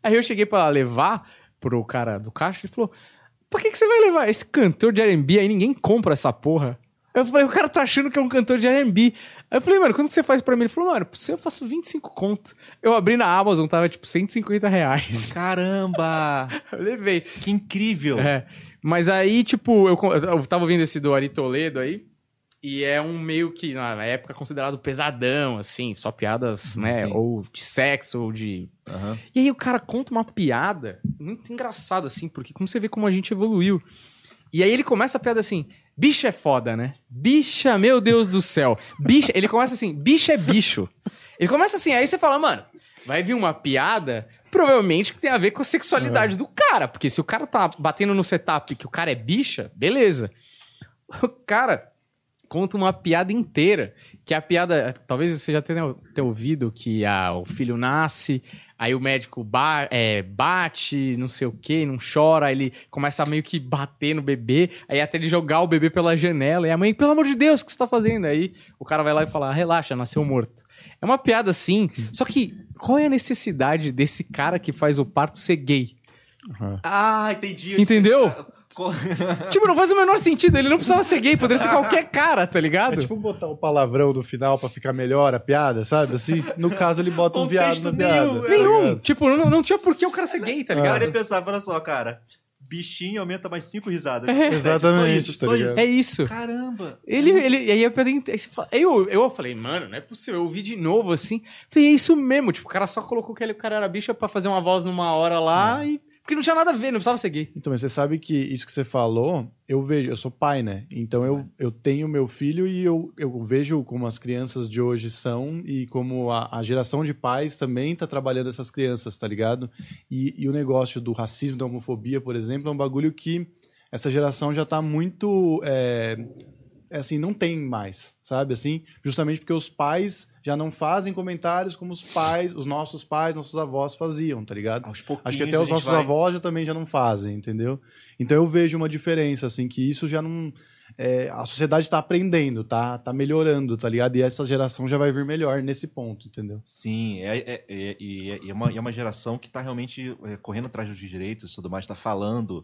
Aí eu cheguei pra levar pro cara do caixa e falou: Por que, que você vai levar esse cantor de RB aí? Ninguém compra essa porra. Eu falei, o cara tá achando que é um cantor de R&B. Aí eu falei, mano, quanto que você faz pra mim? Ele falou, mano, eu faço 25 conto. Eu abri na Amazon, tava tipo 150 reais. Caramba! Eu levei. Que incrível! É. Mas aí, tipo, eu, eu tava ouvindo esse do Ari Toledo aí. E é um meio que, na época, considerado pesadão, assim, só piadas, né? Sim. Ou de sexo, ou de. Aham. E aí o cara conta uma piada muito engraçado, assim, porque como você vê como a gente evoluiu. E aí ele começa a piada assim: bicha é foda, né? Bicha, meu Deus do céu. Bicha. Ele começa assim: bicha é bicho. Ele começa assim, aí você fala, mano, vai vir uma piada. Provavelmente que tem a ver com a sexualidade do cara. Porque se o cara tá batendo no setup que o cara é bicha, beleza. O cara conta uma piada inteira. Que a piada. Talvez você já tenha, tenha ouvido que a, o filho nasce, aí o médico ba- é, bate, não sei o que, não chora, aí ele começa a meio que bater no bebê, aí até ele jogar o bebê pela janela, e a mãe, pelo amor de Deus, o que você tá fazendo? Aí o cara vai lá e fala: "Ah, relaxa, nasceu morto. É uma piada assim, só que qual é a necessidade desse cara que faz o parto ser gay? Ah, entendi. Entendeu? Tipo, não faz o menor sentido, ele não precisava ser gay, poderia ser qualquer cara, tá ligado? É tipo botar o palavrão no final pra ficar melhor a piada, sabe? Assim, no caso ele bota um viado na piada. nenhum, tá Nenhum. ligado? Tipo, não, não tinha por que o cara ser gay, tá Agora ligado? ele pensava, olha só, cara. Bichinho aumenta mais cinco risadas. É. Exatamente, Só isso, tá só ligado? isso. É isso. Caramba. Ele, ele, aí aí aí eu, eu falei, mano, não é possível. Eu ouvi de novo assim. Falei, é isso mesmo. Tipo, o cara só colocou que ele, o cara era bicha pra fazer uma voz numa hora lá e Porque não tinha nada a ver, não precisava seguir. Então, mas você sabe que isso que você falou, eu vejo, eu sou pai, né? Então eu, eu tenho meu filho e eu, eu vejo como as crianças de hoje são e como a, a geração de pais também tá trabalhando essas crianças, tá ligado? E, e o negócio do racismo, da homofobia, por exemplo, é um bagulho que essa geração já tá muito. É, é assim, não tem mais, sabe? Assim, justamente porque os pais já não fazem comentários como os pais, os nossos pais, nossos avós faziam, tá ligado? Aos pouquinhos, Acho que até os nossos vai- avós já também já não fazem, entendeu? Então eu vejo uma diferença, assim, que isso já não. É, a sociedade tá aprendendo, tá, tá melhorando, tá ligado? E essa geração já vai vir melhor nesse ponto, entendeu? Sim, é, é, é, e é, uma, é uma geração que está realmente é, correndo atrás dos direitos e tudo mais, está falando,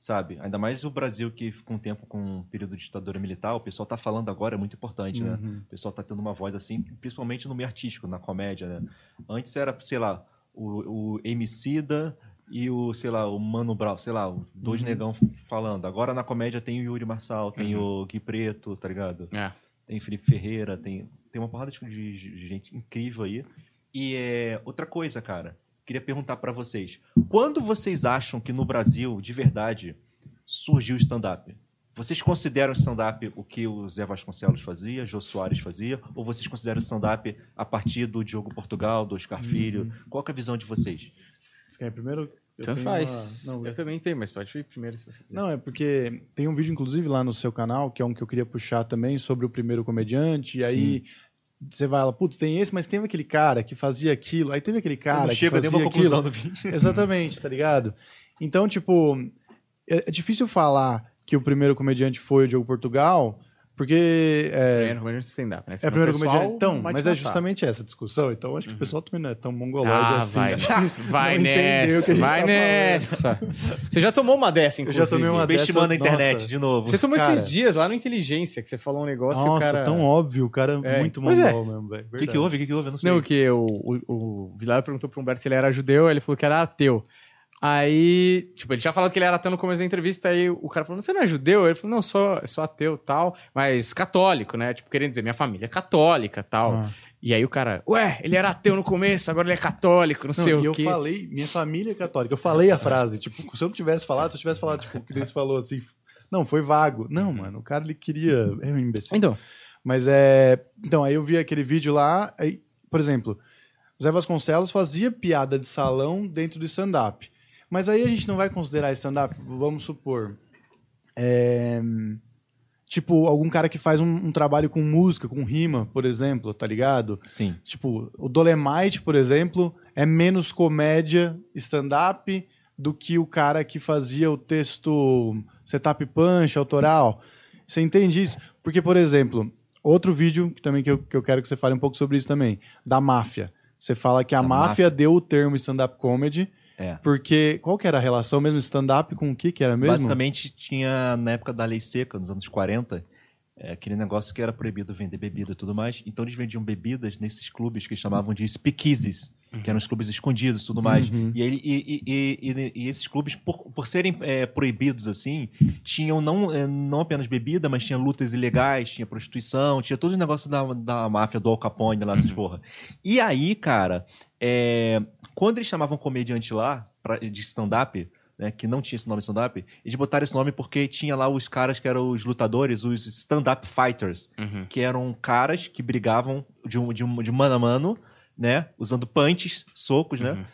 sabe? Ainda mais o Brasil que ficou um tempo com um período de ditadura militar, o pessoal está falando agora, é muito importante, né? Uhum. O pessoal está tendo uma voz assim, principalmente no meio artístico, na comédia, né? Antes era, sei lá, o, o Emicida e o, sei lá, o Mano Brown, sei lá, o dois Uhum. negão falando. Agora na comédia tem o Yuri Marçal, tem o Gui Preto, tá ligado? É. tem Felipe Ferreira, tem, tem uma porrada de, de- de gente incrível aí. E é outra coisa, cara. Queria perguntar pra vocês. Quando vocês acham que no Brasil, de verdade, surgiu o stand-up? Vocês consideram o stand-up o que o Zé Vasconcelos fazia, Jô Soares fazia? Ou vocês consideram o stand-up a partir do Diogo Portugal, do Oscar Filho? Qual que é a visão de vocês? Você quer primeiro? Eu Tanto faz. uma- Não, Eu também tenho, mas pode ir primeiro se você quiser. Não, é porque tem um vídeo, inclusive, lá no seu canal, que é um que eu queria puxar também, sobre o primeiro comediante. E aí você vai lá, putz, tem esse, mas tem aquele cara que fazia aquilo. Aí teve aquele cara que chega, fazia uma conclusão aquilo. do vídeo. Exatamente, tá ligado? Então, tipo, é, é difícil falar que o primeiro comediante foi o Diogo Portugal, porque. É, Primeiro comediante stand-up, né? é Senão o primeiro pessoal comediante. Então, mas é matar. justamente essa discussão. Então, acho que o pessoal também não é tão mongolóide Ah, assim. vai né? nessa. Vai a nessa, vai tá nessa. Você já tomou uma dessa, Eu inclusive. já tomei uma dessa, Subestimando a internet, nossa. de novo. Você tomou Cara. esses dias lá no Inteligência, que você falou um negócio e o Nossa, cara... tão óbvio. O cara é É, muito pois é. mongol mesmo, velho. O que, que houve? O que, que houve? Eu não sei. Não, que o, o, o Vilar perguntou pro Humberto se ele era judeu, ele falou que era ateu. Aí, tipo, ele tinha falado que ele era ateu no começo da entrevista, aí o cara falou, você não é judeu? Ele falou, não, sou, sou ateu tal, mas católico, né? Tipo, querendo dizer, minha família é católica tal. Ah. E aí o cara, ué, ele era ateu no começo, agora ele é católico, não, Não, sei e o eu quê. falei, minha família é católica. Eu falei a frase, tipo, se eu não tivesse falado, se eu tivesse falado, tipo, o que eles falou assim, não, foi vago. Não, mano, o cara ele queria. É um imbecil. Então, Mas é. Então, aí eu vi aquele vídeo lá, aí, por exemplo, Zé Vasconcelos fazia piada de salão dentro do stand-up. Mas aí a gente não vai considerar stand-up, vamos supor. é, Tipo, algum cara que faz um, um trabalho com música, com rima, por exemplo, tá ligado? Sim. Tipo, o Dolemite, por exemplo, é menos comédia stand-up do que o cara que fazia o texto setup punch, autoral. Você entende isso? Porque, por exemplo, outro vídeo que também que eu, que eu quero que você fale um pouco sobre isso também, da máfia. Você fala que a máfia, máfia. deu o termo stand-up comedy, É. porque qual que era a relação mesmo stand-up com o que que era mesmo? Basicamente, tinha, na época da lei seca, nos anos 40, é, aquele negócio que era proibido vender bebida e tudo mais. Então, eles vendiam bebidas nesses clubes que chamavam de speakeasies, que eram os clubes escondidos e tudo mais. Uhum. E, ele, e, e- e- esses clubes, por, por serem é, proibidos assim, tinham não, é, não apenas bebida, mas tinha lutas ilegais, tinha prostituição, tinha todo o negócio da, da máfia, do Al Capone lá, essas porra. E aí, cara, é, quando eles chamavam comediante lá, pra, de stand-up, né, que não tinha esse nome stand-up, eles botaram esse nome porque tinha lá os caras que eram os lutadores, os stand-up fighters, Uhum. que eram caras que brigavam de, um, de, um, de mano a mano, né, usando punches, socos, né,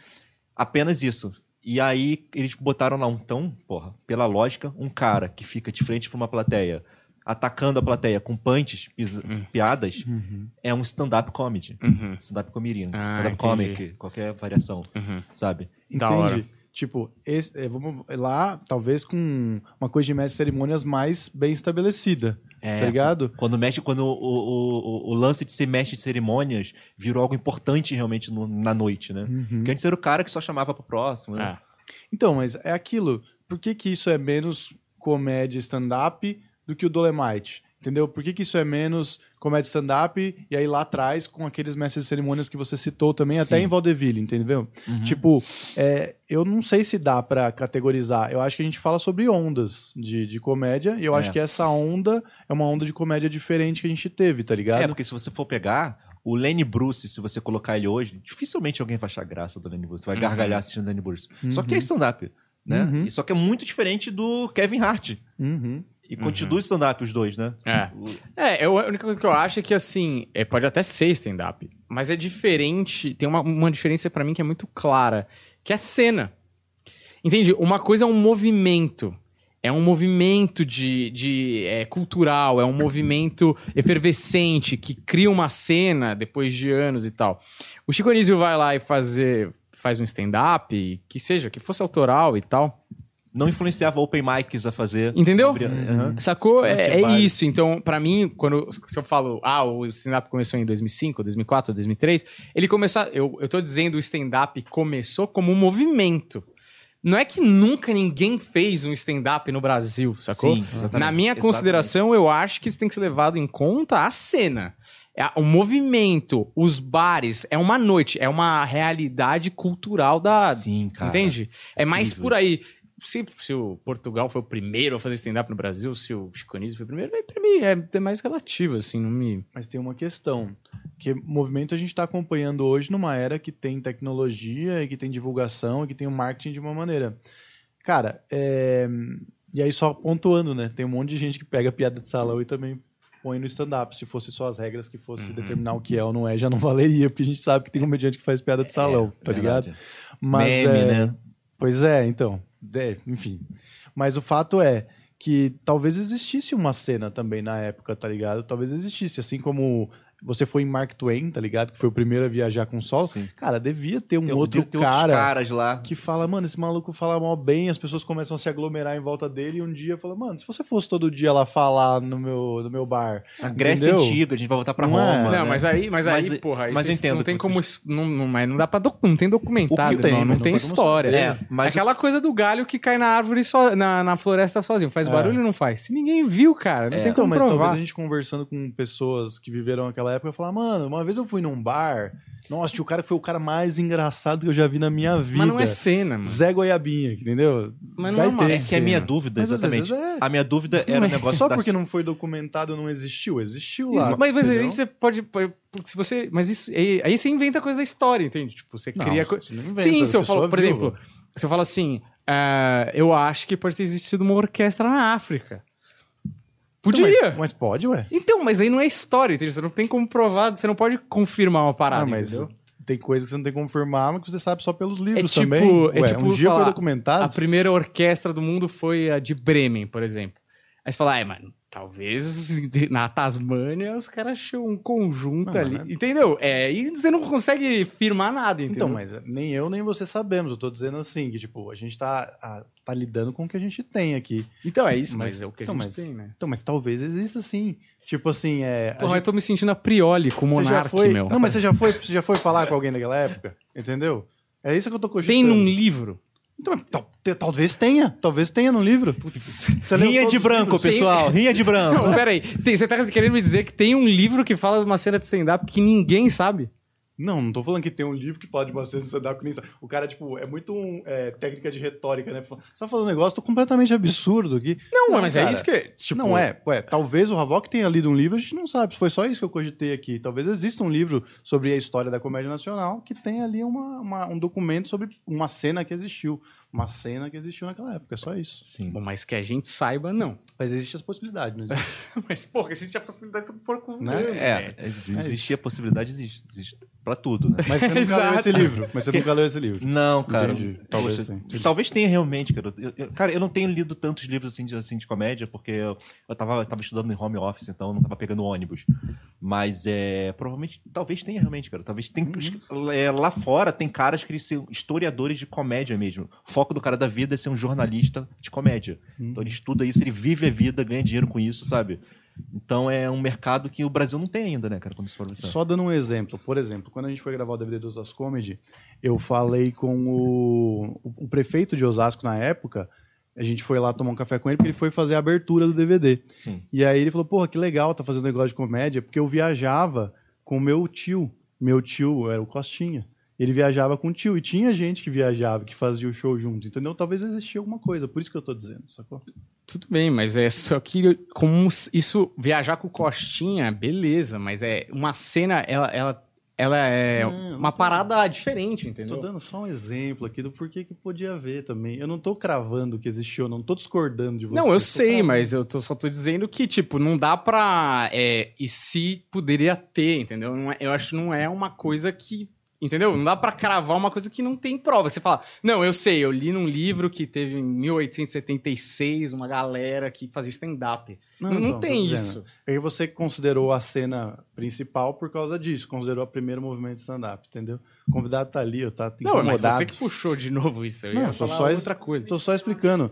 apenas isso. E aí eles botaram lá, então, porra, pela lógica, um cara que fica de frente pra uma plateia, atacando a plateia com punches, pis- piadas, Uhum. é um stand-up comedy. Uhum. Stand-up comedian, Ah, stand-up comic, qualquer variação, Uhum. sabe? Entende? Tipo, esse- é, vamos lá, talvez com uma coisa de mestre de cerimônias mais bem estabelecida, É, tá ligado? Quando mexe, quando o, o, o, o lance de ser mestre de cerimônias virou algo importante realmente no- na noite, né? Uhum. Porque antes era o cara que só chamava pro próximo, né? É. Então, mas é aquilo. Por que, que isso é menos comédia stand-up do que o Dolemite? Entendeu? Por que, que isso é menos comédia stand-up e aí lá atrás com aqueles mestres de cerimônias que você citou também, até Sim. em Vaudeville, entendeu? Uhum. Tipo, é, eu não sei se dá pra categorizar. Eu acho que a gente fala sobre ondas de, de comédia e eu É. acho que essa onda é uma onda de comédia diferente que a gente teve, tá ligado? É, porque se você for pegar o Lenny Bruce, se você colocar ele hoje, dificilmente alguém vai achar graça do Lenny Bruce. Vai Uhum. gargalhar assistindo o Lenny Bruce. Só que é stand-up. né? Uhum. E Só que é muito diferente do Kevin Hart. Uhum. E continua o stand-up os dois, né? É. É, eu, a única coisa que eu acho é que, assim, é, pode até ser stand-up, mas é diferente, tem uma, uma diferença pra mim que é muito clara, que é cena. Entende? Uma coisa é um movimento. É um movimento de, de é, cultural, é um movimento efervescente que cria uma cena depois de anos e tal. O Chico Anísio vai lá e fazer, faz um stand-up, que seja, que fosse autoral e tal. Não influenciava open mics a fazer. Entendeu? Aham. Sacou? É, tinha é vários. isso. Então, pra mim, quando se eu falo, ah, o stand-up começou em 2005, 2004, 2003, ele começou. a- Eu, eu tô dizendo o stand-up começou como um movimento. Não é que nunca ninguém fez um stand-up no Brasil, sacou? Sim, exatamente. Na minha Exatamente. consideração, eu acho que isso tem que ser levado em conta a cena. É o movimento, os bares, é uma noite, é uma realidade cultural da, Sim, cara. Entende? É mais Incrível por aí. Se, se o Portugal foi o primeiro a fazer stand-up no Brasil, se o Chico Anísio foi o primeiro, aí pra mim é, é mais relativo, assim, não me... Mas tem uma questão, que movimento a gente está acompanhando hoje numa era que tem tecnologia e que tem divulgação e que tem o marketing de uma maneira. Cara, é... e aí só pontuando, né? Tem um monte de gente que pega piada de salão e também põe no stand-up. Se fosse só as regras que fosse Uhum. determinar o que é ou não é, já não valeria, porque a gente sabe que tem comediante que faz piada de salão, tá ligado? Verdade. Mas, Meme, é, né? Pois é, então. É, enfim. Mas o fato é que talvez existisse uma cena também na época, tá ligado? Talvez existisse, assim como você foi em Mark Twain, tá ligado? Que foi o primeiro a viajar com o sol. Sim. Cara, devia ter um Tem, outro tem outros cara caras lá. que fala, mano, esse maluco fala mal bem, as pessoas começam a se aglomerar em volta dele e um dia fala, mano, se você fosse todo dia lá falar no meu, no meu bar, A Grécia entendeu? Antiga, a gente vai voltar pra Não é? Roma. não, né? mas aí, mas aí Mas- porra, aí mas entendo não tem como... Não, não, mas não dá pra... doc- Não tem documentado, O que tem, não, não mas tem não tem história. É, mas Aquela coisa do galho que cai na árvore, só, na, na floresta sozinho. Faz É. barulho ou não faz? Se ninguém viu, cara, não É. tem Então, como mas provar. talvez a gente conversando com pessoas que viveram aquela época, falar, mano, uma vez eu fui num bar, nossa, tio, o cara foi o cara mais engraçado que eu já vi na minha vida. Mas não é cena, mano. Zé Goiabinha, entendeu? Mas não Vai é uma ter. é que a minha cena. dúvida, Mas exatamente. é. A minha dúvida era o negócio Só da... porque não foi documentado não existiu. Existiu lá. Isso, mas, mas aí você pode. porque se você. Mas isso. Aí, aí você inventa coisa da história, entende? Tipo, você Não, cria. co- você não inventa, Sim, se eu falo, por viu. exemplo, se eu falo assim, ah, eu acho que pode ter existido uma orquestra na África. Podia. Então, mas, mas pode, ué. Então, mas aí não é história, entendeu? Você não tem como provar, você não pode confirmar uma parada, Ah, mas entendeu? tem coisas que você não tem como confirmar, mas que você sabe só pelos É livros tipo, também. é Ué, tipo um dia falar, foi A documentado. primeira orquestra do mundo foi a de Bremen, por exemplo. Aí você fala, ah, mano, talvez na Tasmânia os caras acham um conjunto Não, ali. mas- Entendeu? É, e você não consegue firmar nada, entendeu? Então, mas nem eu nem você sabemos. Eu tô dizendo assim, que tipo, a gente tá, a- tá lidando com o que a gente tem aqui. Então é isso, mas, Mas- é o que a então, gente mas- tem, né? Então, mas talvez exista sim. Tipo assim, é. a Porra, gente- eu tô me sentindo a prioli com o Monark, foi... meu. Não, mas você já foi, você já foi falar com alguém naquela época? Entendeu? É isso que eu tô cogitando. Tem num livro. Então, talvez tenha. Talvez tenha no livro. Rinha de branco, livros? pessoal. Rinha de branco. Não, peraí. Tem- Você tá querendo me dizer que tem um livro que fala de uma cena de stand-up que ninguém sabe? Não, não tô falando que tem um livro que fala de de stand-up que nem sabe. O cara, tipo, é muito um, é, técnica de retórica, né? Você tá falando um negócio tô completamente absurdo aqui. Não, mas é cara. isso que. Tipo, não é, ué, talvez o Havok tenha lido um livro, a gente não sabe. Foi só isso que eu cogitei aqui. Talvez exista um livro sobre a história da comédia nacional que tenha ali uma, uma- um documento sobre uma cena que existiu. Uma cena que existiu naquela época, é só isso. Sim. Bom, mas que a gente saiba, não. Mas existe as possibilidades, não existe? Mas, porra, existe a possibilidade do porco Né? voando, É, velho. existia a possibilidade, existe, existe pra tudo, né? Mas você nunca leu esse livro. Mas você nunca leu esse livro. Não, cara. Entendi. Talvez Poxa, talvez tenha realmente, cara. Eu, eu- cara, eu não tenho lido tantos livros assim de, assim, de comédia, porque eu, eu, tava, eu tava estudando em home office, então eu não tava pegando ônibus. Mas é. Provavelmente, talvez tenha realmente, cara. Talvez tem. é, lá fora tem caras que eles são historiadores de comédia mesmo. O foco do cara da vida é ser um jornalista de comédia. Então ele estuda isso, ele vive a vida, ganha dinheiro com isso, sabe? Então é um mercado que o Brasil não tem ainda, né, cara? Quando for. Só dando um exemplo. Por exemplo, quando a gente foi gravar o DVD do Osasco Comedy, eu falei com o, o, o prefeito de Osasco na época. A gente foi lá tomar um café com ele porque ele foi fazer a abertura do DVD. Sim. E aí ele falou, porra, que legal, tá fazendo negócio de comédia, porque eu viajava com meu tio. Meu tio era o Costinha. Ele viajava com o tio. E tinha gente que viajava, que fazia o show junto. Entendeu? Talvez existia alguma coisa. Por isso que eu tô dizendo, sacou? Tudo bem, mas é só que como isso viajar com o Costinha, beleza, mas é uma cena ela, ela, ela é Não, uma tô- parada diferente, Tô entendeu? dando só um exemplo aqui do porquê que podia haver também. Eu não tô cravando que existiu, não tô discordando de você. Não, eu tô sei, cravando. mas eu tô- só tô dizendo que, tipo, não dá pra. É, e se poderia ter, entendeu? Não é- eu acho que não é uma coisa que. Entendeu? Não dá pra cravar uma coisa que não tem prova. Você fala, não, eu sei, eu li num livro que teve em 1876 uma galera que fazia stand-up. Não, não tô tem isso. Aí você considerou a cena principal por causa disso, considerou o primeiro movimento de stand-up, entendeu? O convidado tá ali, eu tá tá Não, mas incomodado. você que puxou de novo isso. Eu Não, ia falar só es- outra coisa. Tô só explicando.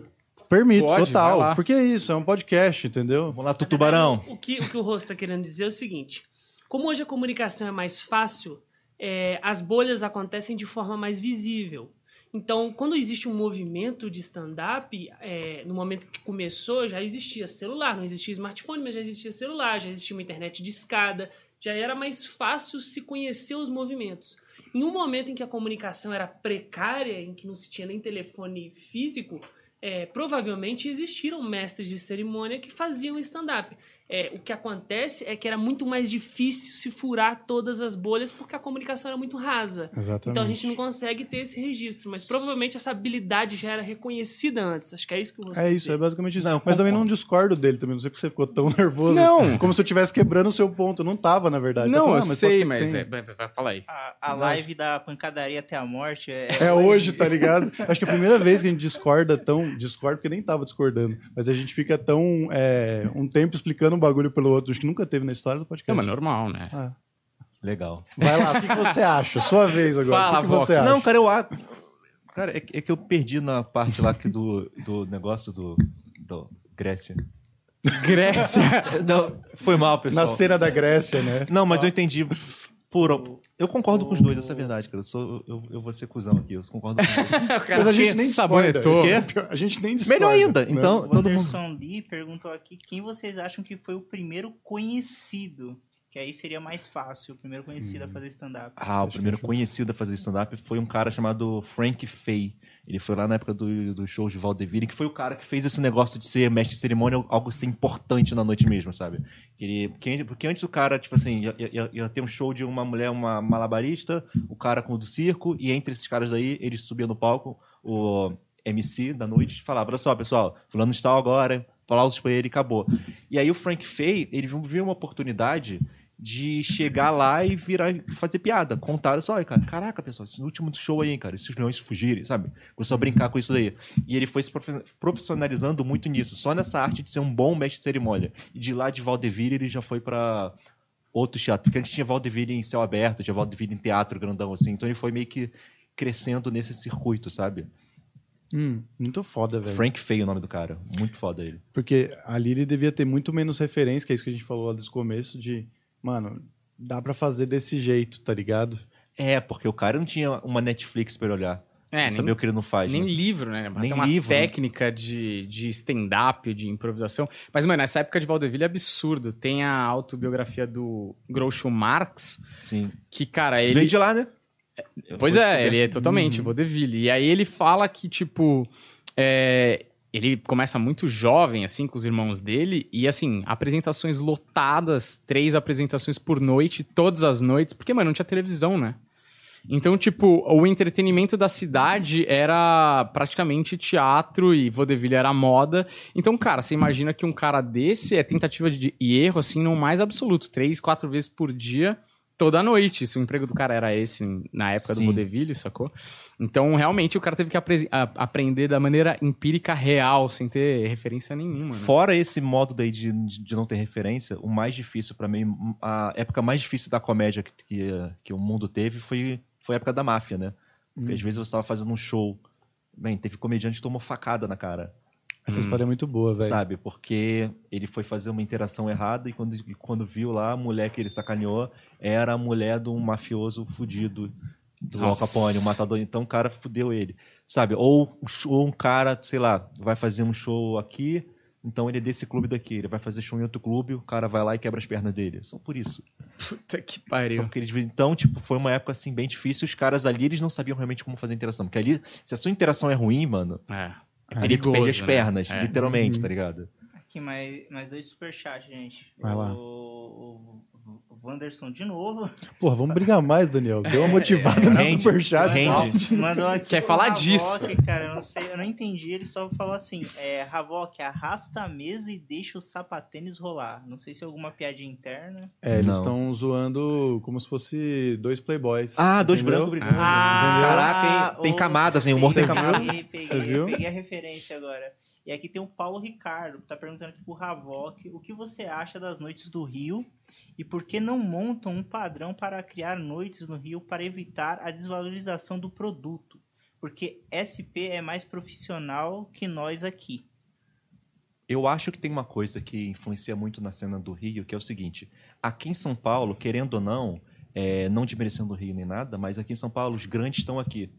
Permito, Pode, total. Porque é isso, é um podcast, entendeu? Vamos lá, Tutubarão. O que o, que o Rosto está querendo dizer é o seguinte: como hoje a comunicação é mais fácil, é, as bolhas acontecem de forma mais visível. Então, quando existe um movimento de stand-up, é, no momento que começou, já existia celular, não existia smartphone, mas já existia celular, já existia uma internet de escada, já era mais fácil se conhecer os movimentos. Em um momento em que a comunicação era precária, em que não se tinha nem telefone físico, é, provavelmente existiram mestres de cerimônia que faziam stand-up. É, o que acontece é que era muito mais difícil se furar todas as bolhas porque a comunicação era muito rasa. Exatamente. Então a gente não consegue ter esse registro, mas provavelmente essa habilidade já era reconhecida antes. Acho que é isso que você É isso, é basicamente isso. Não, Mas também não discordo dele também. Não sei porque você ficou tão nervoso. Não. Como se eu estivesse quebrando o seu ponto. Eu não tava, na verdade. Não, eu ah, pode sei, mas. É, vai- vai- fala aí. A, a live da pancadaria até a morte é. É hoje, tá ligado? Acho que é a primeira vez que a gente discorda tão. Discorda porque nem tava discordando. Mas a gente fica tão. é, um tempo explicando bagulho pelo outro. Acho que nunca teve na história do podcast. Não, mas normal, né? Ah. Legal. Vai lá, o que, que você acha? Sua vez agora. Fala, o que, que você acha? Não, cara, eu acho. Cara, é, que- é que eu perdi na parte lá que do, do negócio do, do Grécia. Grécia. Não, foi mal, pessoal. Na cena da Grécia, né? Não, mas eu entendi. Por, eu concordo com os dois, essa é a verdade, cara. Eu, sou, eu, eu vou ser cuzão aqui, eu concordo com os dois. Mas a gente nem sabonetou. A gente nem discorda. Melhor ainda, então O todo mundo. Anderson Lee perguntou aqui quem vocês acham que foi o primeiro conhecido. Que aí seria mais fácil, o primeiro conhecido a fazer stand-up. Ah, o primeiro conhecido a fazer stand-up foi um cara chamado Frank Fay. Ele foi lá na época do, do show de Valdeville, que foi o cara que fez esse negócio de ser mestre de cerimônia, algo ser importante na noite mesmo, sabe? Que ele, porque, porque antes o cara, tipo assim, ia, ia, ia ter um show de uma mulher, uma malabarista, o cara com o do circo, e entre esses caras daí, ele subia no palco, o MC da noite, e falava, olha só, pessoal, fulano está agora, aplausos pra ele e acabou. E aí o Frank Fay, ele viu uma oportunidade de chegar lá e virar fazer piada. Contar só, cara, caraca, pessoal, esse último show aí, cara, esses leões fugirem, sabe? Começou a brincar com isso daí. E ele foi se profissionalizando muito nisso, só nessa arte de ser um bom mestre de cerimônia. E de lá de Valdeville ele já foi pra outro teatro, porque a gente tinha Valdeville em céu aberto, tinha Valdeville em teatro grandão assim, então ele foi meio que crescendo nesse circuito, sabe? Hum, muito foda, velho. Frank Fay é o nome do cara, muito foda ele. Porque ali ele devia ter muito menos referência, que é isso que a gente falou lá desde o começo, de, mano, dá pra fazer desse jeito, tá ligado? É, porque o cara não tinha uma Netflix pra ele olhar. É, pra saber nem- o que ele não faz. Nem né? livro, né? Nem Tem uma livro, né? técnica de, de stand-up, de improvisação. Mas, mano, essa época de Valdeville é absurdo. Tem a autobiografia do Groucho Marx, Sim. que, cara, ele... Veio de lá, né? Pois Foi é, ele é totalmente vaudeville. E aí ele fala que, tipo, é, ele começa muito jovem, assim, com os irmãos dele, e assim, apresentações lotadas, três apresentações por noite, todas as noites, porque, mano, não tinha televisão, né? Então, tipo, o entretenimento da cidade era praticamente teatro e vaudeville era moda. Então, cara, você imagina que um cara desse é tentativa de erro, assim, no mais absoluto. Três, quatro vezes por dia, toda noite. Se o emprego do cara era esse na época do Sim. vaudeville, sacou? Então, realmente, o cara teve que apre- a- aprender da maneira empírica real, sem ter referência nenhuma, né? Fora esse modo daí de, de não ter referência, o mais difícil pra mim, a época mais difícil da comédia que, que, que o mundo teve foi, foi a época da máfia, né? Porque às vezes você tava fazendo um show, bem, teve comediante que tomou facada na cara, Essa história é muito boa, velho. sabe? Porque ele foi fazer uma interação errada e quando, e quando viu lá, a mulher que ele sacaneou era a mulher de um mafioso fudido do Al. Capone, o matador. Então o cara fudeu ele, sabe? Ou, um ou um cara, sei lá, vai fazer um show aqui, então ele é desse clube daqui. Ele vai fazer show em outro clube, o cara vai lá e quebra as pernas dele. Só por isso. Puta que Só pariu. porque eles... Então, tipo, foi uma época assim bem difícil. Os caras ali, eles não sabiam realmente como fazer interação. Porque ali, se a sua interação é ruim, mano, É. É tu perigoso, perde as né? pernas, É. literalmente, tá ligado? Aqui mais, mais dois superchats, gente. Vai lá. O- o Wanderson de novo. Porra, vamos brigar mais, Daniel. Deu uma motivada no Rende, superchat. rende. Mandou aqui Quer falar Havok, disso. cara, eu não sei, eu não entendi. Ele só falou assim: é, Havok, arrasta a mesa e deixa o sapatênis rolar. Não sei se é alguma piadinha interna. É, eles estão zoando como se fosse dois playboys. Ah, dois brancos brigando. Ah, Caraca? Tem ô, camadas, hein? O humor tem camadas. Peguei, peguei, Você viu? peguei a referência agora. E aqui tem o Paulo Ricardo, que tá perguntando aqui pro Havok o que você acha das noites do Rio e por que não montam um padrão para criar noites no Rio para evitar a desvalorização do produto? Porque SP é mais profissional que nós aqui. Eu acho que tem uma coisa que influencia muito na cena do Rio, que é o seguinte: aqui em São Paulo, querendo ou não, é, não desmerecendo o Rio nem nada, mas aqui em São Paulo os grandes estão aqui.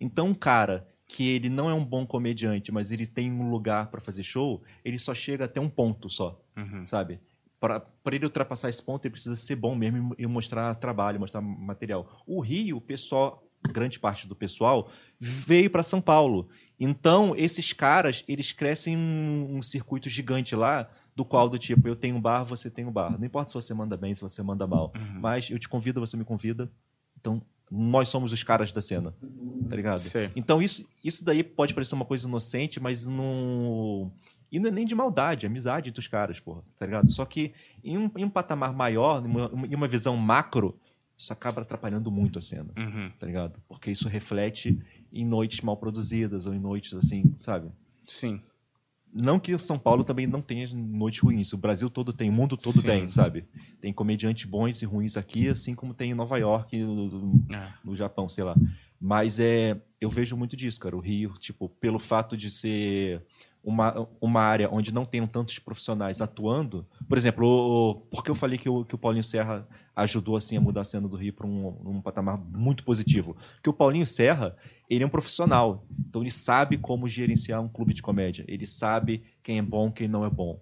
Então, um cara que ele não é um bom comediante, mas ele tem um lugar para fazer show, ele só chega até um ponto só, Uhum. sabe? Para ele ultrapassar esse ponto, ele precisa ser bom mesmo e mostrar trabalho, mostrar material. O Rio, o pessoal, grande parte do pessoal, veio para São Paulo. Então, esses caras, eles crescem um, um circuito gigante lá, do qual, do tipo, eu tenho um bar, você tem um bar. Não importa se você manda bem, se você manda mal. Mas eu te convido, você me convida. Então, nós somos os caras da cena. Tá ligado? Sei. Então, isso, isso daí pode parecer uma coisa inocente, mas não. E não é nem de maldade, é amizade entre os caras, porra, tá ligado? Só que em um, em um patamar maior, em uma, em uma visão macro, isso acaba atrapalhando muito a cena, Uhum. tá ligado? Porque isso reflete em noites mal produzidas ou em noites assim, sabe? Sim. Não que o São Paulo também não tenha noites ruins, o Brasil todo tem, o mundo todo Sim. tem, sabe? Tem comediantes bons e ruins aqui, assim como tem em Nova York, no, É. no Japão, sei lá. Mas é, eu vejo muito disso, cara. O Rio, tipo, pelo fato de ser uma, uma área onde não tenham tantos profissionais atuando. Por exemplo, o, o- porque eu falei que o, que o Paulinho Serra ajudou assim a mudar a cena do Rio para um, um patamar muito positivo. Que o Paulinho Serra, ele é um profissional. Então ele sabe como gerenciar um clube de comédia. Ele sabe quem é bom, quem não é bom.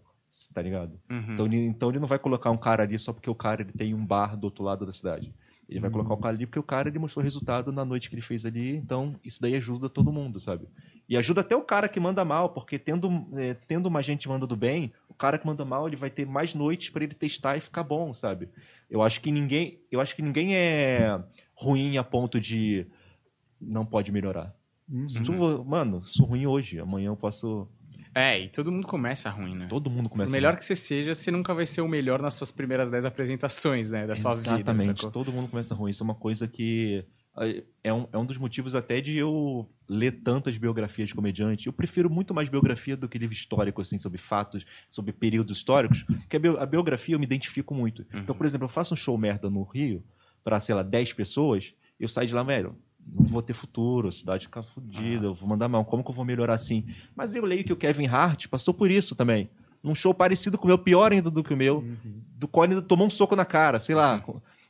Tá ligado? Uhum. Então, ele, então ele não vai colocar um cara ali só porque o cara ele tem um bar do outro lado da cidade. Ele vai colocar o cara ali porque o cara ele mostrou resultado na noite que ele fez ali. Então, isso daí ajuda todo mundo, sabe? E ajuda até o cara que manda mal, porque tendo, é, tendo uma gente mandando bem, o cara que manda mal ele vai ter mais noites para ele testar e ficar bom, sabe? Eu acho que ninguém, eu acho que ninguém é ruim a ponto de não pode melhorar. Se tu, mano, sou ruim hoje, amanhã eu posso. É, e todo mundo começa ruim, né? Todo mundo começa. melhor ruim. que você seja, você nunca vai ser o melhor nas suas primeiras 10 apresentações, né? Da sua vida. Exatamente. Todo mundo começa ruim. Isso é uma coisa que é um, é um dos motivos até de eu ler tantas biografias de comediante. Eu prefiro muito mais biografia do que livro histórico, assim, sobre fatos, sobre períodos históricos, porque a, bio- a biografia eu me identifico muito. Então, por exemplo, eu faço um show merda no Rio para, sei lá, 10 pessoas, eu saio de lá, velho, não vou ter futuro, a cidade fica fodida, eu vou mandar mal, como que eu vou melhorar assim? Mas eu leio que o Kevin Hart passou por isso também. Num show parecido com o meu, pior ainda do que o meu, do qual ele ainda tomou um soco na cara, sei lá.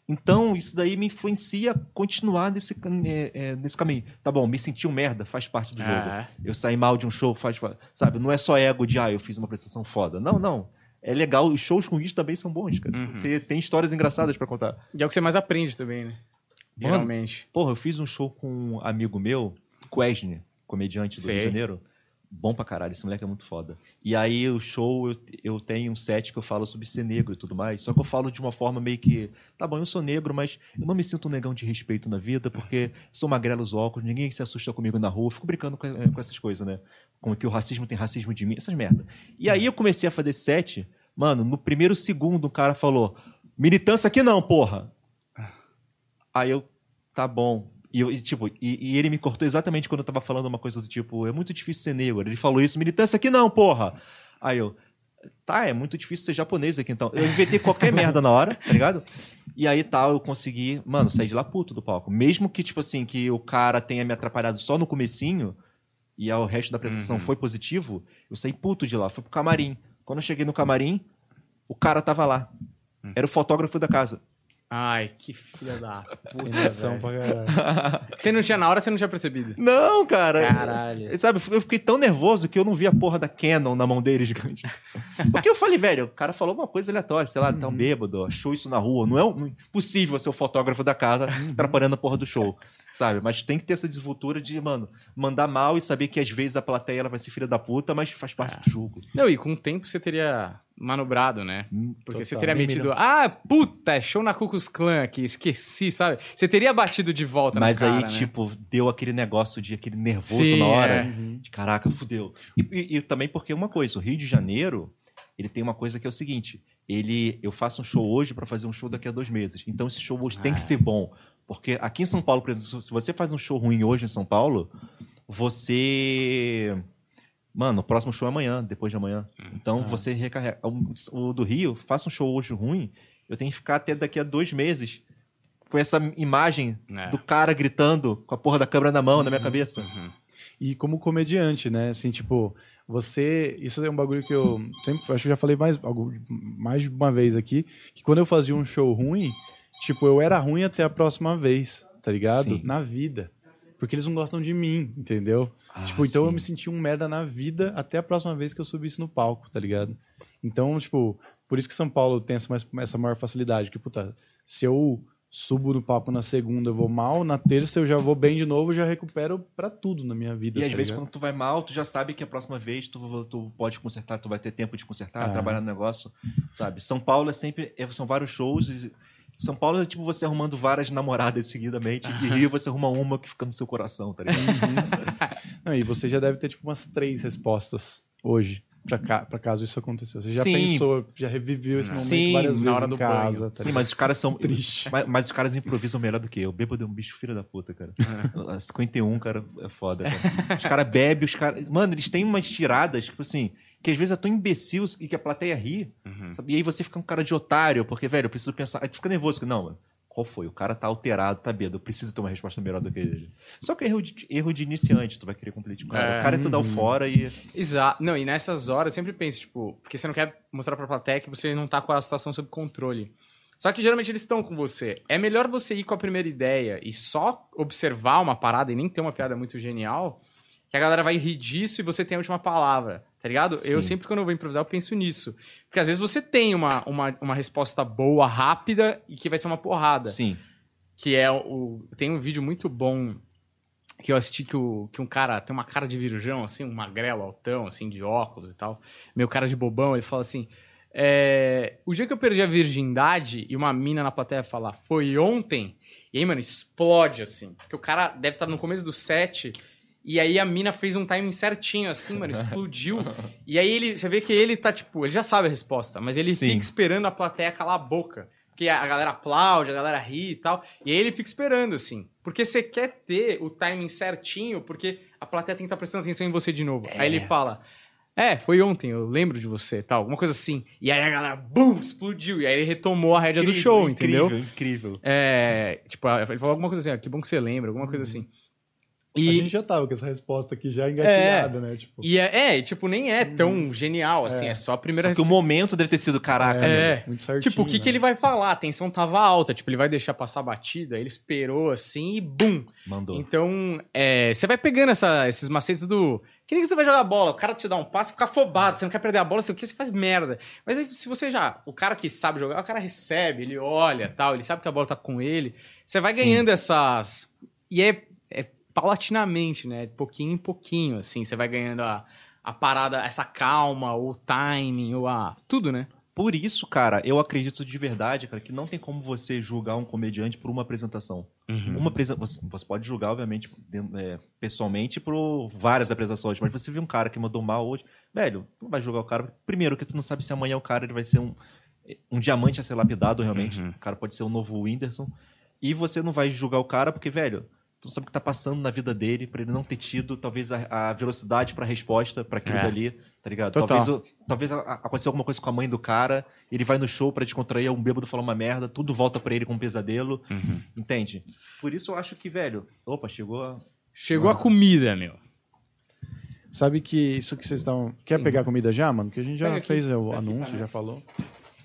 Então, isso daí me influencia a continuar nesse, é, é, nesse caminho. Tá bom, me senti um merda, faz parte do jogo. É. Eu saí mal de um show, faz, sabe? Não é só ego de, ah, eu fiz uma prestação foda. Não, não. É legal, os shows com isso também são bons, cara. Uhum. Você tem histórias engraçadas pra contar. E é o que você mais aprende também, né? Mano, Geralmente. Porra, eu fiz um show com um amigo meu, Quesne, comediante do Sei. Rio de Janeiro. Bom pra caralho, esse moleque é muito foda. E aí o show, eu, eu tenho um set que eu falo sobre ser negro e tudo mais. Só que eu falo de uma forma meio que. Tá bom, eu sou negro, mas eu não me sinto um negão de respeito na vida, porque sou magrelo os óculos, ninguém se assusta comigo na rua. Eu Fico brincando com, eh, com essas coisas, né? Como que o racismo tem racismo de mim, essas merda. E aí eu comecei a fazer set, mano, no primeiro segundo o cara falou: militância aqui não, porra. Aí eu, tá bom. E, eu, e, tipo, e, e ele me cortou exatamente quando eu tava falando uma coisa do tipo, é muito difícil ser negro. Ele falou isso, militância aqui não, porra. Aí eu, tá, é muito difícil ser japonês aqui então. Eu inventei qualquer merda na hora, tá ligado? E aí tal, eu consegui, mano, sair de lá puto do palco. Mesmo que, tipo assim, que o cara tenha me atrapalhado só no comecinho, e o resto da apresentação foi positivo, eu saí puto de lá, fui pro camarim. Quando eu cheguei no camarim, o cara tava lá. Era o fotógrafo da casa. Ai, que filha da puta, noção pra caralho. Você não tinha na hora, você não tinha percebido. Não, cara. Caralho. Sabe, eu fiquei tão nervoso que eu não vi a porra da Canon na mão dele gigante. Porque eu falei, velho, o cara falou uma coisa aleatória, sei lá, tá um bêbado, achou isso na rua. Não é um- não é possível ser o fotógrafo da casa atrapalhando a porra do show. Sabe? Mas tem que ter essa desenvoltura de, mano, mandar mal e saber que às vezes a plateia ela vai ser filha da puta, mas faz parte do jogo. Não, e com o tempo você teria manobrado, né? Hum, Porque você total. teria Nem metido, ah, puta, é show na Ku Klux Klan aqui, esqueci, sabe? Você teria batido de volta Mas cara, aí, né? tipo, deu aquele negócio de aquele nervoso Sim, na hora. é. De caraca, fudeu. E, e- e também porque uma coisa, o Rio de Janeiro, ele tem uma coisa que é o seguinte: ele, eu faço um show hoje pra fazer um show daqui a dois meses. Então esse show hoje tem que Ah. ser bom. Porque aqui em São Paulo, por exemplo, se você faz um show ruim hoje em São Paulo, você. Mano, o próximo show é amanhã, depois de amanhã. Então você recarrega. O, do Rio, faça um show hoje ruim, eu tenho que ficar até daqui a dois meses com essa imagem É. do cara gritando com a porra da câmera na mão, na minha cabeça. Uhum. E como comediante, né? Assim, tipo, você. Isso é um bagulho que eu sempre. Acho que eu já falei mais, mais de uma vez aqui. Que quando eu fazia um show ruim, tipo, eu era ruim até a próxima vez, tá ligado? Sim. Na vida. Porque eles não gostam de mim, entendeu? Ah, tipo, então eu sim. me senti um merda na vida até a próxima vez que eu subisse no palco, tá ligado? Então, tipo, por isso que São Paulo tem essa, mais- essa maior facilidade. Que, puta, se eu subo no palco na segunda, eu vou mal, na terça eu já vou bem de novo, já recupero pra tudo na minha vida. E às tá vezes, ligado? quando tu vai mal, tu já sabe que a próxima vez tu, tu pode consertar, tu vai ter tempo de consertar, Ah. trabalhar no negócio, sabe? São Paulo é sempre. é- são vários shows. e- São Paulo é tipo você arrumando várias namoradas seguidamente. E Rio você arruma uma que fica no seu coração, tá ligado? Não, e você já deve ter tipo umas três respostas hoje pra, ca pra caso isso aconteceu. Você já Sim. pensou, já reviveu esse momento Sim, várias na vezes hora em do casa. banho. tá Sim, mas os caras são. Triste. Mas, mas os caras improvisam melhor do que eu. Bêbado é um bicho filho da puta, cara. A 51, cara, é foda, cara. Os caras bebem, os caras. Mano, eles têm umas tiradas, tipo assim, que às vezes é tão imbecil e que a plateia ri. Uhum. sabe? E aí você fica um cara de otário, porque, velho, eu preciso pensar. Aí tu fica nervoso. Não, mano. Qual foi? O cara tá alterado, tá bêbado. Eu preciso ter uma resposta melhor do que ele. Só que é erro de, erro de iniciante, tu vai querer competir com o cara. É. O cara é tudo ao fora e. Exato. Não, e nessas horas eu sempre penso, tipo, porque você não quer mostrar pra plateia que você não tá com a situação sob controle. Só que geralmente eles estão com você. É melhor você ir com a primeira ideia e só observar uma parada e nem ter uma piada muito genial, que a galera vai rir disso e você tem a última palavra, tá ligado? Eu Sim. sempre, quando eu vou improvisar, eu penso nisso. Porque às vezes você tem uma, uma, uma resposta boa, rápida e que vai ser uma porrada Sim. que é o tem um vídeo muito bom que eu assisti que, o, que um cara tem uma cara de virujão, assim, um magrelo, altão, assim, de óculos e tal, meio cara de bobão, ele fala assim, é, o dia que eu perdi a virgindade e uma mina na plateia falar, foi ontem, e aí, mano, explode, assim, porque o cara deve estar no começo do set, e aí a mina fez um timing certinho, assim, mano, explodiu, e aí ele, você vê que ele tá, tipo, ele já sabe a resposta, mas ele Sim. fica esperando a plateia calar a boca, porque a galera aplaude, a galera ri e tal. E aí ele fica esperando, assim. Porque você quer ter o timing certinho, porque a plateia tem que estar prestando atenção em você de novo. Aí ele fala. É, foi ontem, eu lembro de você, tal, alguma coisa assim. E aí a galera, bum, explodiu. E aí ele retomou a rédea do Incrível, show, incrível, entendeu? Incrível. É, tipo, ele falou alguma coisa assim, ó, que bom que você lembra, alguma coisa assim. A E, gente já tava com essa resposta aqui já engatilhada, né? Tipo, e é, é, e, tipo, nem é tão genial, assim, é, só a primeira Só que o momento deve ter sido caraca, né? É. muito certinho. Tipo, o que, que né? ele vai falar? A tensão tava alta, tipo, ele vai deixar passar a batida, ele esperou assim e bum! Mandou. Então, é, você vai pegando essa- esses macetes do. Que nem que você vai jogar bola, o cara te dá um passe, fica afobado, você não quer perder a bola, sei o que, você faz merda. Mas aí, se você já. O cara que sabe jogar, o cara recebe, ele olha tal, ele sabe que a bola tá com ele. Você vai Sim. ganhando essas. E é, é paulatinamente, né? Pouquinho em pouquinho, assim. Você vai ganhando a, a parada, essa calma, o timing, ou a. Tudo, né? Por isso, cara, eu acredito de verdade, cara, que não tem como você julgar um comediante por uma apresentação. Uma apresen- você, você pode julgar, obviamente, é, pessoalmente por várias apresentações, mas você viu um cara que mandou mal hoje, velho, não vai julgar o cara. Primeiro, que tu não sabe se amanhã o cara ele vai ser um, um diamante a ser lapidado, realmente. Uhum. O cara pode ser o novo Whindersson. E você não vai julgar o cara porque, velho, tu não sabe o que tá passando na vida dele pra ele não ter tido, talvez, a, a velocidade pra resposta pra aquilo É. dali, tá ligado? Total. Talvez, o- talvez a- aconteceu alguma coisa com a mãe do cara, ele vai no show pra descontrair, um bêbado falar uma merda, tudo volta pra ele com um pesadelo, Uhum. entende? Por isso eu acho que, velho, opa, chegou a... Chegou a comida, meu. Sabe que isso que vocês estão. Quer pegar comida já, mano? Que a gente já Pega aqui. fez o Pega anúncio, já falou.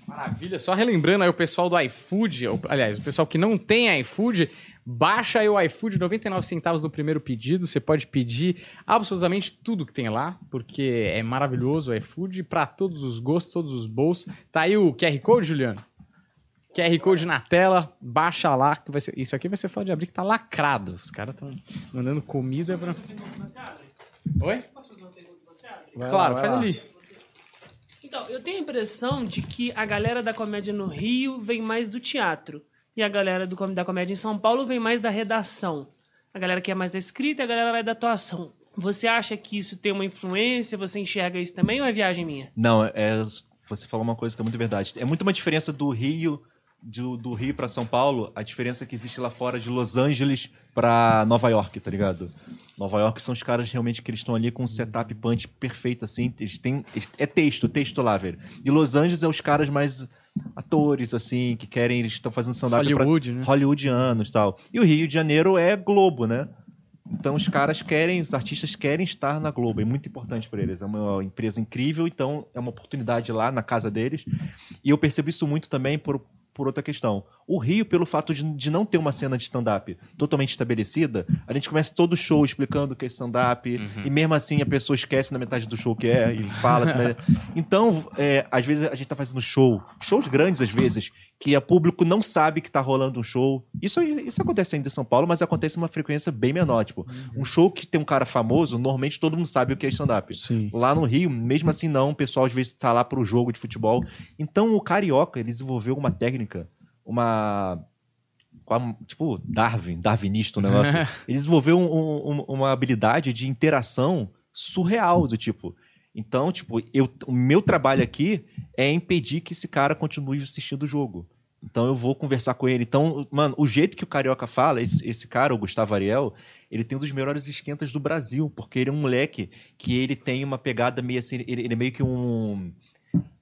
Maravilha. Só relembrando aí o pessoal do iFood, ou, aliás, o pessoal que não tem iFood, baixa aí o iFood, 99 centavos no primeiro pedido. Você pode pedir absolutamente tudo que tem lá, porque é maravilhoso o iFood para todos os gostos, todos os bolsos. Tá aí o QR Code, Juliano? QR Code na tela, baixa lá. Que vai ser, isso aqui vai ser foda de abrir que tá lacrado. Os caras estão mandando comida pra. Oi? Posso fazer uma pergunta pra você, claro, faz lá. ali. Então, eu tenho a impressão de que a galera da comédia no Rio vem mais do teatro. E a galera do, da comédia em São Paulo vem mais da redação. A galera que é mais da escrita e a galera lá é da atuação. Você acha que isso tem uma influência? Você enxerga isso também ou é viagem minha? Não, é, você falou uma coisa que é muito verdade. É muito uma diferença do Rio, do, do Rio para São Paulo, a diferença que existe lá fora de Los Angeles para Nova York, tá ligado? Nova York são os caras realmente que eles estão ali com um setup punch perfeito, assim. Eles têm. é texto, texto lá, velho. E Los Angeles é os caras mais atores, assim, que querem. Eles estão fazendo stand-up pra- Hollywood, né? hollywoodianos e tal. E o Rio de Janeiro é Globo, né? Então os caras querem, os artistas querem estar na Globo, é muito importante para eles. É uma empresa incrível, então é uma oportunidade lá na casa deles. E eu percebo isso muito também por, por outra questão. O Rio, pelo fato de, de não ter uma cena de stand-up totalmente estabelecida, a gente começa todo o show explicando o que é stand-up, e mesmo assim a pessoa esquece na metade do show o que é, e fala. assim, mas- Então, é, às vezes a gente tá fazendo show, shows grandes às vezes, que o público não sabe que tá rolando um show. Isso, isso acontece ainda em São Paulo, mas acontece uma frequência bem menor. Tipo, um show que tem um cara famoso, normalmente todo mundo sabe o que é stand-up. Lá no Rio, mesmo assim não, o pessoal às vezes tá lá pro jogo de futebol. Então o Carioca, ele desenvolveu uma técnica, uma... Tipo, Darwin, darwinista o negócio. ele desenvolveu um- um- uma habilidade de interação surreal, do tipo... Então, tipo, eu, o meu trabalho aqui é impedir que esse cara continue assistindo o jogo. Então eu vou conversar com ele. Então, mano, o jeito que o Carioca fala, esse, esse cara, o Gustavo Ariel, ele tem um dos melhores esquentas do Brasil, porque ele é um moleque que ele tem uma pegada meio assim, ele, ele é meio que um...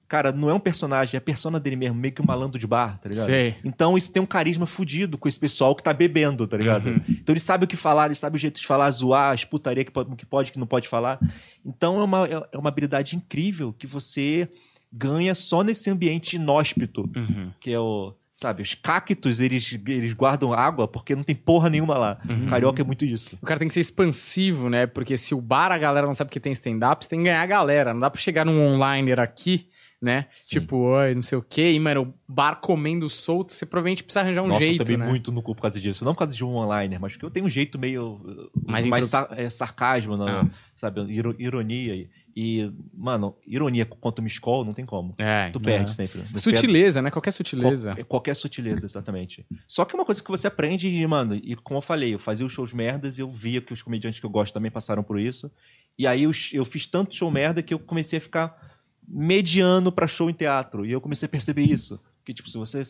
Cara, não é um personagem, é a persona dele mesmo, meio que um malandro de bar, tá ligado? Sei. Então isso tem um carisma fudido com esse pessoal que tá bebendo, tá ligado? Uhum. Então ele sabe o que falar, ele sabe o jeito de falar, zoar, as putaria que pode, que pode, que não pode falar. Então é uma, é uma habilidade incrível que você ganha só nesse ambiente inóspito, Uhum. que é o. Sabe, os cactos, eles, eles guardam água porque não tem porra nenhuma lá. Uhum. O Carioca é muito disso. O cara tem que ser expansivo, né? Porque se o bar a galera não sabe que tem stand-up, você tem que ganhar a galera. Não dá pra chegar num onliner aqui, né? Sim. Tipo, oi, não sei o quê. E, mano, o bar comendo solto, você provavelmente precisa arranjar um Nossa, jeito, eu também né? muito no cu por causa disso. Não por causa de um online, mas porque eu tenho um jeito meio. uh, Mais Mais, intro- é, sarcasmo, né? Ah. sabe? iro- Ironia. E, mano, ironia quanto me escola, não tem como. É, Tu é. perde sempre. No Sutileza, né? Qualquer sutileza. qual- qualquer sutileza, exatamente. Só que é uma coisa que você aprende, e, mano, e como eu falei, eu fazia os shows merdas e eu via que os comediantes que eu gosto também passaram por isso. E aí eu, eu fiz tanto show merda que eu comecei a ficar mediano pra show em teatro. E eu comecei a perceber isso. Que, tipo, se você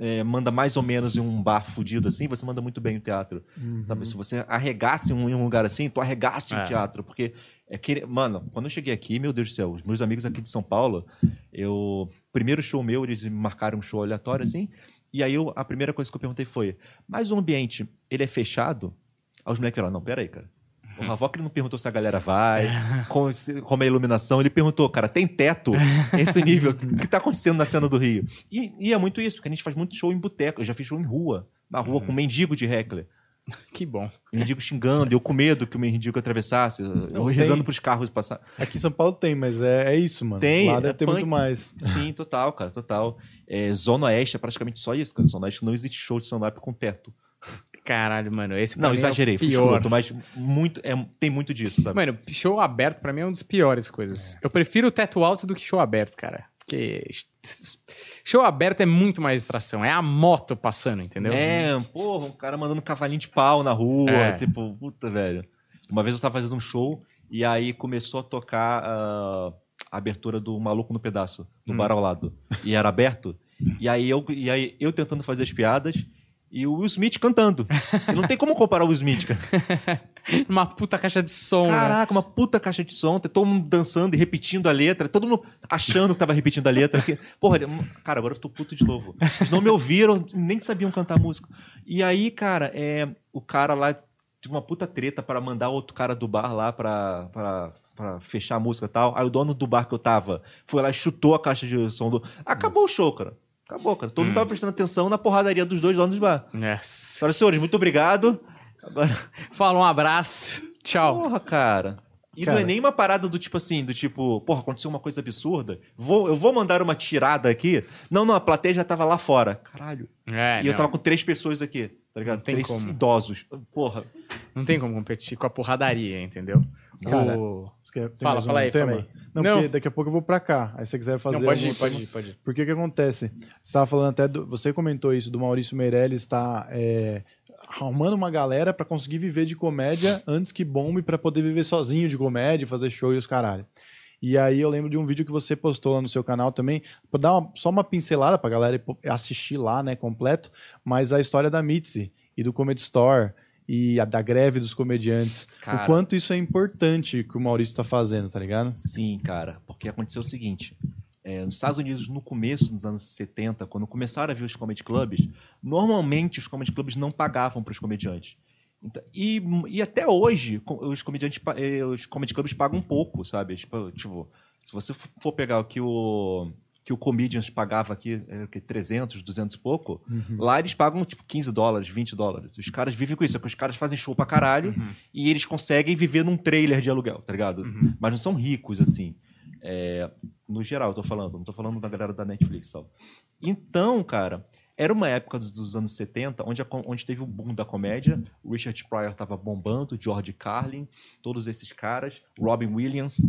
é, manda mais ou menos em um bar fudido assim, você manda muito bem no teatro. Sabe? Se você arregasse em um, em um lugar assim, tu arregasse É. em teatro. Porque, é que, mano, quando eu cheguei aqui, meu Deus do céu, os meus amigos aqui de São Paulo, eu. Primeiro show meu, eles me marcaram um show aleatório assim. E aí eu, a primeira coisa que eu perguntei foi: Mas o ambiente, ele é fechado? Aí os moleques falaram: Não, peraí, cara. O Havok ele não perguntou se a galera vai, como, como é a iluminação. Ele perguntou, cara, tem teto? Esse nível. O que tá acontecendo na cena do Rio? E, e é muito isso, porque a gente faz muito show em boteco. Eu já fiz show em rua, na rua, com mendigo de heckler. Que bom. O mendigo xingando, eu com medo que o mendigo atravessasse, eu Não, rezando tem. pros carros passar. Aqui em São Paulo tem, mas é, é isso, mano. Tem, Lá deve é ter punk. muito mais. Sim, total, cara, total. É, Zona Oeste é praticamente só isso, cara. Zona Oeste não existe show de stand-up com teto. Caralho, mano. Esse Não, é exagerei, fui pior. escroto, mas muito, é, tem muito disso, sabe? Mano, show aberto pra mim é uma das piores coisas. Eu prefiro teto alto do que show aberto, cara. Porque show aberto é muito mais distração. É a moto passando, entendeu? É, porra, um cara mandando cavalinho de pau na rua, É. tipo, puta, velho. Uma vez eu tava fazendo um show e aí começou a tocar ah, a abertura do Maluco no Pedaço, no Hum. bar ao lado. E era aberto. E aí, eu, e aí eu tentando fazer as piadas e o Will Smith cantando. Não tem como comparar o Will Smith, cara. Uma puta caixa de som, né? Caraca, uma puta caixa de som, todo mundo dançando e repetindo a letra, todo mundo achando que tava repetindo a letra. Que, porra, cara, agora eu tô puto de novo. Eles não me ouviram, nem sabiam cantar música. E aí, cara, é, o cara lá tive uma puta treta para mandar outro cara do bar lá pra, pra, pra fechar a música e tal. Aí o dono do bar que eu tava foi lá e chutou a caixa de som do. Acabou o show, cara. Acabou, cara. Todo mundo tava prestando atenção na porradaria dos dois donos do bar. Yes. Senhoras e senhores, muito obrigado. Agora. Fala um abraço. Tchau. Porra, cara. E Cara. não é nem uma parada do tipo assim, do tipo, porra, aconteceu uma coisa absurda. Vou, eu vou mandar uma tirada aqui. Não, não, a plateia já tava lá fora. Caralho. É, e eu não. tava com três pessoas aqui, tá ligado? Não tem três como. idosos. Porra. Não tem como competir com a porradaria, entendeu? Cara, O- quer, tem Fala, mais fala um aí, tema? fala aí. Não, Não. porque daqui a pouco eu vou pra cá. Aí se você quiser fazer Não, pode ir, pode tema- ir, pode ir. Porque que acontece? Você estava falando até do, você comentou isso do Maurício Meirelles estar é, arrumando uma galera pra conseguir viver de comédia antes que bombe pra poder viver sozinho de comédia, fazer show e os caralho. E aí eu lembro de um vídeo que você postou lá no seu canal também, pra dar uma- só uma pincelada pra galera assistir lá, né, completo, mas a história da Mitzi e do Comedy Store e a da greve dos comediantes. Cara. o quanto isso é importante que o Maurício tá fazendo, tá ligado? Sim, cara, porque aconteceu o seguinte. é, nos Estados Unidos, no começo dos anos 70, quando começaram a vir os comedy clubs, normalmente os comedy clubs não pagavam para os comediantes. Então, e, e até hoje, os comediantes, eh, os comedy clubs pagam pouco, sabe? Tipo, tipo, se você for pegar o que o que o Comedians pagava aqui, é, o quê? 300, 200 e pouco, lá eles pagam tipo 15 dólares, 20 dólares. Os caras vivem com isso, é que os caras fazem show pra caralho e eles conseguem viver num trailer de aluguel, tá ligado? Mas não são ricos assim. É, no geral, eu tô falando, não tô falando da galera da Netflix só. Então, cara, era uma época dos, dos anos 70 onde, a onde teve o boom da comédia. O Richard Pryor tava bombando, George Carlin, todos esses caras, Robin Williams.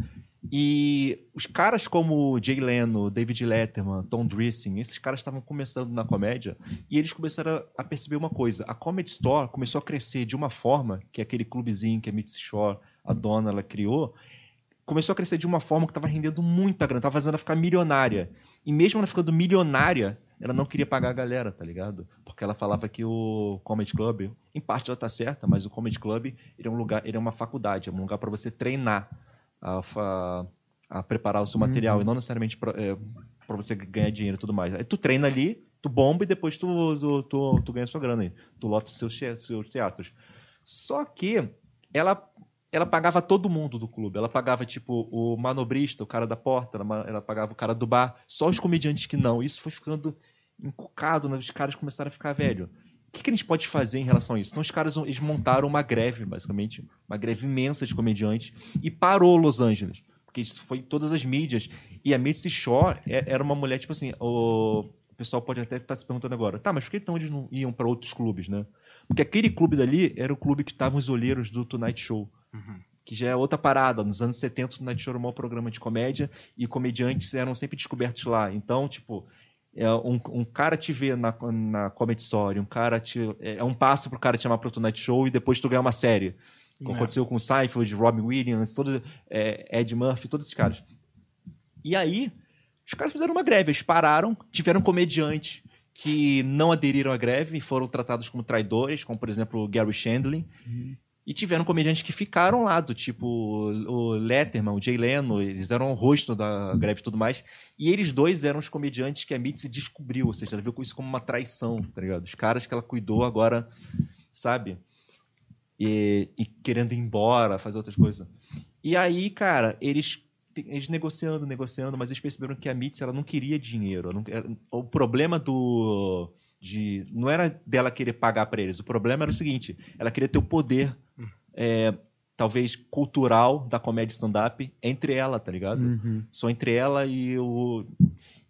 E os caras como Jay Leno, David Letterman, Tom Dressing, esses caras estavam começando na comédia e eles começaram a- perceber uma coisa. A Comedy Store começou a crescer de uma forma, que aquele clubezinho que a Mitzi Shore, a dona, ela criou, começou a crescer de uma forma que estava rendendo muita grana, estava fazendo ela ficar milionária. E mesmo ela ficando milionária, ela não queria pagar a galera, tá ligado? Porque ela falava que o Comedy Club, em parte ela tá certa, mas o Comedy Club ele é um lugar, ele é uma faculdade, é um lugar para você treinar a, fa- a preparar o seu material e não necessariamente para você ganhar dinheiro e tudo mais. Aí tu treina ali, tu bomba e depois tu, tu, tu, tu ganha sua grana aí. Tu lota os seus, seus teatros. Só que ela ela pagava todo mundo do clube. Ela pagava, tipo, o manobrista, o cara da porta, ela pagava o cara do bar, só os comediantes que não. Isso foi ficando encucado, né? os caras começaram a ficar velho. O que, que a gente pode fazer em relação a isso? Então, os caras eles montaram uma greve, basicamente, uma greve imensa de comediantes, e parou Los Angeles. Porque isso foi em todas as mídias. E a Mitzi Shore é- era uma mulher, tipo assim, o, o pessoal pode até estar se perguntando agora, tá, mas por que então eles não iam para outros clubes, né? Porque aquele clube dali era o clube que estavam os olheiros do Tonight Show. Que já é outra parada. Nos anos 70, o Tonight Show era maior programa de comédia e comediantes eram sempre descobertos lá. Então, tipo, é um, um cara te vê na, na Comedy Story, um cara te. É, é um passo pro cara te chamar pro Tonight Show e depois tu ganhar uma série. Como É. aconteceu com o Seinfeld, Robin Williams, todos, é, Ed Murphy, todos esses caras. E aí, os caras fizeram uma greve, eles pararam, tiveram comediantes que não aderiram à greve e foram tratados como traidores, como por exemplo o Gary Shandling. E tiveram comediantes que ficaram lá, do tipo o Letterman, o Jay Leno, eles eram o rosto da greve e tudo mais. E eles dois eram os comediantes que a Mitzi descobriu, ou seja, ela viu isso como uma traição, tá ligado? Os caras que ela cuidou agora, sabe? E, e querendo ir embora, fazer outras coisas. E aí, cara, eles, eles negociando, negociando, mas eles perceberam que a Mitzi ela não queria dinheiro. não- o problema do. De, não era dela querer pagar para eles. O problema era o seguinte: ela queria ter o poder, é, talvez cultural, da comédia stand-up entre ela, tá ligado? Uhum. Só entre ela e o.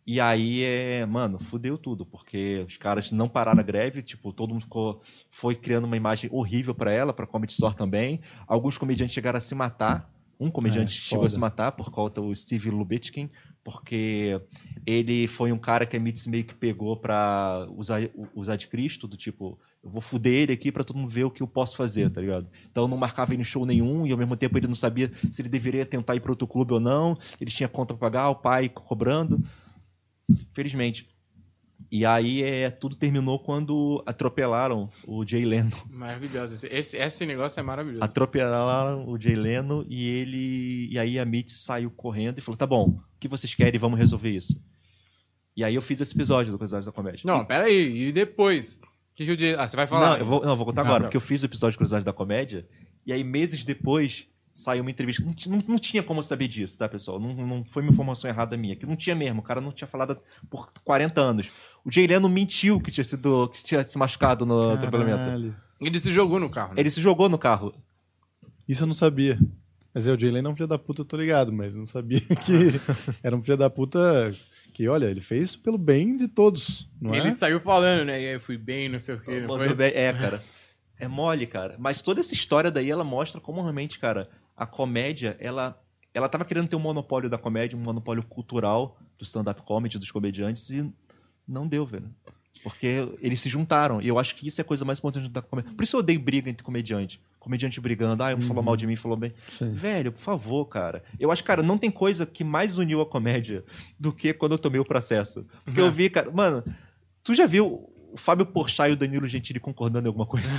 E aí, é, mano, fudeu tudo, porque os caras não pararam a greve, tipo, todo mundo ficou, foi criando uma imagem horrível pra ela, pra Comedy Store também. Alguns comediantes chegaram a se matar. Um comediante É, chegou foda. a se matar por conta do Steve Lubitkin, porque ele foi um cara que a Mitz meio que pegou pra usar, usar de Cristo, do tipo, eu vou fuder ele aqui pra todo mundo ver o que eu posso fazer, tá ligado? Então não marcava ele em show nenhum e ao mesmo tempo ele não sabia se ele deveria tentar ir para outro clube ou não. Ele tinha conta pra pagar, o pai cobrando. Felizmente. E aí é, tudo terminou quando atropelaram o Jay Leno. Maravilhoso. Esse, esse, negócio é maravilhoso. Atropelaram o Jay Leno e ele. E aí a Mitch saiu correndo e falou: tá bom, o que vocês querem? Vamos resolver isso. E aí eu fiz esse episódio do Curiosidade da Comédia. Não, peraí. E depois? O que, que eu disse? Ah, você vai falar? Não, eu vou, não, eu vou contar Ah, agora, tá. porque eu fiz o episódio de Curiosidade da Comédia, e aí meses depois saiu uma entrevista. Não, ti- não, não tinha como eu saber disso, tá, pessoal? Não, não foi uma informação errada minha, que não tinha mesmo. O cara não tinha falado por 40 anos. O Jay Leno mentiu que tinha sido que tinha se machucado no atropelamento. Caralho. Ele se jogou no carro. né? Ele se jogou no carro. Isso eu não sabia. Mas é, o Jay Leno é um filho da puta, eu tô ligado, mas não sabia que era um filho da puta que, olha, ele fez pelo bem de todos, não ele é? saiu falando, né? Eu fui bem, não sei o quê. Mandou foi? bem. É, cara. É mole, cara. Mas toda essa história daí, ela mostra como realmente, cara, a comédia, ela, ela tava querendo ter um monopólio da comédia, um monopólio cultural do stand-up comedy, dos comediantes, e não deu, velho. Porque eles se juntaram. E eu acho que isso é a coisa mais importante da comédia. Por isso eu odeio briga entre comediante. Comediante brigando. Ah, um falou mal de mim, falou bem. Sim. Velho, por favor, cara. Eu acho, cara, não tem coisa que mais uniu a comédia do que quando eu tomei o processo. Porque eu vi, cara. Mano, tu já viu o Fábio Porchat e o Danilo Gentili concordando em alguma coisa?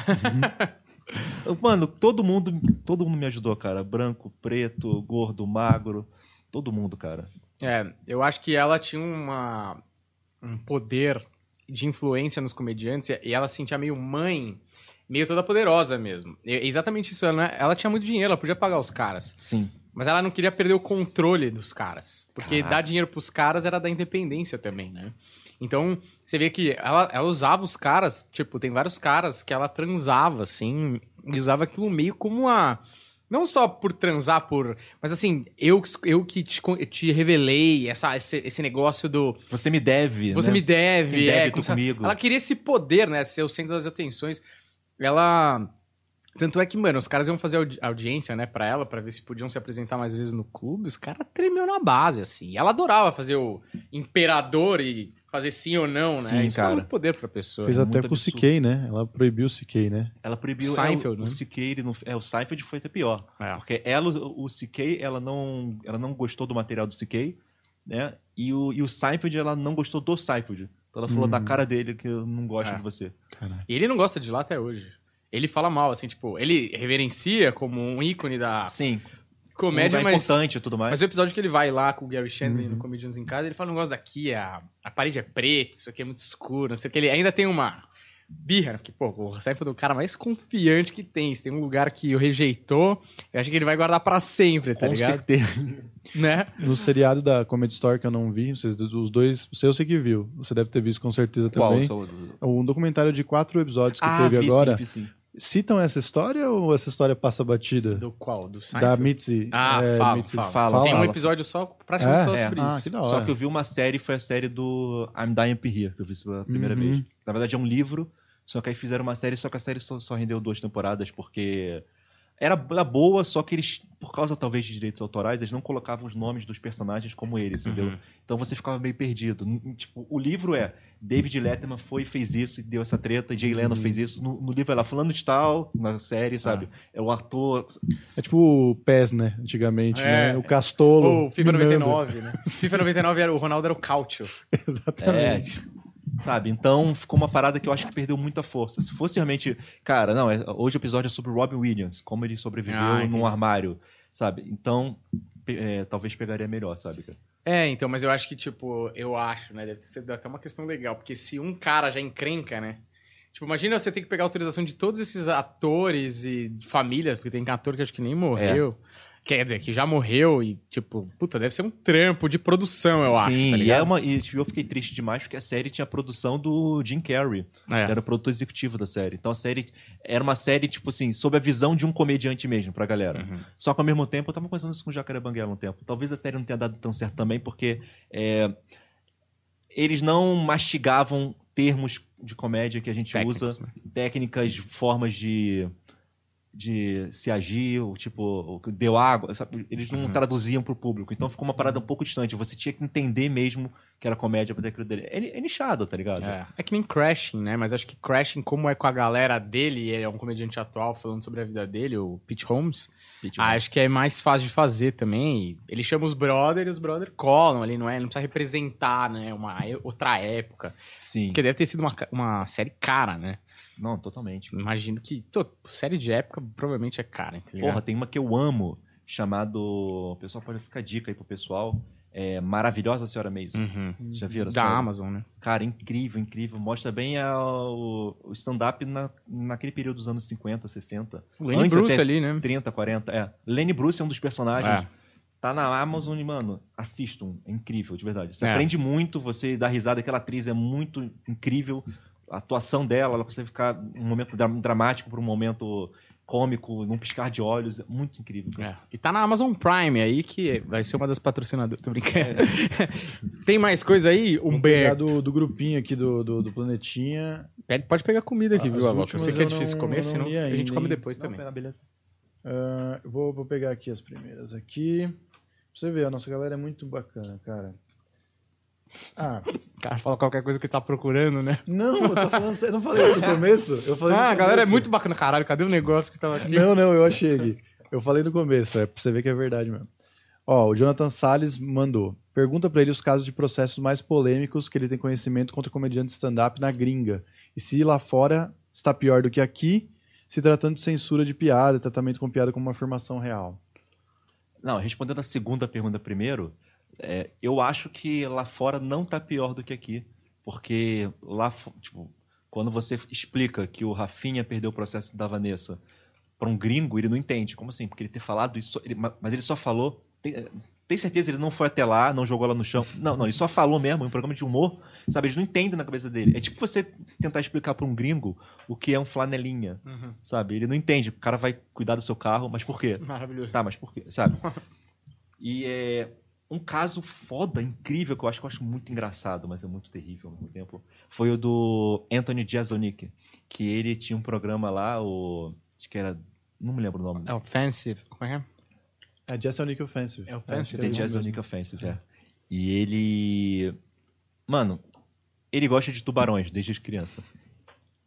Mano, todo mundo, todo mundo me ajudou, cara. Branco, preto, gordo, magro. Todo mundo, cara. É, eu acho que ela tinha uma, um poder de influência nos comediantes e ela se sentia meio mãe, meio toda poderosa mesmo. E- é exatamente isso, ela, ela tinha muito dinheiro, ela podia pagar os caras. Sim. Mas ela não queria perder o controle dos caras. Porque Caraca. dar dinheiro pros caras era da independência também, né? Então, você vê que ela, ela usava os caras, tipo, tem vários caras que ela transava, assim, e usava aquilo meio como uma. Não só por transar, por. Mas assim, eu, eu que te, te revelei essa, esse, esse negócio do. Você me deve. Você né? me deve, é. como se ela- comigo. Ela queria esse poder, né? Ser o centro das atenções. Ela. Tanto é que, mano, os caras iam fazer audi- audiência, né, pra ela, pra ver se podiam se apresentar mais vezes no clube. Os caras tremeu na base, assim. E ela adorava fazer o imperador e fazer sim ou não, né? Sim, Isso dá cara. muito poder pra pessoa. Fez é até com o. CK, né? Ela proibiu o CK, né? Ela proibiu Seinfeld, é, o, né? o CK, ele não, é, o Seinfeld foi até pior. É. Porque ela, o CK, ela não, ela não gostou do material do CK, né? E o, e o Seinfeld, ela não gostou do Seinfeld. Ela falou Hum. da cara dele que eu não gosto É. de você. Caralho. E ele não gosta de lá até hoje. Ele fala mal, assim, tipo, ele reverencia como um ícone da Sim. comédia, um lugar mas. importante e tudo mais. Mas o episódio que ele vai lá com o Gary Shandling Uhum. no Comedians em Casa, ele fala um negócio daqui, a, a parede é preta, isso aqui é muito escuro, não sei o que. Ele ainda tem uma birra, né? porque, pô, o Seinfeld é o cara mais confiante que tem. Se tem um lugar que o rejeitou, eu acho que ele vai guardar pra sempre, tá Com ligado? certeza. Né? No seriado da Comedy Store que eu não vi, vocês, os dois, o seu você que viu. Você deve ter visto com certeza Qual? também. Só- Um documentário de quatro episódios que Ah, teve vi agora. sim, vi sim. Citam essa história ou essa história passa batida? Do qual? Do Da Seinfeld? Mitzi. Ah, é, fala, Mitzi fala. fala, Tem um episódio só, praticamente É? só É. sobre Ah, isso. que da Só hora. que eu vi uma série, foi a série do I'm Dying to Hear, que eu vi pela primeira Uhum. vez. Na verdade é um livro, só que aí fizeram uma série, só que a série só, só rendeu duas temporadas, porque era, era boa, só que eles, por causa talvez de direitos autorais, eles não colocavam os nomes dos personagens como eles, entendeu? Uhum. Então você ficava meio perdido. Tipo, o livro é David Letterman foi e fez isso e deu essa treta, Jay Leno Uhum. fez isso. No, no livro é lá, fulano de tal, na série, sabe? É o ator... É tipo o PES, né? Antigamente, É. né? O Castolo. Ou FIFA minando. 99, né? FIFA 99 era o Ronaldo era o Cautio. É, Exatamente. tipo, sabe? Então ficou uma parada que eu acho que perdeu muita força. Se fosse realmente. Cara, não, é- hoje o episódio é sobre o Robin Williams, como ele sobreviveu Ah, num armário, sabe? Então, é, talvez pegaria melhor, sabe? cara? É, então, mas eu acho que, tipo, eu acho, né? Deve ter sido até uma questão legal, porque se um cara já encrenca, né? Tipo, imagina você ter que pegar a autorização de todos esses atores e de família, porque tem ator que acho que nem morreu. Quer dizer, que já morreu e, tipo, puta, deve ser um trampo de produção, eu acho, Sim, tá e, é uma, e tipo, eu fiquei triste demais porque a série tinha a produção do Jim Carrey. É. Ele era o produtor executivo da série. Então a série era uma série, tipo assim, sob a visão de um comediante mesmo pra galera. Uhum. Só que ao mesmo tempo, eu tava conversando isso com o Jacaré Banguela um tempo. Talvez a série não tenha dado tão certo também, porque é, eles não mastigavam termos de comédia que a gente Técnicos, usa, né? técnicas, formas de, de se agir, o tipo, o deu água, sabe? Eles não Uhum. traduziam pro público. Então ficou uma parada um pouco distante. Você tinha que entender mesmo que era comédia pra ter aquilo dele. É, é nichado, tá ligado? É. É que nem Crashing, né? Mas acho que Crashing, como é com a galera dele, e é um comediante atual falando sobre a vida dele, o Pete Holmes, Pitch, Ah, acho que é mais fácil de fazer também. Ele chama os brother e os brother colam ali, não é? Ele não precisa representar, né? Uma outra época. Sim. Porque deve ter sido uma, uma série cara, né? Não, totalmente. Imagino que. tô, série de época provavelmente é cara, ligado? Porra, tem uma que eu amo, chamado. O pessoal pode ficar dica aí pro pessoal. É Maravilhosa Senhora Mason. Uhum. Já viram? Da série? Amazon, né? Cara, incrível, incrível. Mostra bem a- o, o stand-up na, naquele período dos anos 50, 60. O Lenny Antes Bruce até ali, né? 30, 40. É. Lenny Bruce é um dos personagens. É. Tá na Amazon e, mano, assistam. É incrível, de verdade. Você É. aprende muito, você dá risada. Aquela atriz é muito incrível. A atuação dela, ela consegue ficar um momento dra- dramático para um momento cômico, num piscar de olhos. É muito incrível. É. E tá na Amazon Prime aí, que vai ser uma das patrocinadoras. Tô brincando. Tem mais coisa aí? Vou pegar Humberto. do, do grupinho aqui do, do, do Planetinha. Pede- Pode pegar comida aqui, As viu, Avoca? Eu sei que é difícil não- comer, não senão a gente come depois Não, também. pera, beleza. Eu vou, vou pegar aqui as primeiras aqui. Pra você ver, a nossa galera é muito bacana, cara. Ah, O cara fala qualquer coisa que tá procurando, né? não, eu tô falando sério. Eu não falei isso no começo? Eu falei no Ah, a galera é muito bacana. Caralho, cadê o negócio que tava aqui? Não, não, eu achei aqui. Eu falei no começo, é pra você ver que é verdade mesmo. Ó, o Jonathan Salles mandou. Pergunta pra ele os casos de processos mais polêmicos que ele tem conhecimento contra comediantes stand-up na gringa. E se lá fora está pior do que aqui, se tratando de censura de piada, tratamento com piada como uma afirmação real. Não, respondendo a segunda pergunta primeiro, é, eu acho que lá fora não tá pior do que aqui. Porque lá, tipo, quando você explica que o Rafinha perdeu o processo da Vanessa para um gringo, ele não entende. Como assim? Porque ele ter falado isso, ele- ma- mas ele só falou. Tem, tem certeza ele não foi até lá, não jogou ela no chão? Não, não, ele só falou mesmo, em um programa de humor, sabe? Eles não entendem na cabeça dele. É tipo você tentar explicar para um gringo o que é um flanelinha, sabe? Ele não entende. O cara vai cuidar do seu carro, mas por quê? Maravilhoso. Tá, mas por quê? Sabe? E é um caso foda, incrível, que eu acho que eu acho muito engraçado, mas é muito terrível ao mesmo tempo. Foi o do Anthony Jeselnik, que ele tinha um programa lá, o. Acho que era. Não me lembro o nome. É offensive. Como é que é? É Jess Nick Offensive. É Offensive, que The isso Jeselnik. Offensive, é. E ele. Mano, ele gosta de tubarões desde criança.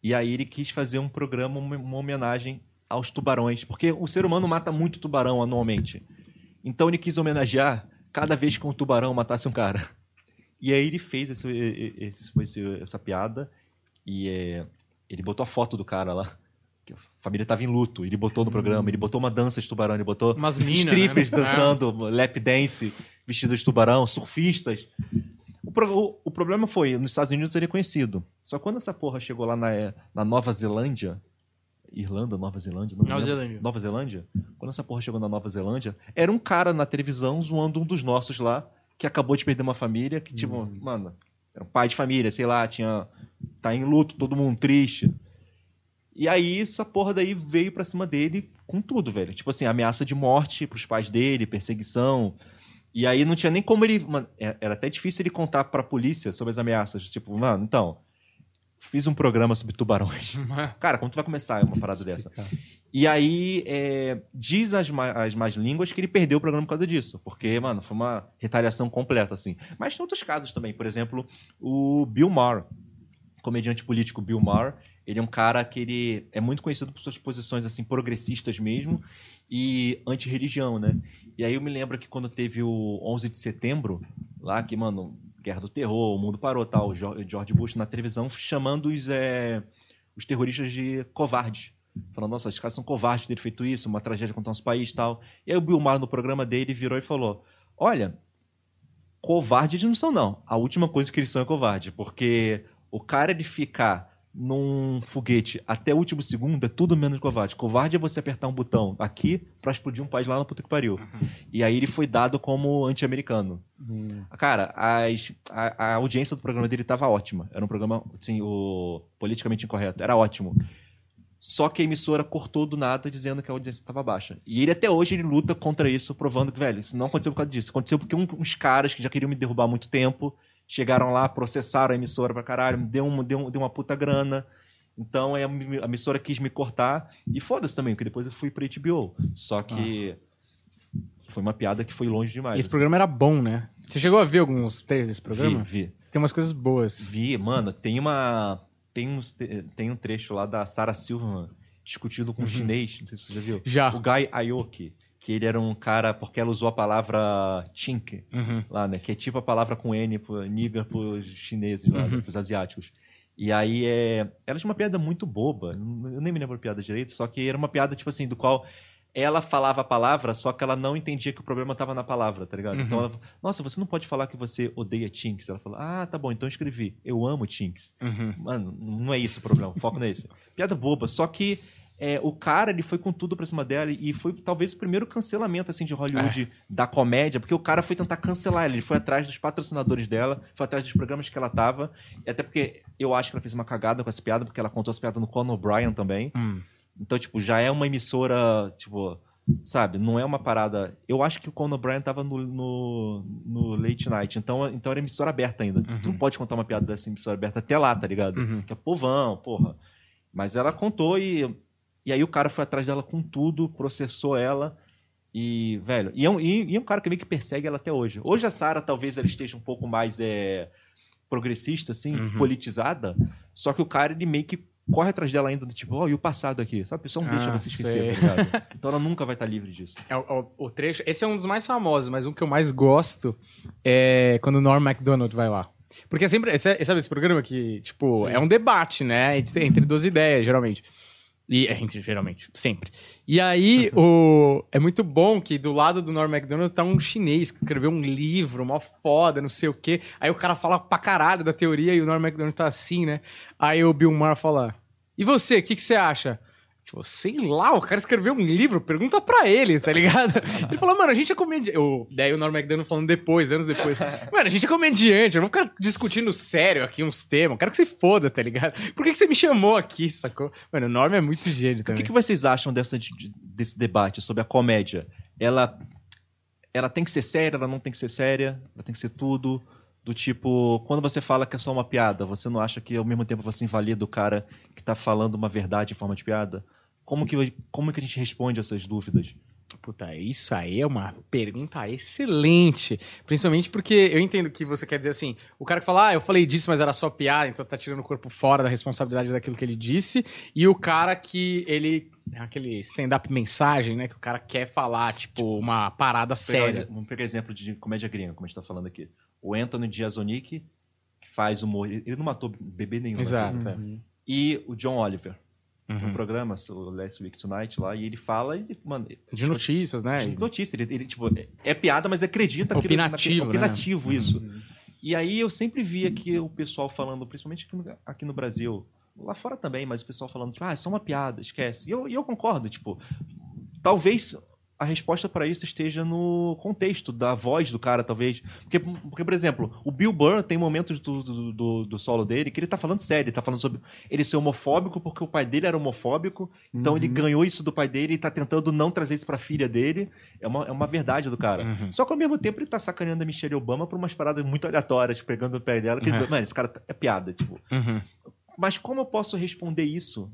E aí ele quis fazer um programa, uma uma homenagem aos tubarões. Porque o ser humano mata muito tubarão anualmente. Então ele quis homenagear cada vez que um tubarão matasse um cara. E aí ele fez esse, esse- essa piada e é, ele botou a foto do cara lá. que A família tava em luto. Ele botou no programa, ele botou uma dança de tubarão, ele botou Umas minas, strippers né? dançando lap dance, vestidos de tubarão, surfistas. O, pro- o- o problema foi, nos Estados Unidos ele é conhecido. Só quando essa porra chegou lá na, na Nova Zelândia, Irlanda, Nova Zelândia, não Nova. Zelândia. Nova Zelândia? Quando essa porra chegou na Nova Zelândia, era um cara na televisão zoando um dos nossos lá, que acabou de perder uma família, que tipo, mano, era um pai de família, sei lá, tinha. tá em luto, todo mundo triste. E aí, essa porra daí veio pra cima dele com tudo, velho. Tipo assim, ameaça de morte pros pais dele, perseguição. E aí não tinha nem como ele. mano, é- era até difícil ele contar pra polícia sobre as ameaças. Tipo, mano, então. Fiz um programa sobre tubarões. Cara, como tu vai começar uma parada dessa? E aí, é, diz as, ma- as más línguas que ele perdeu o programa por causa disso. Porque, mano, foi uma retaliação completa, assim. Mas tem outros casos também. Por exemplo, o Bill Maher, comediante político Bill Maher, ele é um cara que ele é muito conhecido por suas posições, assim, progressistas mesmo e anti-religião, né? E aí eu me lembro que quando teve o 11 de setembro, lá que, mano, Guerra do Terror, o mundo parou, tal, George Bush na televisão chamando os, é, os terroristas de covardes. Falando, nossa, esses caras são covardes de ter feito isso, uma tragédia contra o nosso país tal. E aí o Bill Maher, no programa dele, virou e falou, olha, covarde eles não são, não. A última coisa que eles são é covarde, porque o cara de ficar num foguete até o último segundo é tudo menos covarde. Covarde é você apertar um botão aqui pra explodir um país lá na puta que pariu. E aí ele foi dado como anti-americano. Cara, as- a, a audiência do programa dele tava ótima. Era um programa, assim, o politicamente incorreto. Era ótimo. Só que a emissora cortou do nada dizendo que a audiência estava baixa. E ele até hoje ele luta contra isso, provando que, velho, isso não aconteceu por causa disso. Aconteceu porque um- uns caras que já queriam me derrubar há muito tempo chegaram lá, processaram a emissora pra caralho, deu, um, deu, um- deu uma puta grana. Então a emissora quis me cortar. E foda-se também, porque depois eu fui pra HBO. Só que foi uma piada que foi longe demais. Esse programa era bom, né? Você chegou a ver alguns trailers desse programa? Vi, vi. Tem umas coisas boas. Vi, mano, tem uma. Tem, uns, tem um trecho lá da Sarah Silverman discutindo com um chinês, não sei se você já viu. Já. O Guy Aoki, que ele era um cara, porque ela usou a palavra chink Uhum. lá, né? Que é tipo a palavra com N, pro, nigger pros chineses lá, né, pros asiáticos. E aí é. Ela tinha uma piada muito boba, eu nem me lembro a piada direito, só que era uma piada, tipo assim, do qual ela falava a palavra, só que ela não entendia que o problema estava na palavra, tá ligado? Então ela falou, nossa, você não pode falar que você odeia Chinks. Ela falou, ah, tá bom, então eu escrevi, eu amo Chinks. Uhum. Mano, não é isso o problema, o foco não é esse. Piada boba, só que é, o cara, ele foi com tudo pra cima dela e foi talvez o primeiro cancelamento, assim, de Hollywood da comédia, porque o cara foi tentar cancelar ela, ele foi atrás dos patrocinadores dela, foi atrás dos programas que ela tava, e até porque eu acho que ela fez uma cagada com essa piada, porque ela contou essa piada no Conan O'Brien também, Hum. Então, tipo, já é uma emissora, tipo, sabe? Não é uma parada. Eu acho que o Conan O'Brien tava no, no, no Late Night, então, então era emissora aberta ainda. Tu não pode contar uma piada dessa emissora aberta até lá, tá ligado? Uhum. Que é povão, porra. Mas ela contou e, e aí o cara foi atrás dela com tudo, processou ela. E, velho, e é um, e, e é um cara que meio que persegue ela até hoje. Hoje a Sarah talvez ela esteja um pouco mais é, progressista, assim, Uhum. politizada. Só que o cara, ele meio que corre atrás dela ainda, do tipo, ó, e o passado aqui? Sabe? A pessoa não deixa Ah, você esquecer, tá ligado? Então ela nunca vai estar livre disso. É o, o- trecho. Esse é um dos mais famosos, mas um que eu mais gosto é quando o Norm MacDonald vai lá. Porque é sempre. esse- Sabe esse programa que, tipo, é um debate, né? Entre duas ideias, geralmente. E, é, entre, geralmente, sempre. E aí, o, é muito bom que do lado do Norm MacDonald tá um chinês que escreveu um livro, mó foda, não sei o quê. Aí o cara fala pra caralho da teoria e o Norm MacDonald tá assim, né? Aí o Bill Maher fala: E você, o que, que você acha? Tipo, sei lá, o cara escreveu um livro, pergunta pra ele, tá ligado? Ele falou, mano, a gente é comediante. Eu- Daí o Norm MacDonald falando depois, anos depois. Mano, a gente é comediante, eu vou ficar discutindo sério aqui uns temas. Quero que você foda, tá ligado? Por que, que você me chamou aqui, sacou? Mano, o Norm é muito gênio O também. que, que vocês acham dessa, de- desse debate sobre a comédia? Ela, ela tem que ser séria, ela não tem que ser séria, ela tem que ser tudo. Do tipo, quando você fala que é só uma piada, você não acha que ao mesmo tempo você invalida o cara que tá falando uma verdade em forma de piada? Como que, como que a gente responde essas dúvidas? Puta, isso aí é uma pergunta excelente. Principalmente porque eu entendo que você quer dizer assim: o cara que fala, ah, eu falei disso, mas era só piada, então tá tirando o corpo fora da responsabilidade daquilo que ele disse. E o cara que ele. Aquele stand-up mensagem, né? Que o cara quer falar, tipo, uma parada Pegar- séria. Vamos pegar exemplo de comédia gringa, como a gente tá falando aqui. O Anthony Giazonic, que faz humor. Ele não matou bebê nenhum. né? Exato. é. E o John Oliver. Tem um Uhum. programa, o Last Week Tonight, lá, e ele fala, e, mano, De notícias, né? de notícia. Ele, ele, tipo, é- é piada, mas acredita Opinativo, naquele- né? opinativo isso. E aí eu sempre vi aqui o pessoal falando, principalmente aqui no, aqui no Brasil, lá fora também, mas o pessoal falando, tipo, ah, é só uma piada, esquece. E eu, e eu concordo, tipo, talvez a resposta para isso esteja no contexto da voz do cara, talvez. Porque, porque por exemplo, o Bill Burr tem momentos do, do, do- do solo dele que ele tá falando sério, ele tá falando sobre ele ser homofóbico porque o pai dele era homofóbico, então ele ganhou isso do pai dele e tá tentando não trazer isso pra filha dele. É uma, é uma verdade do cara. Uhum. Só que ao mesmo tempo ele tá sacaneando a Michelle Obama por umas paradas muito aleatórias, pegando o pé dela, que ele Uhum. diz, mano, esse cara tá- é piada, tipo. Uhum. Mas como eu posso responder isso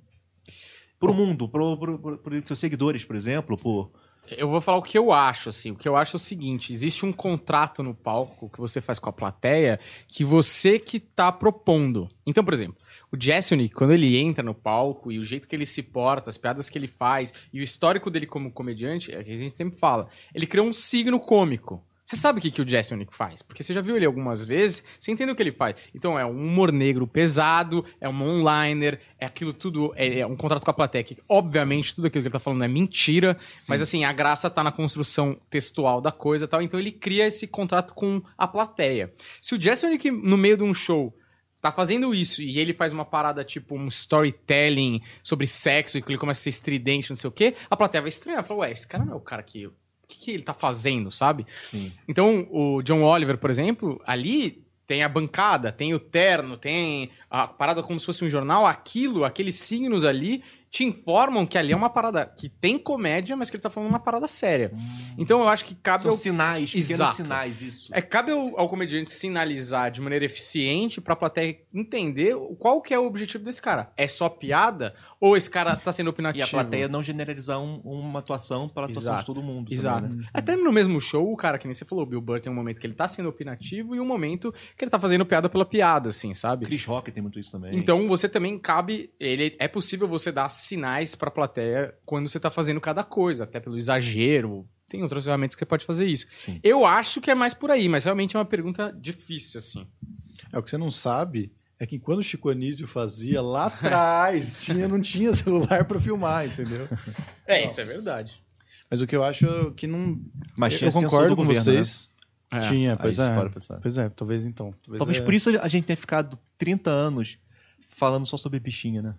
pro mundo, pro, pro, pro, pros seus seguidores, por exemplo, por... Eu vou falar o que eu acho, assim. O que eu acho é o seguinte: existe um contrato no palco que você faz com a plateia que você que tá propondo. Então, por exemplo, o Jessonic, quando ele entra no palco e o jeito que ele se porta, as piadas que ele faz e o histórico dele como comediante, é que a gente sempre fala. Ele criou um signo cômico. Você sabe o que, que o Jessonic faz? Porque você já viu ele algumas vezes, você entende o que ele faz. Então é um humor negro pesado, é um one-liner, é aquilo tudo, é, é um contrato com a plateia. Que, obviamente, tudo aquilo que ele tá falando é mentira, mas assim, a graça tá na construção textual da coisa e tal. Então ele cria esse contrato com a plateia. Se o Jessonic, no meio de um show, tá fazendo isso e ele faz uma parada tipo um storytelling sobre sexo e que ele começa a ser estridente, não sei o quê, a plateia vai estranhar. Fala, ué, esse cara não é o cara que. O que, que ele tá fazendo, sabe? Sim. Então, o John Oliver, por exemplo, ali tem a bancada, tem o terno, tem a parada como se fosse um jornal, aquilo, aqueles signos ali te informam que ali é uma parada que tem comédia, mas que ele tá falando uma parada séria. Então eu acho que cabe São ao sinais, pequenos Exato. sinais, isso. é, cabe ao, ao comediante sinalizar de maneira eficiente pra plateia entender qual que é o objetivo desse cara. É só piada? Ou esse cara tá sendo opinativo? E a plateia não generalizar um- uma atuação para a atuação de todo mundo. também, Exato. né? Até no mesmo show, o cara, que nem você falou, o Bill Burr tem um momento que ele tá sendo opinativo e um momento que ele tá fazendo piada pela piada, assim, sabe? Chris Rock tem muito isso também. Então você também cabe. Ele, é possível você dar sinais pra plateia quando você tá fazendo cada coisa, até pelo exagero. Tem outras ferramentas que você pode fazer isso. Sim. Eu acho que é mais por aí, mas realmente é uma pergunta difícil, assim. É o que você não sabe é que quando o Chico Anísio fazia lá atrás, tinha, não tinha celular pra filmar, entendeu? É, isso é verdade. Mas o que eu acho que não. Mas eu tinha censura concordo do com governo, vocês. É. Tinha, pois é. para pensar. Pois é, talvez então. Talvez, Talvez é- por isso a gente tenha ficado 30 anos falando só sobre bichinha, né?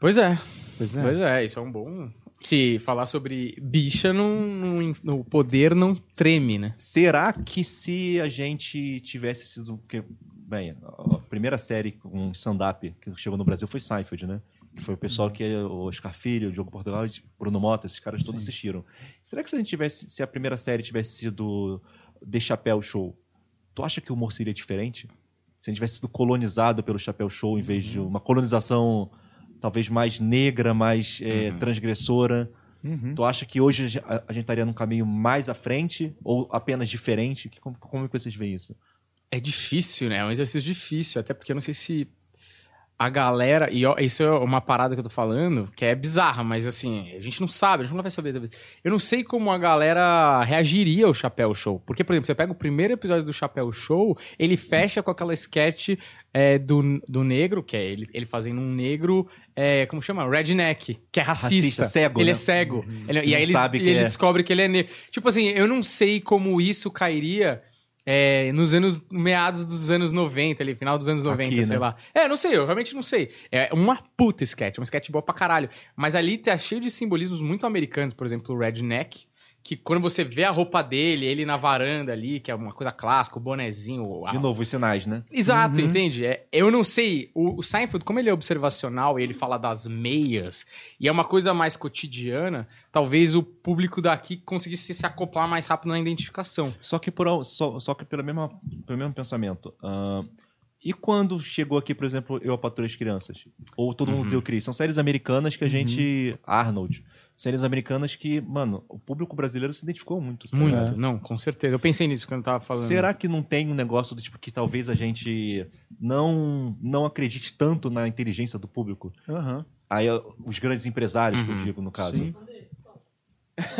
Pois é. Pois é. Pois é, isso é um bom. Que falar sobre bicha não, não- no poder não treme, né? Será que se a gente tivesse sido. Porque, bem, a primeira série com stand-up que chegou no Brasil foi Seinfeld, né? Que foi o pessoal que o Oscar Filho, o Diogo Portugal, Bruno Mota, esses caras todos Sim. assistiram. Será que se a gente tivesse, se a primeira série tivesse sido The Chapéu Show, tu acha que o humor seria diferente? Se a gente tivesse sido colonizado pelo Chapéu Show em vez de uma colonização talvez mais negra, mais é, transgressora, Uhum. tu acha que hoje a a, gente estaria num caminho mais à frente ou apenas diferente? Como, como que vocês veem isso? É difícil, né? É um exercício difícil, até porque eu não sei se a galera. E isso é uma parada que eu tô falando, que é bizarra, mas assim, a gente não sabe, a gente não vai saber. Eu não sei como a galera reagiria ao Chapéu Show. Porque, por exemplo, você pega o primeiro episódio do Chapéu Show, ele fecha com aquela sketch é, do, do negro, que é ele, ele fazendo um negro. É, como chama? Redneck, que é racista. Racista, cego, Ele né? é cego. Ele- e aí ele, sabe que ele é. descobre que ele é negro. Tipo assim, eu não sei como isso cairia é, nos anos meados dos anos 90, ali, final dos anos 90, Aqui, sei né? lá. É, não sei, eu realmente não sei. É uma puta sketch, uma sketch boa pra caralho. Mas ali tá cheio de simbolismos muito americanos, por exemplo, o redneck, que quando você vê a roupa dele, ele na varanda ali, que é uma coisa clássica, o bonezinho, a De novo, os sinais, né? Exato, entende? É, eu não sei. O, o Seinfeld, como ele é observacional e ele fala das meias, e é uma coisa mais cotidiana, talvez o público daqui conseguisse se acoplar mais rápido na identificação. Só que, por, só, só que pelo, mesmo, pelo mesmo pensamento. ahn, e quando chegou aqui, por exemplo, Eu, a Patrulha as Crianças? Ou Todo Mundo Deu Cris? São séries americanas que a gente... Arnold. Séries americanas que, mano, o público brasileiro se identificou muito. tá Muito, ligado? não, com certeza. Eu pensei nisso quando eu tava falando. Será que não tem um negócio do tipo que talvez a gente não, não acredite tanto na inteligência do público? Aham. Aí os grandes empresários, que eu digo, no caso. Sim.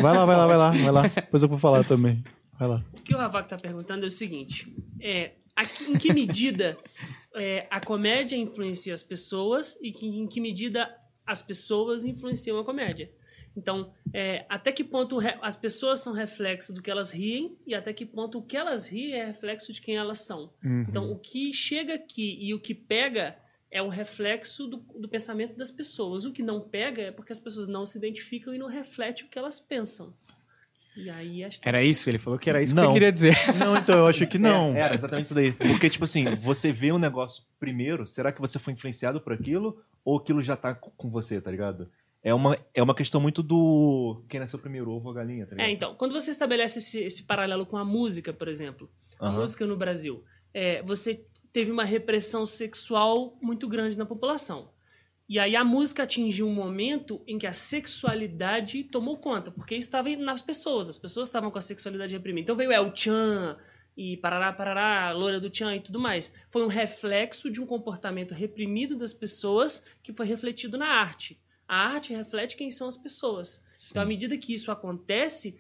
Vai lá, vai lá, vai lá, vai lá. Depois eu vou falar também. Vai lá. O que o Ravac está perguntando é o seguinte: é, a em que medida é, a comédia influencia as pessoas e que- em que medida as pessoas influenciam a comédia? Então, é, até que ponto as pessoas são reflexo do que elas riem e até que ponto o que elas riem é reflexo de quem elas são. Então, o que chega aqui e o que pega é um reflexo do, do pensamento das pessoas. O que não pega é porque as pessoas não se identificam e não reflete o que elas pensam. E aí acho que Era isso? Ele falou que era isso que Não. você queria dizer. Não, então, eu acho que não. É, era exatamente isso daí. Porque, tipo assim, você vê um negócio primeiro, será que você foi influenciado por aquilo? Ou aquilo já tá co- com você, tá ligado? É uma, é uma questão muito do quem nasceu primeiro, ovo ou galinha, tá ligado? É, então, quando você estabelece esse, esse paralelo com a música, por exemplo, a música no Brasil, é, você teve uma repressão sexual muito grande na população. E aí a música atingiu um momento em que a sexualidade tomou conta, porque estava nas pessoas, as pessoas estavam com a sexualidade reprimida. Então veio El Chan e parará, parará, loira do Chan e tudo mais. Foi um reflexo de um comportamento reprimido das pessoas que foi refletido na arte. A arte reflete quem são as pessoas. Então, à medida que isso acontece,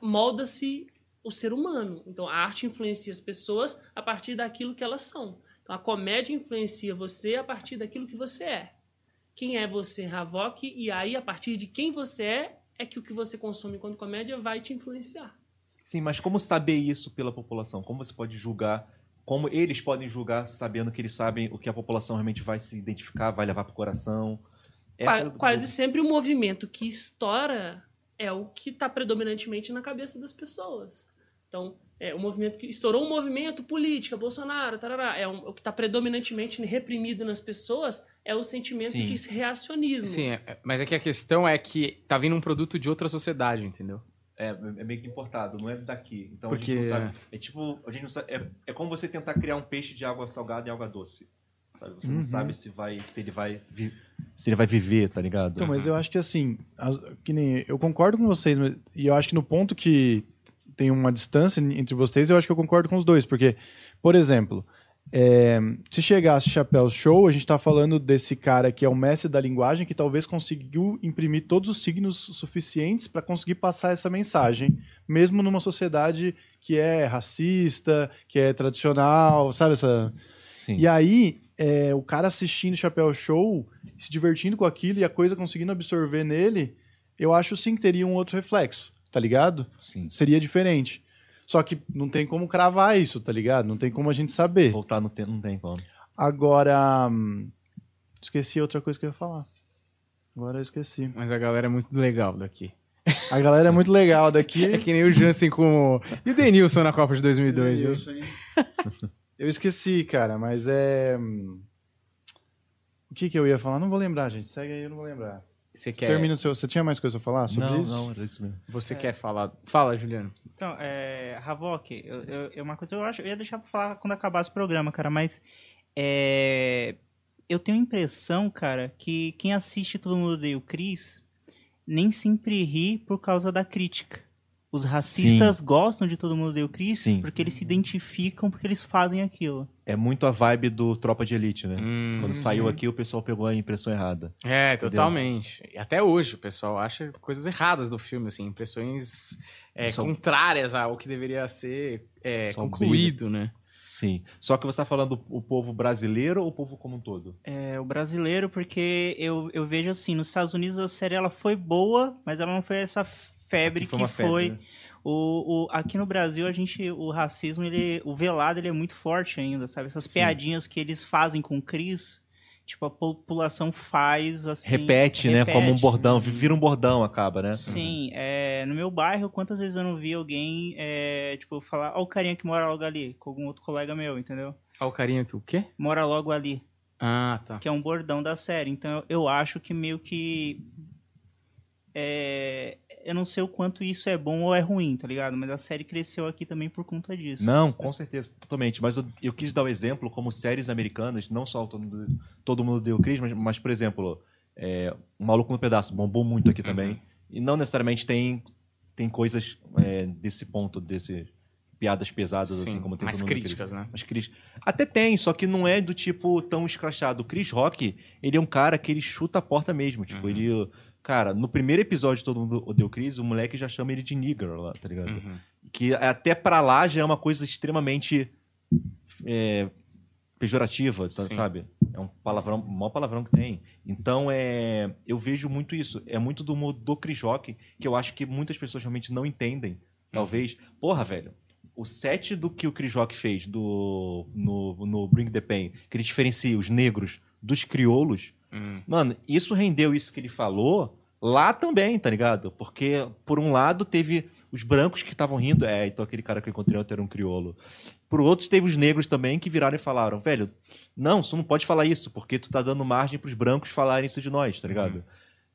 molda-se o ser humano. Então, a arte influencia as pessoas a partir daquilo que elas são. Então, a comédia influencia você a partir daquilo que você é. Quem é você, Havok? E aí, a partir de quem você é, é que o que você consome enquanto comédia vai te influenciar. Sim, mas como saber isso pela população? Como você pode julgar? Como eles podem julgar sabendo que eles sabem o que a população realmente vai se identificar, vai levar pro coração? Qua- Essa- Quase sempre o movimento que estoura é o que está predominantemente na cabeça das pessoas. Então, é, o movimento que estourou um movimento política, Bolsonaro, tarará, é um- o que está predominantemente reprimido nas pessoas é o sentimento Sim. de reacionismo. Sim, é- mas é que a questão é que tá vindo um produto de outra sociedade, entendeu? É, é meio que importado, não é daqui. Então a Porque- gente não sabe. É tipo, a gente não sabe. É, é como você tentar criar um peixe de água salgada e água doce. Sabe? Você Uhum. não sabe se vai, se ele vai, vi- se ele vai viver, tá ligado? Então, mas eu acho que assim, as- que nem eu concordo com vocês, mas, e eu acho que no ponto que tem uma distância entre vocês, eu acho que eu concordo com os dois, porque, por exemplo, é, se chegasse Chapéu Show, a gente tá falando desse cara que é o mestre da linguagem, que talvez conseguiu imprimir todos os signos suficientes para conseguir passar essa mensagem, mesmo numa sociedade que é racista, que é tradicional, sabe essa Sim. e aí, é, o cara assistindo Chapéu Show, se divertindo com aquilo e a coisa conseguindo absorver nele, eu acho sim que teria um outro reflexo, tá ligado? Sim. Seria diferente. Só que não tem como cravar isso, tá ligado? Não tem como a gente saber. Voltar no tempo não tem como. Agora. hum, Esqueci outra coisa que eu ia falar. Agora eu esqueci. Mas a galera é muito legal daqui. A galera é muito legal É daqui. que nem o Jansen com o... E o Denilson na Copa de 2002. viu? Eu esqueci, cara, mas é. hum, O que que eu ia falar? Não vou lembrar, gente. Segue aí, eu não vou lembrar. Você quer, Termina o seu... Você tinha mais coisa a falar sobre não, isso? não, era isso mesmo. você quer falar? Fala, Juliano. Então, é, Havok, eu, eu, eu- uma coisa eu acho, eu ia deixar pra falar quando acabasse o programa, cara, mas é, eu tenho a impressão, cara, que quem assiste Todo Mundo Odeia o Chris nem sempre ri por causa da crítica. Os racistas gostam de Todo Mundo Odeia o Chris Sim. porque eles se identificam porque eles fazem aquilo. É muito a vibe do Tropa de Elite, né? Hum, Quando saiu aqui, o pessoal pegou a impressão errada. É, totalmente. E até hoje o pessoal acha coisas erradas do filme, assim, impressões é, Só- contrárias ao que deveria ser é, concluído, né? Sim. Só que você tá falando o povo brasileiro ou o povo como um todo? É, o brasileiro, porque eu, eu vejo assim, nos Estados Unidos a série ela foi boa, mas ela não foi essa febre Aqui foi que uma febre, foi. né? O, o, aqui no Brasil, a gente, o racismo, ele, o velado, ele é muito forte ainda, sabe? Essas piadinhas que eles fazem com o Cris, tipo, a população faz, assim... repete, né? repete. Como um bordão. Vira um bordão, acaba, né? Sim, é, no meu bairro, quantas vezes eu não vi alguém, é, tipo, falar, ó o carinha que mora logo ali, com algum outro colega meu, entendeu? Olha o carinha aqui, o quê? Mora logo ali, Ah, tá. que é um bordão da série. Então, eu, eu acho que meio que... é, eu não sei o quanto isso é bom ou é ruim, tá ligado? Mas a série cresceu aqui também por conta disso. Não, com certeza, totalmente. Mas eu, eu quis dar o exemplo como séries americanas, não só todo mundo, todo mundo deu Cris, mas, mas, por exemplo, é, O Maluco no Pedaço bombou muito aqui também. E não necessariamente tem, tem coisas é, desse ponto, desse piadas pesadas, Sim, assim, como tem deu críticas, né? Mas Chris... Até tem, só que não é do tipo tão escrachado. O Chris Rock, ele é um cara que ele chuta a porta mesmo. Tipo, Uhum. ele. Cara, no primeiro episódio de Todo Mundo Odeia o Chris, o moleque já chama ele de nigger lá, tá ligado? Uhum. Que até pra lá já é uma coisa extremamente é, pejorativa, tá- sabe? É um palavrão, o maior palavrão que tem. Então, é, eu vejo muito isso. É muito do humor do Chris Rock, que eu acho que muitas pessoas realmente não entendem. Talvez. Porra, velho. O set do que o Chris Rock fez do, no, no Bring the Pain, que ele diferencia os negros dos crioulos, Hum. Mano, isso rendeu isso que ele falou lá também, tá ligado? Porque, por um lado, teve os brancos que estavam rindo, é, então aquele cara que eu encontrei ontem era um crioulo. Por outro, teve os negros também que viraram e falaram, velho, não, você não pode falar isso, porque tu tá dando margem pros brancos falarem isso de nós, tá ligado?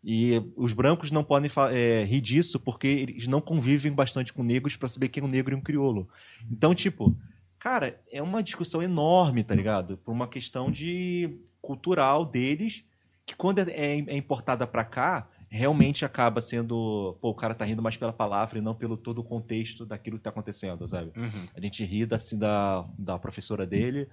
E os brancos não podem é, rir disso porque eles não convivem bastante com negros pra saber quem é um negro e um crioulo. Então, tipo, cara, é uma discussão enorme, tá ligado? Por uma questão de cultural deles, que quando é, é importada pra cá, realmente acaba sendo, pô, o cara tá rindo mais pela palavra e não pelo todo o contexto daquilo que tá acontecendo, sabe? Uhum. A gente ri assim da, da professora dele,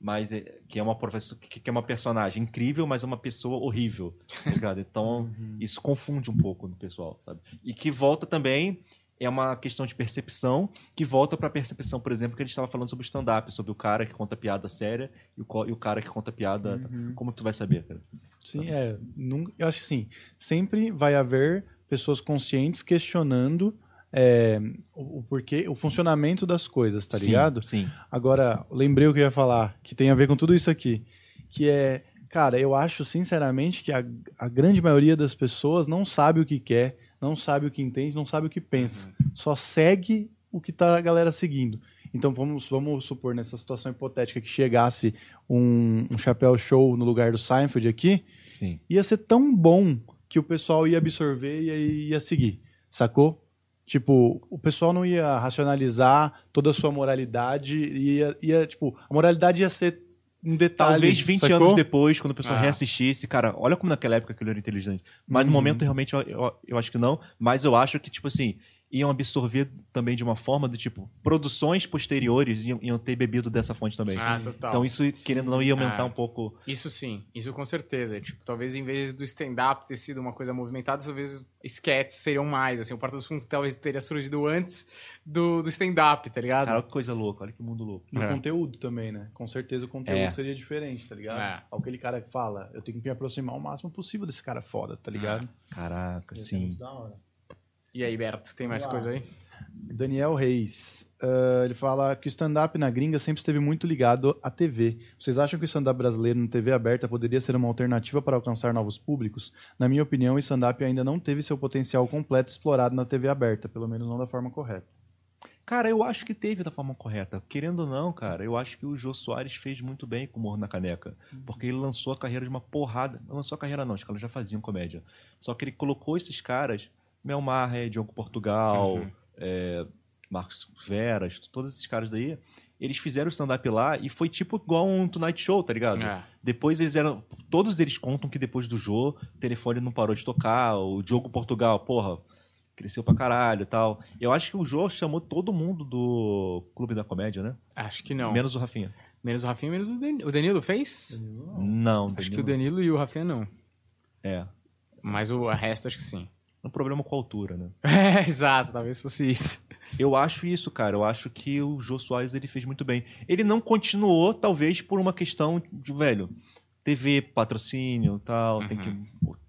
mas é- que é uma professora que, que é uma personagem incrível, mas é uma pessoa horrível, tá ligado? Então, isso confunde um pouco no pessoal, sabe? E que volta também é uma questão de percepção, que volta pra percepção, por exemplo, que a gente estava falando sobre o stand-up, sobre o cara que conta piada séria e o, e o cara que conta piada. Como tu vai saber, cara? Sim, é. nunca- eu acho que sim. Sempre vai haver pessoas conscientes questionando é, o, o porquê, o funcionamento das coisas, tá Sim, ligado? Sim. Agora, lembrei o que eu ia falar, que tem a ver com tudo isso aqui. Que é, cara, eu acho sinceramente que a, a grande maioria das pessoas não sabe o que quer, não sabe o que entende, não sabe o que pensa. Só segue o que tá a galera seguindo. Então vamos, vamos supor, nessa situação hipotética, que chegasse um, um chapéu show no lugar do Seinfeld aqui, Sim. ia ser tão bom que o pessoal ia absorver e ia, ia seguir, sacou? Tipo, o pessoal não ia racionalizar toda a sua moralidade, ia, ia tipo, a moralidade ia ser um detalhe. Talvez 20 sacou? anos depois, quando o pessoal Ah. reassistisse, cara, olha como naquela época aquilo era inteligente. Mas no Uhum. momento, realmente, eu, eu, eu acho que não. Mas eu acho que, tipo assim, iam absorver também de uma forma do tipo, produções posteriores iam, iam ter bebido dessa fonte também. Ah, total. Então isso, querendo ou não, ia aumentar Ah. um pouco. Isso sim, isso com certeza. Tipo, talvez em vez do stand-up ter sido uma coisa movimentada, talvez sketches seriam mais. Assim, o Porta dos Fundos talvez teria surgido antes do, do stand-up, tá ligado? Cara, olha que coisa louca, olha que mundo louco. No É. conteúdo também, né? Com certeza o conteúdo É. seria diferente, tá ligado? É. Aquele cara que fala, eu tenho que me aproximar o máximo possível desse cara foda, tá ligado? Caraca, Ia ser sim. muito da hora. E aí, Berto, tem mais lá. coisa aí? Daniel Reis. ah, ele fala que o stand-up na gringa sempre esteve muito ligado à TV. Vocês acham que o stand-up brasileiro na TV aberta poderia ser uma alternativa para alcançar novos públicos? Na minha opinião, o stand-up ainda não teve seu potencial completo explorado na TV aberta, pelo menos não da forma correta. Cara, eu acho que teve da forma correta. Querendo ou não, cara, eu acho que o Jô Soares fez muito bem com o Morro na Caneca. Porque ele lançou a carreira de uma porrada. Não lançou a carreira, não, os caras já faziam comédia. Só que ele colocou esses caras, Mel Maher, Diogo Portugal, Uhum. é, Marcos Veras, todos esses caras daí. Eles fizeram o stand-up lá e foi tipo igual um Tonight Show, tá ligado? É. Depois eles eram. Todos eles contam que depois do Jô, o telefone não parou de tocar. O Diogo Portugal, porra, cresceu pra caralho e tal. Eu acho que o Jô chamou todo mundo do Clube da Comédia, né? Acho que não. Menos o Rafinha. Menos o Rafinha, menos o Danilo. O Danilo fez? Não, Acho que o Danilo- Danilo e o Rafinha não. É. Mas o resto acho que sim. Um problema com a altura, né? É, exato, talvez fosse isso. Eu acho isso, cara. Eu acho que o Jô Soares ele fez muito bem. Ele não continuou, talvez, por uma questão de, velho, TV, patrocínio e tal. Tem que.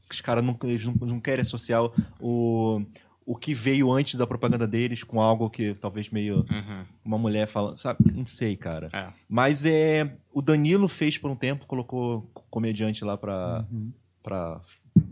Os caras não, eles não, não querem associar o, o que veio antes da propaganda deles com algo que talvez meio. Uhum. Uma mulher falando. Sabe? Não sei, cara. É. Mas é. O Danilo fez por um tempo, colocou comediante lá pra. pra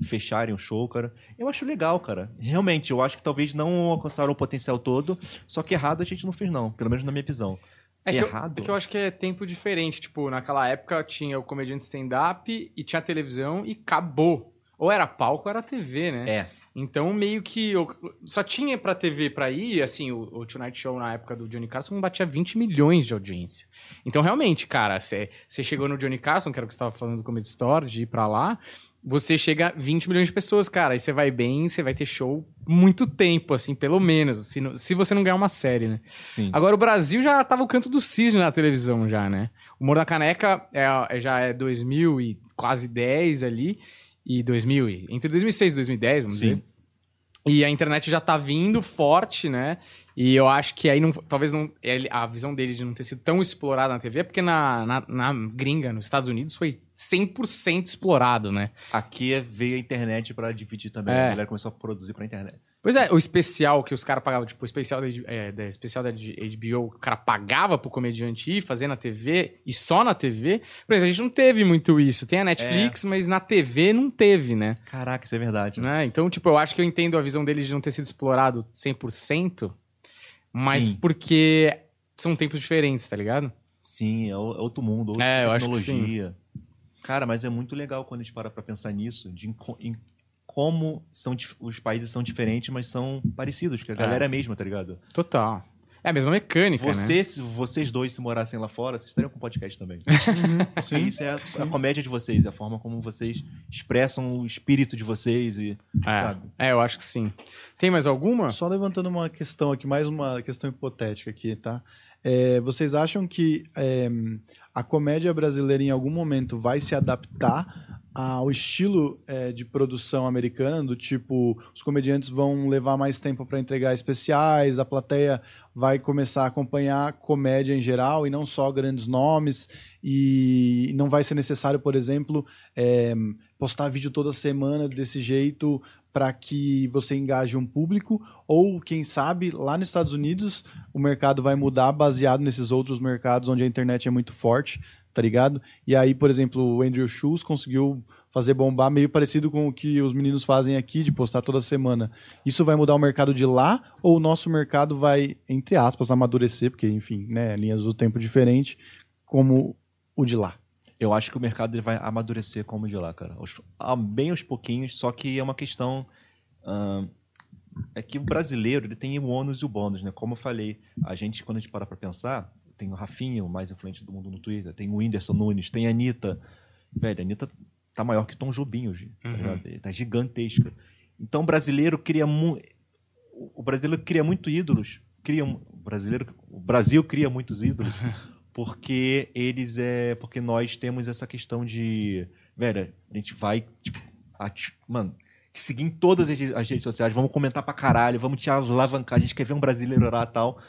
fecharem o show, cara. Eu acho legal, cara. Realmente, eu acho que talvez não alcançaram o potencial todo, só que errado a gente não fez, não. Pelo menos na minha visão. É que, eu, Errado? é que eu acho que é tempo diferente. Tipo, naquela época tinha o comediante stand-up e tinha a televisão e acabou. Ou era palco ou era TV, né? É. Então, meio que eu, só tinha pra TV pra ir, assim, o, o Tonight Show na época do Johnny Carson batia 20 milhões de audiência. Então, realmente, cara, você chegou no Johnny Carson, que era o que você estava falando do Comedy Store, de ir pra lá, você chega a 20 milhões de pessoas, cara, aí você vai bem, você vai ter show muito tempo, assim, pelo menos, se, não- se você não ganhar uma série, né? Sim. Agora, o Brasil já tava o canto do cisne na televisão já, né? O Humor da Caneca é, é- já é 2000 e quase 10 ali, e 2000 e, entre 2006 e 2010, vamos Sim. dizer. E a internet já tá vindo forte, né? E eu acho que aí não, talvez não, a visão dele de não ter sido tão explorada na TV é porque na, na, na gringa, nos Estados Unidos, foi 100% explorado, né? Aqui é- veio a internet pra dividir também. É. A galera começou a produzir pra internet. Pois é, o especial que os caras pagavam, tipo, o especial da, é, da- especial da HBO, o cara pagava pro comediante ir fazer na TV e só na TV. Por exemplo, a gente não teve muito isso. Tem a Netflix, mas na TV não teve, né? Caraca, isso é verdade. Né? Então, tipo, eu acho que eu entendo a visão deles de não ter sido explorado 100%, mas Sim. porque são tempos diferentes, tá ligado? Sim, é é outro mundo, outra É, eu acho que tecnologia. Cara, mas é muito legal quando a gente para pra pensar nisso, de em, co- em como são, os países são diferentes, mas são parecidos, que a galera é a mesma, tá ligado? Total. É a mesma mecânica, né? Você, se vocês dois se morassem lá fora, vocês estariam com podcast também. Sim. Isso é a, a comédia de vocês, é a forma como vocês expressam o espírito de vocês e, sabe? É, é, eu acho que sim. Tem mais alguma? Só levantando uma questão aqui, mais uma questão hipotética aqui, tá? É, vocês acham que é, a comédia brasileira em algum momento vai se adaptar ao estilo é, de produção americana, do tipo, os comediantes vão levar mais tempo para entregar especiais, a plateia vai começar a acompanhar comédia em geral e não só grandes nomes, e não vai ser necessário, por exemplo, é, postar vídeo toda semana desse jeito para que você engaje um público, ou quem sabe lá nos Estados Unidos o mercado vai mudar baseado nesses outros mercados onde a internet é muito forte, tá ligado? E aí, por exemplo, o Andrew Schultz conseguiu fazer bombar meio parecido com o que os meninos fazem aqui, de postar toda semana. Isso vai mudar o mercado de lá, ou o nosso mercado vai, entre aspas, amadurecer, porque, enfim, né, linhas do tempo diferente, como o de lá? Eu acho que o mercado ele vai amadurecer como de lá, cara. Aos- ah, bem aos pouquinhos, só que é uma questão. é que o brasileiro ele tem o ônus e o bônus, né? Como eu falei, a gente, quando a gente para pra pensar, tem o Rafinha, o mais influente do mundo no Twitter, tem o Whindersson Nunes, tem a Anitta. Velho, a Anitta tá maior que Tom Jobim hoje, tá Uhum. Ele Tá gigantesca. Então o brasileiro cria muito. O brasileiro cria muito ídolos. Cria, um- o, brasileiro, o Brasil cria muitos ídolos porque eles é. Porque nós temos essa questão de. Velho, a gente vai. Tipo, ati- mano, seguir em todas as, redes sociais, vamos comentar pra caralho, vamos te alavancar, a gente quer ver um brasileiro lá tal.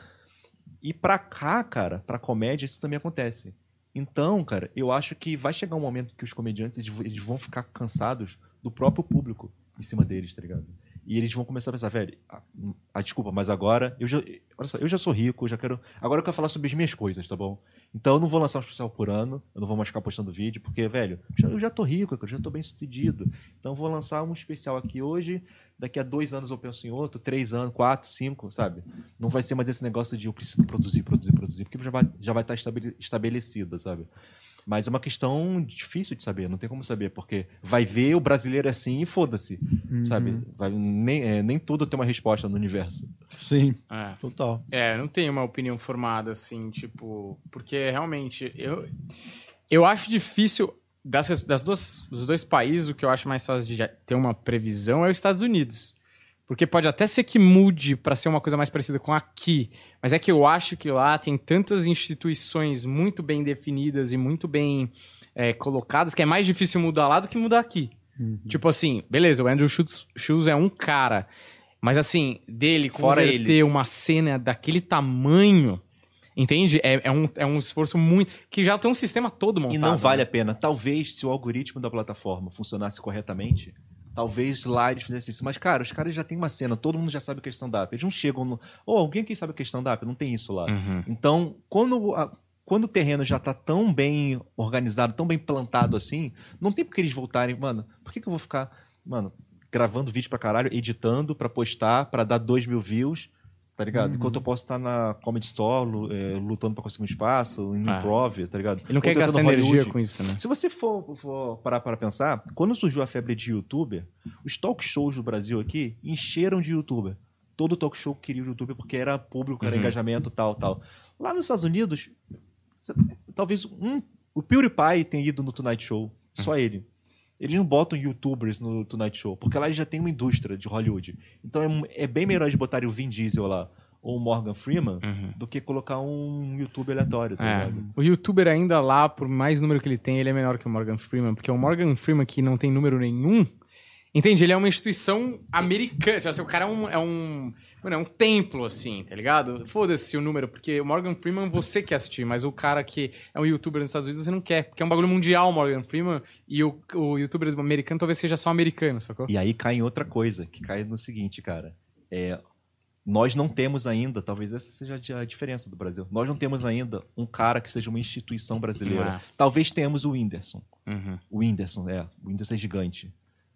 E pra cá, cara, pra comédia, isso também acontece. Então, cara, eu acho que vai chegar um momento que os comediantes eles vão ficar cansados do próprio público em cima deles, tá ligado? E eles vão começar a pensar, velho, ah, hum, ah, desculpa, mas agora eu já, olha só, eu já sou rico, eu já quero, agora eu quero falar sobre as minhas coisas, tá bom? Então eu não vou lançar um especial por ano, eu não vou mais ficar postando vídeo, porque, velho, eu já tô rico, eu já tô bem sucedido. Então eu vou lançar um especial aqui hoje, daqui a dois anos eu penso em outro, três anos, quatro, cinco, sabe? Não vai ser mais esse negócio de eu preciso produzir, produzir, produzir, porque já vai, já vai estar estabele- estabelecida, sabe? Mas é uma questão difícil de saber, não tem como saber, porque vai ver o brasileiro é assim e foda-se, sabe? Vai- nem, é, nem tudo tem uma resposta no universo. Sim, É. total. É, não tenho uma opinião formada, assim, tipo. Porque realmente, eu, eu acho difícil. Das, das duas, dos dois países, o que eu acho mais fácil de ter uma previsão é os Estados Unidos. Porque pode até ser que mude para ser uma coisa mais parecida com aqui. Mas é que eu acho que lá tem tantas instituições muito bem definidas e muito bem é, colocadas que é mais difícil mudar lá do que mudar aqui. Tipo assim, beleza, o Andrew Schultz é um cara. Mas assim, dele Fora converter ele. uma cena daquele tamanho, entende? É, é um, é um esforço muito. Que já tem um sistema todo montado. E não vale né? a pena. Talvez, se o algoritmo da plataforma funcionasse corretamente, talvez lá eles fizessem isso. Mas, cara, os caras já têm uma cena, todo mundo já sabe o que é stand-up. Eles não chegam no. Ou alguém aqui sabe o que é stand-up? Não tem isso lá. Uhum. Então, quando, a- quando o terreno já tá tão bem organizado, tão bem plantado assim, não tem por que eles voltarem. Mano, por que, que eu vou ficar, mano, gravando vídeo pra caralho, editando pra postar, pra dar 2 mil views? Tá ligado? Enquanto eu posso estar na Comedy Store, é, lutando pra conseguir um espaço, no É. improv, tá ligado? Ele não quer gastar energia Hollywood. com isso, né? Se você for, for parar para pensar, quando surgiu a febre de youtuber, os talk shows do Brasil aqui encheram de youtuber. Todo talk show queria o youtuber porque era público, era Uhum. engajamento, tal, tal. Lá nos Estados Unidos, talvez um. O PewDiePie tenha ido no Tonight Show. Só ele. Eles não botam youtubers no Tonight Show, porque lá eles já tem uma indústria de Hollywood. Então é, é bem melhor de botar o Vin Diesel lá ou o Morgan Freeman Uhum. do que colocar um youtuber aleatório, tá É. ligado? O youtuber ainda lá, por mais número que ele tem, ele é menor que o Morgan Freeman, porque o Morgan Freeman que não tem número nenhum, entende? Ele é uma instituição americana. Assim, O cara é um, é um, mano, é um templo, assim, tá ligado? Foda-se o número, porque o Morgan Freeman você quer assistir, mas o cara que é um youtuber nos Estados Unidos você não quer, porque é um bagulho mundial o Morgan Freeman, e o, o youtuber americano talvez seja só americano, sacou? E aí cai em outra coisa, que cai no seguinte, cara. É, nós não temos ainda, talvez essa seja a diferença do Brasil. Nós não temos ainda um cara que seja uma instituição brasileira. Ah. Talvez tenhamos o Whindersson. Uhum. O Whindersson, é. O Whindersson é gigante.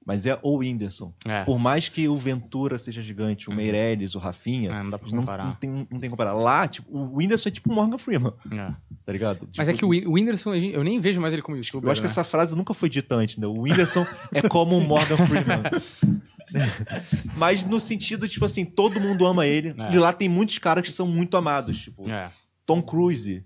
Mas é o Whindersson. É. Por mais que o Ventura seja gigante, o Meirelles, o Rafinha, É, não dá pra não, comparar. não tem, não tem que comparar. Lá, tipo, o Whindersson é tipo o Morgan Freeman, É. tá ligado? Mas Tipo, é que o Whin- o Whindersson, eu nem vejo mais ele como youtuber. eu acho que né? essa frase nunca foi dita antes, né? O Whindersson é como o Morgan Freeman. Mas no sentido, tipo assim, todo mundo ama ele. É. E lá tem muitos caras que são muito amados. Tipo, É. Tom Cruise.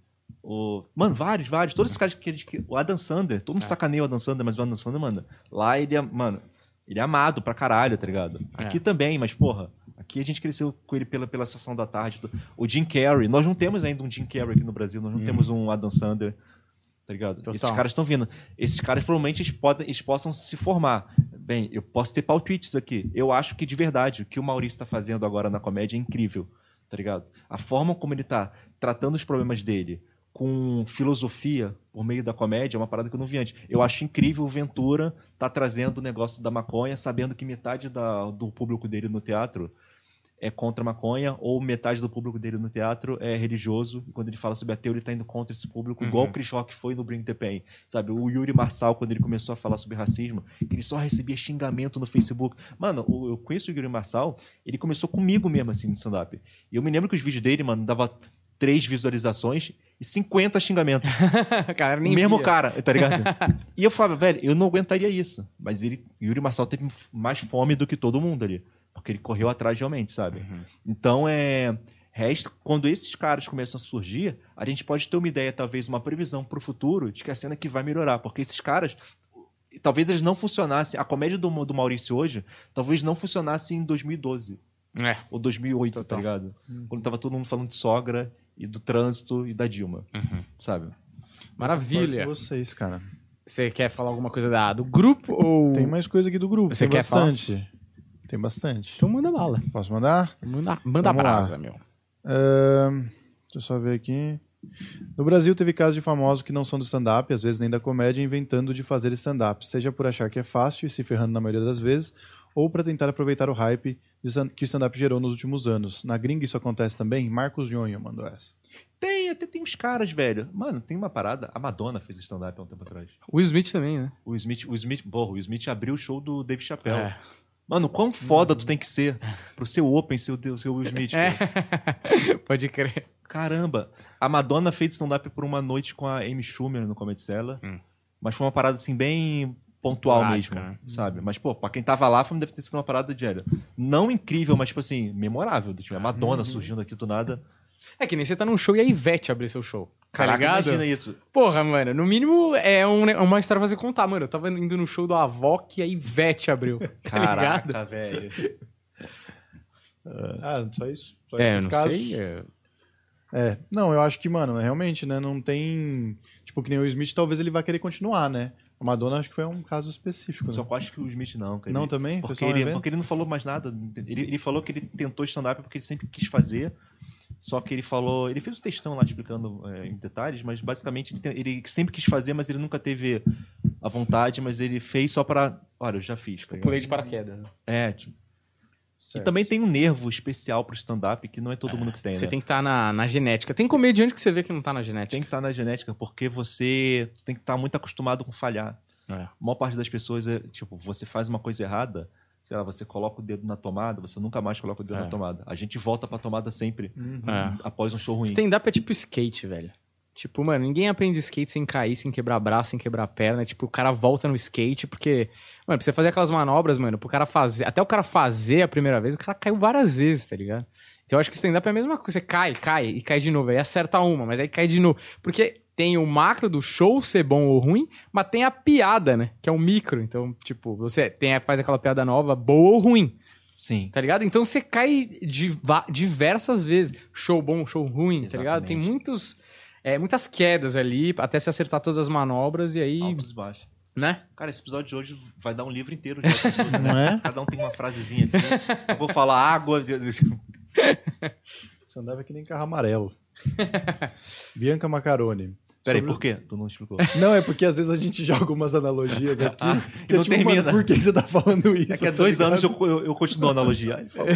O... Mano, vários, vários. Todos esses caras que, que. O Adam Sander. Todo mundo É. sacaneia o Adam Sander, mas o Adam Sander, mano, lá ele é. Mano, ele é amado pra caralho, tá ligado? É. Aqui também, mas, porra. Aqui a gente cresceu com ele pela, pela sessão da tarde. O Jim Carrey. Nós não temos ainda um Jim Carrey aqui no Brasil. Nós não temos um Adam Sander. Tá ligado? Total. Esses caras estão vindo. Esses caras provavelmente eles, podem, eles possam se formar. Bem, eu posso ter palpites aqui. Eu acho que de verdade o que o Maurício está fazendo agora na comédia é incrível. Tá ligado? A forma como ele tá tratando os problemas dele com filosofia por meio da comédia é uma parada que eu não vi antes. Eu acho incrível o Ventura tá trazendo o negócio da maconha, sabendo que metade da- do público dele no teatro é contra a maconha, ou metade do público dele no teatro é religioso, e quando ele fala sobre ateu, ele tá indo contra esse público, igual Uhum. o Chris Rock foi no Bring the Pain. Sabe, o Yuri Marçal, quando ele começou a falar sobre racismo, que ele só recebia xingamento no Facebook. Mano, o- eu conheço o Yuri Marçal, ele começou comigo mesmo, assim, no stand-up. E eu me lembro que os vídeos dele, mano, dava três visualizações e 50 xingamentos. cara, O nem mesmo via. cara, tá ligado? e eu falava, velho, eu não aguentaria isso. Mas ele, Yuri Marçal teve mais fome do que todo mundo ali. Porque ele correu atrás realmente, sabe? Uhum. Então é. Resta, quando esses caras começam a surgir, a gente pode ter uma ideia, talvez uma previsão pro futuro de que a cena que vai melhorar. Porque esses caras, talvez eles não funcionassem. A comédia do, do Maurício hoje, talvez não funcionasse em 2012 É. ou 2008, Total. tá ligado? Quando tava todo mundo falando de sogra e do trânsito e da Dilma, Uhum. sabe? Maravilha. Com vocês, cara. Você quer falar alguma coisa da, do grupo ou. Tem mais coisa aqui do grupo. Você tem quer falar? bastante. Tem bastante. Então manda bala. Posso mandar? Manda, manda Vamos lá. brasa, meu. Ahn, deixa eu só ver aqui. No Brasil, teve casos de famosos que não são do stand-up, às vezes nem da comédia, inventando de fazer stand-up, seja por achar que é fácil e se ferrando na maioria das vezes, ou para tentar aproveitar o hype de stand- que o stand-up gerou nos últimos anos. Na gringa isso acontece também? Marcos Nhonho mandou essa. Tem, até tem uns caras, velho. Mano, tem uma parada. A Madonna fez stand-up há um tempo atrás. O Smith também, né? O Smith, o Smith, porra, o Smith abriu o show do Dave Chappelle. É. Mano, quão foda tu tem que ser pro seu Open ser o teu- seu Will Smith, É. Pode crer. Caramba. A Madonna fez stand-up por uma noite com a Amy Schumer no Comedy Cellar. Hum. Mas foi uma parada, assim, bem pontual Esporádica, mesmo, né? sabe? Mas, pô, pra quem tava lá, foi- deve ter sido uma parada de velho. Não incrível, mas, tipo assim, memorável. Tipo, a Madonna surgindo aqui do nada. É que nem você tá num show e a Ivete abrir seu show. Tá Caraca, ligado? imagina isso. Porra, mano, no mínimo é um- uma história pra você contar, mano. Eu tava indo no show do Avó que a Ivete abriu. Tá ligado? Caraca, velho. Ah, só isso? Só É, não casos? sei. é- É, não, eu acho que, mano, realmente, né, não tem... Tipo, que nem o Smith, talvez ele vá querer continuar, né? A Madonna acho que foi um caso específico, Só né? que eu acho que o Smith não, cara. Não Ele- também? Foi Porque só um ele, evento? porque ele não falou mais nada. Ele, ele falou que ele tentou stand-up porque ele sempre quis fazer. Só que ele falou. Ele fez um textão lá explicando é, em detalhes, mas basicamente ele, tem- ele sempre quis fazer, mas ele nunca teve a vontade, mas ele fez só pra. Olha, eu já fiz. tá ligado? Pulei de paraquedas. né? É, tipo. E Certo. também tem um nervo especial pro stand-up que não é todo mundo que tem, Você né? tem que estar na, na genética. Tem comediante que você vê que não tá na genética. Tem que estar na genética, porque você tem que estar muito acostumado com falhar. É. A maior parte das pessoas é, tipo, você faz uma coisa errada, sei lá, você coloca o dedo na tomada, você nunca mais coloca o dedo É. na tomada. A gente volta pra tomada sempre É. após um show ruim. Stand-up é tipo skate, velho. Tipo, mano, ninguém aprende skate sem cair, sem quebrar braço, sem quebrar perna. Tipo, o cara volta no skate porque, mano, pra você fazer aquelas manobras, mano, pro cara fazer, até o cara fazer a primeira vez, o cara caiu várias vezes, tá ligado? Então eu acho que stand-up é a mesma coisa. Você cai, cai e cai de novo. Aí acerta uma, mas aí cai de novo. Porque tem o macro do show ser bom ou ruim, mas tem a piada, né? Que é o micro. Então, tipo, você tem, faz aquela piada nova, boa ou ruim. Sim. Tá ligado? Então você cai diversas vezes. Show bom, show ruim, tá ligado? Tem Exatamente. muitos, é, muitas quedas ali até se acertar todas as manobras e aí, Altos e baixos. né? Cara, esse episódio de hoje vai dar um livro inteiro de episódio, né? Não é? Cada um tem uma frasezinha aqui. Eu vou falar água. Stand-up é que nem carro amarelo. Bianca Macaroni. Peraí, Sobre- por quê? Tu não explicou. Não, é porque às vezes a gente joga umas analogias aqui. Ah, que é não tipo, termina. mano, por que você tá falando isso? É que há tá dois ligado? anos eu, eu, eu continuo a analogia. Falou.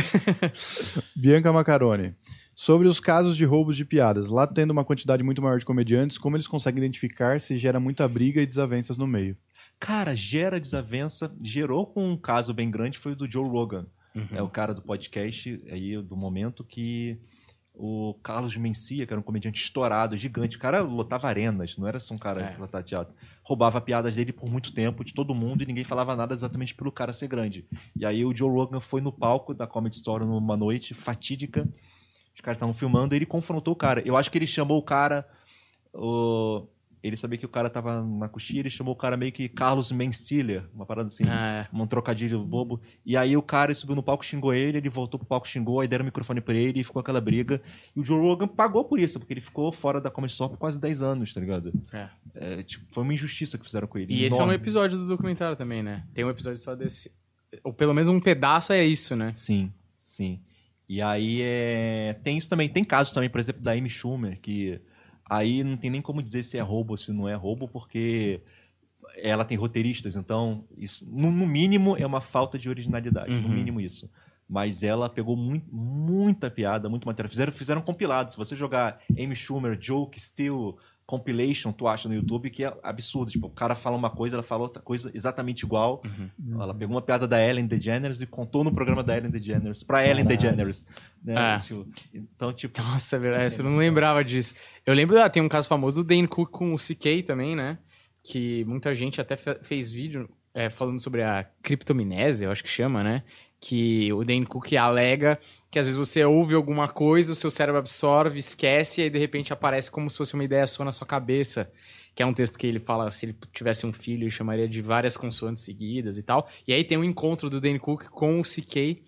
Bianca Macaroni. Sobre os casos de roubos de piadas, lá tendo uma quantidade muito maior de comediantes, como eles conseguem identificar se gera muita briga e desavenças no meio? Cara, gera desavença. Gerou com um caso bem grande, foi o do Joe Rogan. É o cara do podcast aí do momento que o Carlos Mencia, que era um comediante estourado, gigante. O cara lotava arenas, não era só um cara É. que lotava teatro. Roubava piadas dele por muito tempo, de todo mundo, e ninguém falava nada exatamente pelo cara ser grande. E aí o Joe Rogan foi no palco da Comedy Story numa noite fatídica. Os caras estavam filmando e ele confrontou o cara. Eu acho que ele chamou o cara. o- Ele sabia que o cara tava na coxinha, ele chamou o cara meio que Carlos Menstiller, uma parada assim Ah, um trocadilho bobo. E aí o cara subiu no palco, xingou ele, ele voltou pro palco, xingou, aí deram o microfone pra ele e ficou aquela briga. E o Joe Rogan pagou por isso, porque ele ficou fora da Comedy Store por quase 10 anos, tá ligado? é. É, tipo, foi uma injustiça que fizeram com ele. E esse é um enorme. episódio do documentário também, né? Tem um episódio só desse. Ou pelo menos um pedaço é isso, né? Sim, sim. E aí é... tem isso também. Tem casos também, por exemplo, da Amy Schumer, que aí não tem nem como dizer se é roubo ou se não é roubo, porque ela tem roteiristas, então isso, no, no mínimo, é uma falta de originalidade. No Uhum. mínimo isso. Mas ela pegou muito, muita piada, muito material. Fizeram, fizeram compilado. Se você jogar Amy Schumer, Joke, Still, Compilation, tu acha no YouTube que é absurdo. Tipo, o cara fala uma coisa, ela fala outra coisa exatamente igual. Ela pegou uma piada da Ellen DeGeneres e contou no programa da Ellen DeGeneres pra Ellen Caralho. DeGeneres. Né? É. Tipo, então, tipo, Nossa, é verdade. Eu não lembrava disso. Eu lembro, ah, tem um caso famoso do Dane Cook com o CK também, né? Que muita gente até fe- fez vídeo é, falando sobre a criptominésia, eu acho que chama, né? Que o Dane Cook alega que às vezes você ouve alguma coisa, o seu cérebro absorve, esquece, e aí de repente aparece como se fosse uma ideia sua na sua cabeça. Que é um texto que ele fala, se ele tivesse um filho, ele chamaria de várias consoantes seguidas e tal. E aí tem um encontro do Dane Cook com o CK,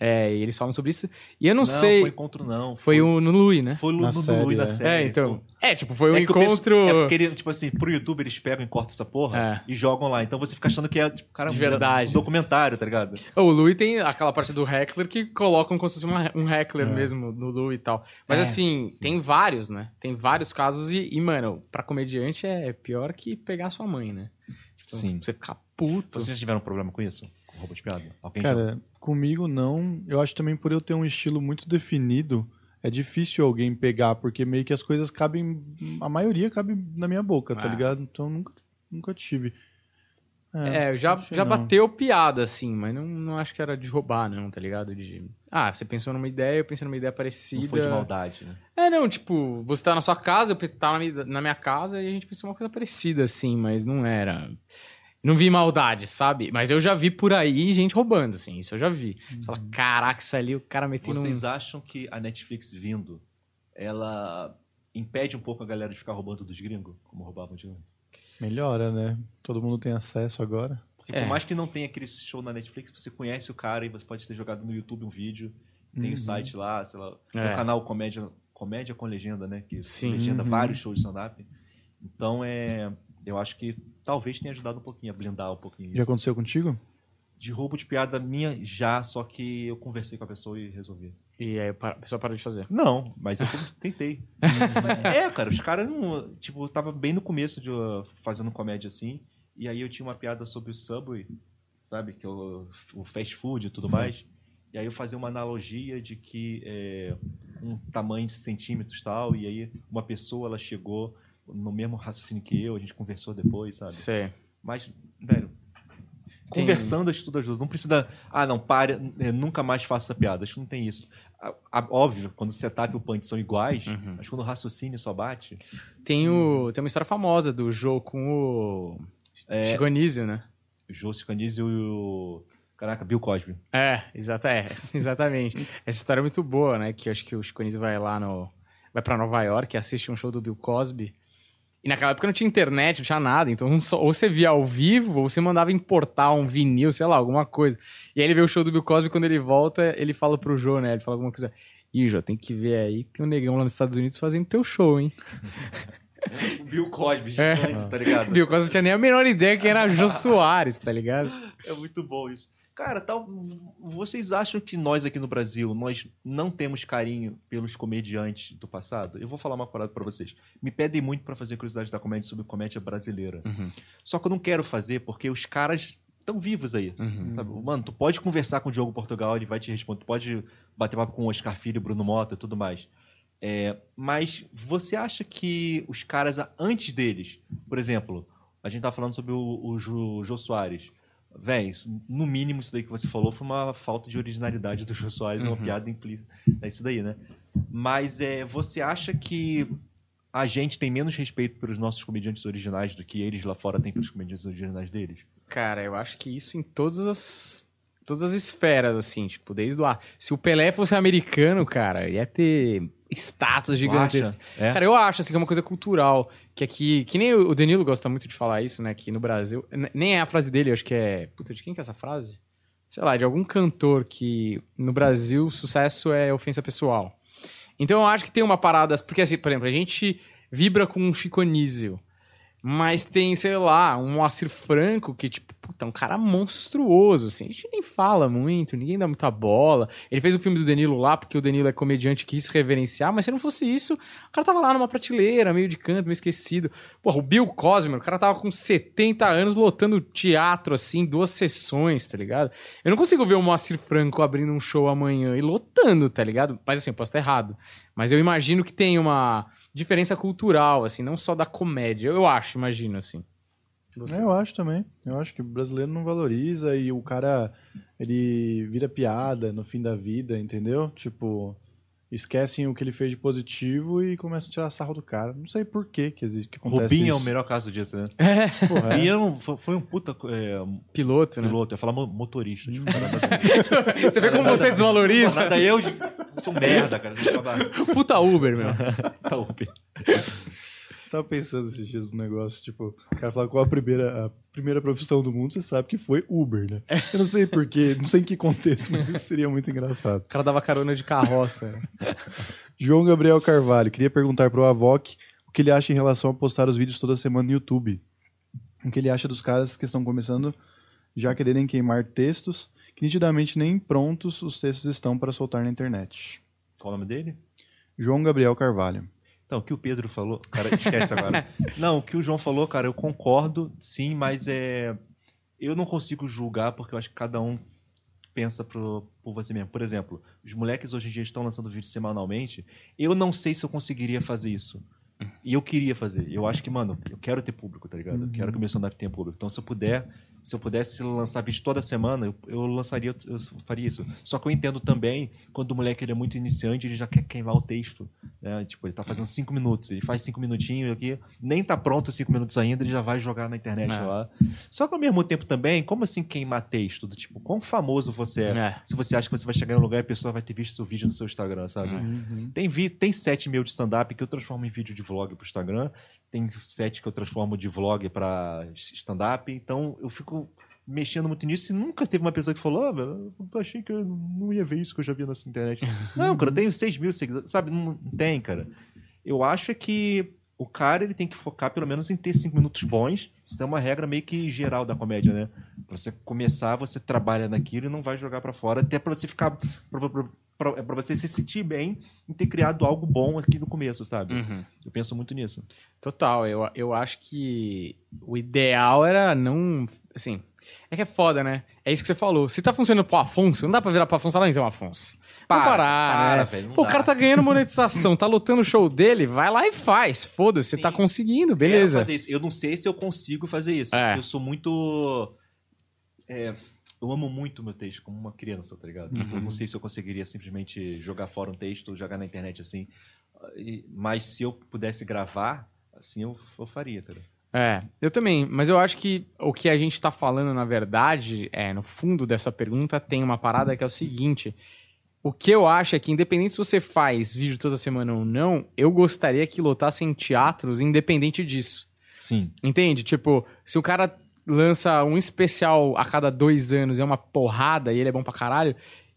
é, e eles falam sobre isso. E eu não, não sei... foi encontro, não. Foi o no Lui, né? Foi no, Na no, série, Lui, na é. série. É, então. É, tipo, foi um É o encontro. É porque, ele, tipo assim, pro YouTube eles pegam e cortam essa porra É. e jogam lá. Então você fica achando que é, tipo, cara, De verdade. um documentário, tá ligado? O Lui tem aquela parte do heckler que colocam como se fosse um heckler mesmo no Lui e tal. Mas É, assim, tem vários, né? Tem vários casos e, e, mano, pra comediante é pior que pegar sua mãe, né? Tipo, Sim. Você ficar puto. Vocês já tiveram um problema com isso? Roubo de piada? Alguém já... Cara, comigo não. Eu acho também por eu ter um estilo muito definido, é difícil alguém pegar, porque meio que as coisas cabem. A maioria cabe na minha boca, tá Ah. ligado? Então nunca, nunca tive. É, eu já, já não. bateu piada, assim, mas não, não acho que era de roubar, não, tá ligado? De. Ah, você pensou numa ideia, eu pensei numa ideia parecida. Não foi de maldade, né? É, não, tipo, você tá na sua casa, eu tava na minha- na minha casa e a gente pensou uma coisa parecida, assim, mas não era. Não vi maldade, sabe? Mas eu já vi por aí gente roubando, assim, isso eu já vi. Você fala, caraca, isso ali o cara metendo Vocês um... acham que a Netflix vindo, ela impede um pouco a galera de ficar roubando dos gringos, como roubavam de antes? Melhora, né? Todo mundo tem acesso agora. Porque É. por mais que não tenha aquele show na Netflix, você conhece o cara e você pode ter jogado no YouTube um vídeo, tem o site lá, sei lá, É. o canal Comédia, Comédia com Legenda, né? Que Sim. legenda Uhum. vários shows de stand-up. Então, é, eu acho que talvez tenha ajudado um pouquinho a blindar um pouquinho Já isso. aconteceu contigo? De roubo de piada minha, já, só que eu conversei com a pessoa e resolvi. E aí a pessoa parou de fazer. Não, mas eu tentei. é, cara, os caras não. Tipo, eu tava bem no começo de uh, fazendo comédia assim. E aí eu tinha uma piada sobre o Subway, sabe? Que é o, o fast food e tudo mais. E aí eu fazia uma analogia de que é, um tamanho de centímetros e tal. E aí uma pessoa ela chegou no mesmo raciocínio que eu, a gente conversou depois, sabe? Sei. Mas, velho. Tem- Conversando, acho que tudo ajuda. Não precisa. Ah, não, pare, é, nunca mais faça essa piada. Acho que não tem isso. Óbvio, quando o setup e o punch são iguais, Uhum. mas quando o raciocínio só bate. Tem, o, tem uma história famosa do jogo com o É, Chico Anísio, né? o Jô Cicanese e o. Caraca, Bill Cosby. É, exata, é, exatamente. Essa história é muito boa, né? Que eu acho que o Chico Anísio vai lá no... Vai pra Nova York, assiste um show do Bill Cosby. E naquela época não tinha internet, não tinha nada. Então só- ou você via ao vivo, ou você mandava importar um vinil, sei lá, alguma coisa. E aí ele vê o show do Bill Cosby, quando ele volta, ele fala pro Jô, né? Ele fala alguma coisa... Ih, Jô, tem que ver aí que tem um negão lá nos Estados Unidos fazendo teu show, hein? O Bill Cosby, É. gigante, tá ligado? Bill Cosby não tinha nem a menor ideia quem era Jô Soares, tá ligado? É muito bom isso. Cara, tal, vocês acham que nós aqui no Brasil, nós não temos carinho pelos comediantes do passado? Eu vou falar uma parada pra vocês. Me pedem muito pra fazer curiosidade da comédia sobre comédia brasileira. Uhum. Só que eu não quero fazer porque os caras estão vivos aí. Uhum. Sabe? Mano, tu pode conversar com o Diogo Portugal, ele vai te responder. Tu pode bater papo com o Oscar Filho, Bruno Mota e tudo mais. É, mas você acha que os caras, antes deles, por exemplo, a gente tá falando sobre o, o Jô, Jô Soares. Véi, no mínimo isso daí que você falou foi uma falta de originalidade do Jô Soares, é uma piada implícita. É isso daí, né? Mas é, você acha que a gente tem menos respeito pelos nossos comediantes originais do que eles lá fora têm pelos comediantes originais deles? Cara, eu acho que isso em todas as todas as esferas, assim, tipo, desde o ar. Se o Pelé fosse americano, cara, ia ter status gigantescos. acha? É? Cara, eu acho assim que é uma coisa cultural, que aqui, que nem o Danilo gosta muito de falar isso, né, que no Brasil, nem é a frase dele, eu acho que é, puta, de quem que é essa frase? Sei lá, de algum cantor que no Brasil sucesso é ofensa pessoal. Então eu acho que tem uma parada, porque assim, por exemplo, a gente vibra com um Chico Anísio, mas tem, sei lá, um Moacir Franco que, tipo, puta, é um cara monstruoso, assim. A gente nem fala muito, ninguém dá muita bola. Ele fez o filme do Danilo lá, porque o Danilo é comediante e quis reverenciar, mas se não fosse isso, o cara tava lá numa prateleira, meio de canto, meio esquecido. Porra, o Bill Cosby, o cara tava com 70 anos lotando teatro, assim, duas sessões, tá ligado? Eu não consigo ver o Moacir Franco abrindo um show amanhã e lotando, tá ligado? Mas assim, eu posso estar errado. Mas eu imagino que tem uma diferença cultural, assim, não só da comédia. Eu acho, imagino, assim. Você. É, eu acho também. Eu acho que o brasileiro não valoriza e o cara, ele vira piada no fim da vida, entendeu? Tipo, esquecem o que ele fez de positivo e começam a tirar sarro do cara. Não sei por que que, existe, que acontece Rubinho é o isso. melhor caso disso, né? Porra, é. E eu não- foi- um puta é, Piloto, né? piloto, eu ia falar mo- motorista. Tipo, Você vê como você desvaloriza? Nada eu de- sou um merda, cara. Deixa eu acabar. Puta Uber, meu. Tá, Uber. Tava pensando esses dias no negócio, tipo, o cara fala qual a primeira, a primeira profissão do mundo, você sabe que foi Uber, né? Eu não sei porquê, não sei em que contexto, mas isso seria muito engraçado. O cara dava carona de carroça. João Gabriel Carvalho, queria perguntar pro Avoc o que ele acha em relação a postar os vídeos toda semana no YouTube. O que ele acha dos caras que estão começando já quererem queimar textos, que nitidamente nem prontos os textos estão para soltar na internet. Qual o nome dele? João Gabriel Carvalho. Então, o que o Pedro falou. Cara, esquece agora. Não, o que o João falou, cara, eu concordo, sim, mas é. Eu não consigo julgar porque eu acho que cada um pensa pro, por você mesmo. Por exemplo, os moleques hoje em dia estão lançando vídeo semanalmente. Eu não sei se eu conseguiria fazer isso. E eu queria fazer. Eu acho que, mano, eu quero ter público, tá ligado? Eu quero que o meu stand-up tenha público. Então, se eu puder se eu pudesse lançar vídeo toda semana, eu, eu lançaria, eu faria isso. Só que eu entendo também quando o moleque ele é muito iniciante, ele já quer queimar o texto. Né? Tipo, ele tá fazendo cinco minutos, ele faz cinco minutinhos aqui, nem tá pronto cinco minutos ainda, ele já vai jogar na internet É. lá. Só que ao mesmo tempo também, como assim queimar texto? Do tipo, quão famoso você é? É. Se você acha que você vai chegar em um lugar e a pessoa vai ter visto seu vídeo no seu Instagram, sabe? Tem, vi, tem sete mil de stand-up que eu transformo em vídeo de vlog pro Instagram. Tem sete que eu transformo de vlog pra stand-up. Então eu fico mexendo muito nisso e nunca teve uma pessoa que falou: ah, velho, achei que eu não ia ver isso que eu já vi nessa internet. não, cara, eu tenho seis mil seguidores. Sabe? Não tem, cara. Eu acho é que o cara ele tem que focar pelo menos em ter cinco minutos bons. Isso é uma regra meio que geral da comédia, né? Pra você começar, você trabalha naquilo e não vai jogar pra fora, até pra você ficar. Pra, é pra você se sentir bem em ter criado algo bom aqui no começo, sabe? Uhum. Eu penso muito nisso. Total, eu, eu acho que o ideal era não. Assim, é que é foda, né? É isso que você falou. Se tá funcionando pro Afonso, não dá pra virar pro Afonso e falar, então, Afonso. Para, parar, para, né? velho, Pô, o dá. cara tá ganhando monetização, tá lotando o show dele, vai lá e faz. Foda-se, você tá conseguindo, Quero beleza. isso. Eu não sei se eu consigo fazer isso. É. Eu sou muito. é, eu amo muito o meu texto como uma criança, tá ligado? Uhum. Eu não sei se eu conseguiria simplesmente jogar fora um texto, jogar na internet assim. Mas se eu pudesse gravar, assim eu, eu faria, tá ligado? É, eu também, mas eu acho que o que a gente tá falando, na verdade, é, no fundo dessa pergunta, tem uma parada que é o seguinte. O que eu acho é que, independente se você faz vídeo toda semana ou não, eu gostaria que lotassem teatros independente disso. Sim. Entende? Tipo, se o cara lança um especial a cada dois anos, é uma porrada e ele é bom pra caralho,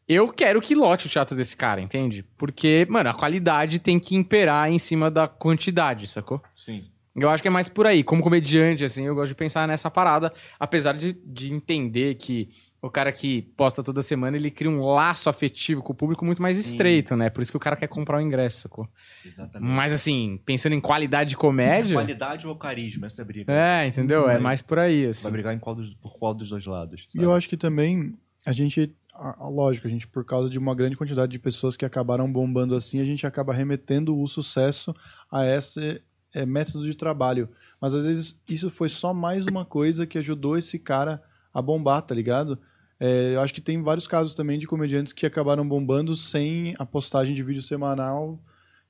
eu quero que lote o teatro desse cara, entende? Porque, mano, a qualidade tem que imperar em cima da quantidade, sacou? Sim. Eu acho que é mais por aí. Como comediante, assim, eu gosto de pensar nessa parada, apesar de, de entender que o cara que posta toda semana, ele cria um laço afetivo com o público muito mais estreito, né? Por isso que o cara quer comprar o ingresso, sacou? Exatamente. Mas assim, pensando em qualidade de É comédia... qualidade ou carisma, essa é a briga. É, entendeu? É Vai- mais por aí, assim. Vai brigar em qual dos- por qual dos dois lados. E eu acho que também a gente, a- a- lógico, a gente, por causa de uma grande quantidade de pessoas que acabaram bombando assim, a gente acaba remetendo o sucesso a esse é, método de trabalho. Mas às vezes isso foi só mais uma coisa que ajudou esse cara a bombar, tá ligado? É, eu acho que tem vários casos também de comediantes que acabaram bombando sem a postagem de vídeo semanal,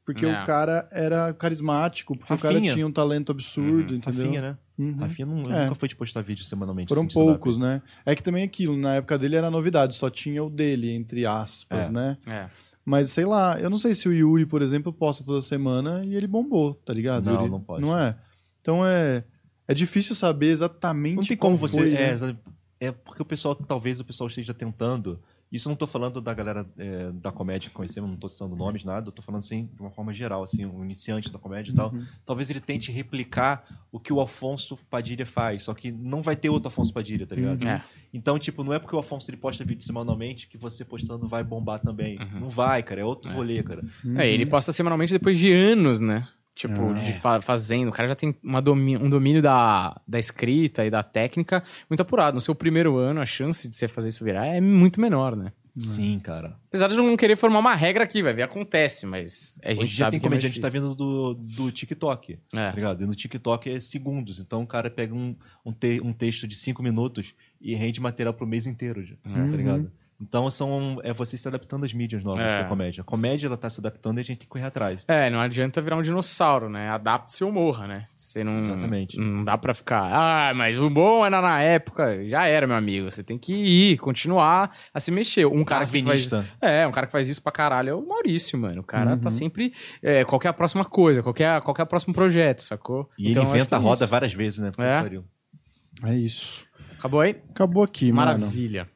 porque É. o cara era carismático, porque o cara Rafinha. tinha um talento absurdo, entendeu? Rafinha, né? Uhum. Rafinha não, É. nunca foi de postar vídeo semanalmente. Foram assim, poucos, né? É que também aquilo, na época dele era novidade, só tinha o dele, entre aspas, É. né? É. Mas sei lá, eu não sei se o Yuri, por exemplo, posta toda semana e ele bombou, tá ligado? Não, Yuri? não pode. Não é? Então é. É difícil saber exatamente. Não tem qual como você. foi, é, né? É porque o pessoal, talvez o pessoal esteja tentando. Isso eu não tô falando da galera é, da comédia que conhecemos, não tô citando nomes, nada. Eu tô falando assim, de uma forma geral, assim, um iniciante da comédia e tal. Uhum. Talvez ele tente replicar o que o Afonso Padilha faz, só que não vai ter outro Afonso Padilha, tá ligado? É. Então, tipo, não é porque o Afonso ele posta vídeo semanalmente que você postando vai bombar também. Não vai, cara. É outro É. rolê, cara. É, ele posta semanalmente depois de anos, né? Tipo, Ah, de fa- fazendo. O cara já tem uma domi- um domínio da, da escrita e da técnica muito apurado. No seu primeiro ano, a chance de você fazer isso virar é muito menor, né? Sim, cara. Apesar de não querer formar uma regra aqui, vai ver, acontece, mas a gente Hoje sabe tem que é comediante que tá vindo do, do TikTok. É. Tá ligado? E no TikTok é segundos. Então o cara pega um, um, te- um texto de cinco minutos e rende material pro mês inteiro, já, Uhum. tá ligado? Então são, é você se adaptando às mídias novas É. da comédia. A comédia ela tá se adaptando e a gente tem que correr atrás. É, não adianta virar um dinossauro, né? Adapte-se ou morra, né? Você não. Exatamente. Não dá pra ficar. Ah, mas o bom era na época. Já era, meu amigo. Você tem que ir, continuar a se mexer. Um cara que faz. É, um cara que faz isso pra caralho é o Maurício, mano. O cara Uhum. tá sempre. É, qual que é a próxima coisa? Qual que é, qual que é o próximo projeto, sacou? E Então, ele inventa que a é roda isso. várias vezes, né? É. É isso. Acabou aí? Acabou aqui, mano. Maravilha.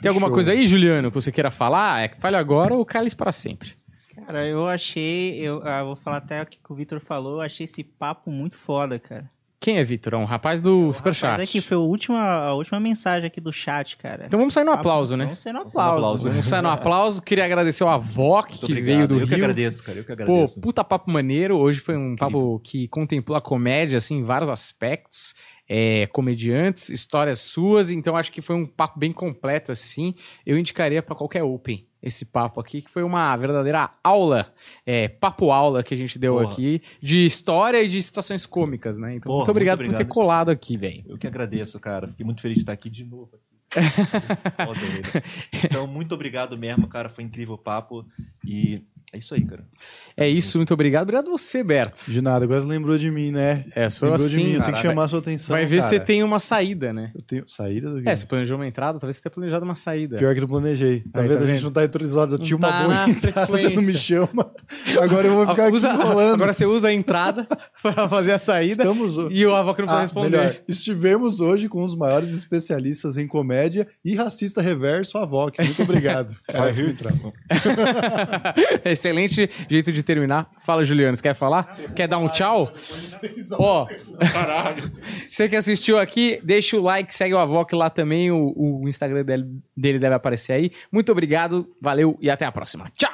Tem alguma Show. coisa aí, Juliano, que você queira falar? É que fale agora ou cale para sempre. Cara, eu achei. Eu ah, vou falar até o que o Vitor falou. Eu achei esse papo muito foda, cara. Quem é Vitor? Um rapaz do Superchat. Mas aqui foi a última, a última mensagem aqui do chat, cara. Então vamos sair no aplauso, né? Vamos sair no Vamos sair no aplauso. Vamos sair no aplauso. Queria agradecer ao Muito que obrigado. veio do eu Rio. que agradeço, cara. Eu que Pô, agradeço. puta papo maneiro. Hoje foi um papo que contemplou a comédia, assim, em vários aspectos. É, comediantes, histórias suas, então acho que foi um papo bem completo assim. Eu indicaria para qualquer Open esse papo aqui, que foi uma verdadeira aula, é, papo aula que a gente deu Porra. aqui, de história e de situações cômicas, né? Então, Porra, muito obrigado muito por ter obrigado. colado aqui, velho. Eu que agradeço, cara. Fiquei muito feliz de estar aqui de novo. Então, muito obrigado mesmo, cara. Foi incrível o papo. E é isso aí, cara. É isso, muito obrigado. Obrigado você, Berto. De nada, agora você lembrou de mim, né? É, sou lembrou assim, de mim, eu cara. tenho que chamar a sua atenção. Vai ver se você cara. tem uma saída, né? Eu tenho. Saída do quê? É, você planejou uma entrada, talvez você tenha planejado uma saída. Pior que não planejei. Tá Aí, vendo? tá a gente vendo? não tá autorizado. Eu Não tinha tá uma boa entrada, você não me chama. Agora eu vou ficar Usa- aqui enrolando. Agora você usa a entrada para fazer a saída Estamos hoje. e o avó que não Ah, responder. melhor. Estivemos hoje com um dos maiores especialistas em comédia e racista reverso, a Voc. Muito obrigado. Isso que eu entrava. Excelente jeito de terminar. Fala, Juliano, você quer falar? Quer dar um tchau? Ó, você que assistiu aqui, deixa o like, segue o Avoc lá também, o, o Instagram dele, dele deve aparecer aí. Muito obrigado, valeu e até a próxima. Tchau!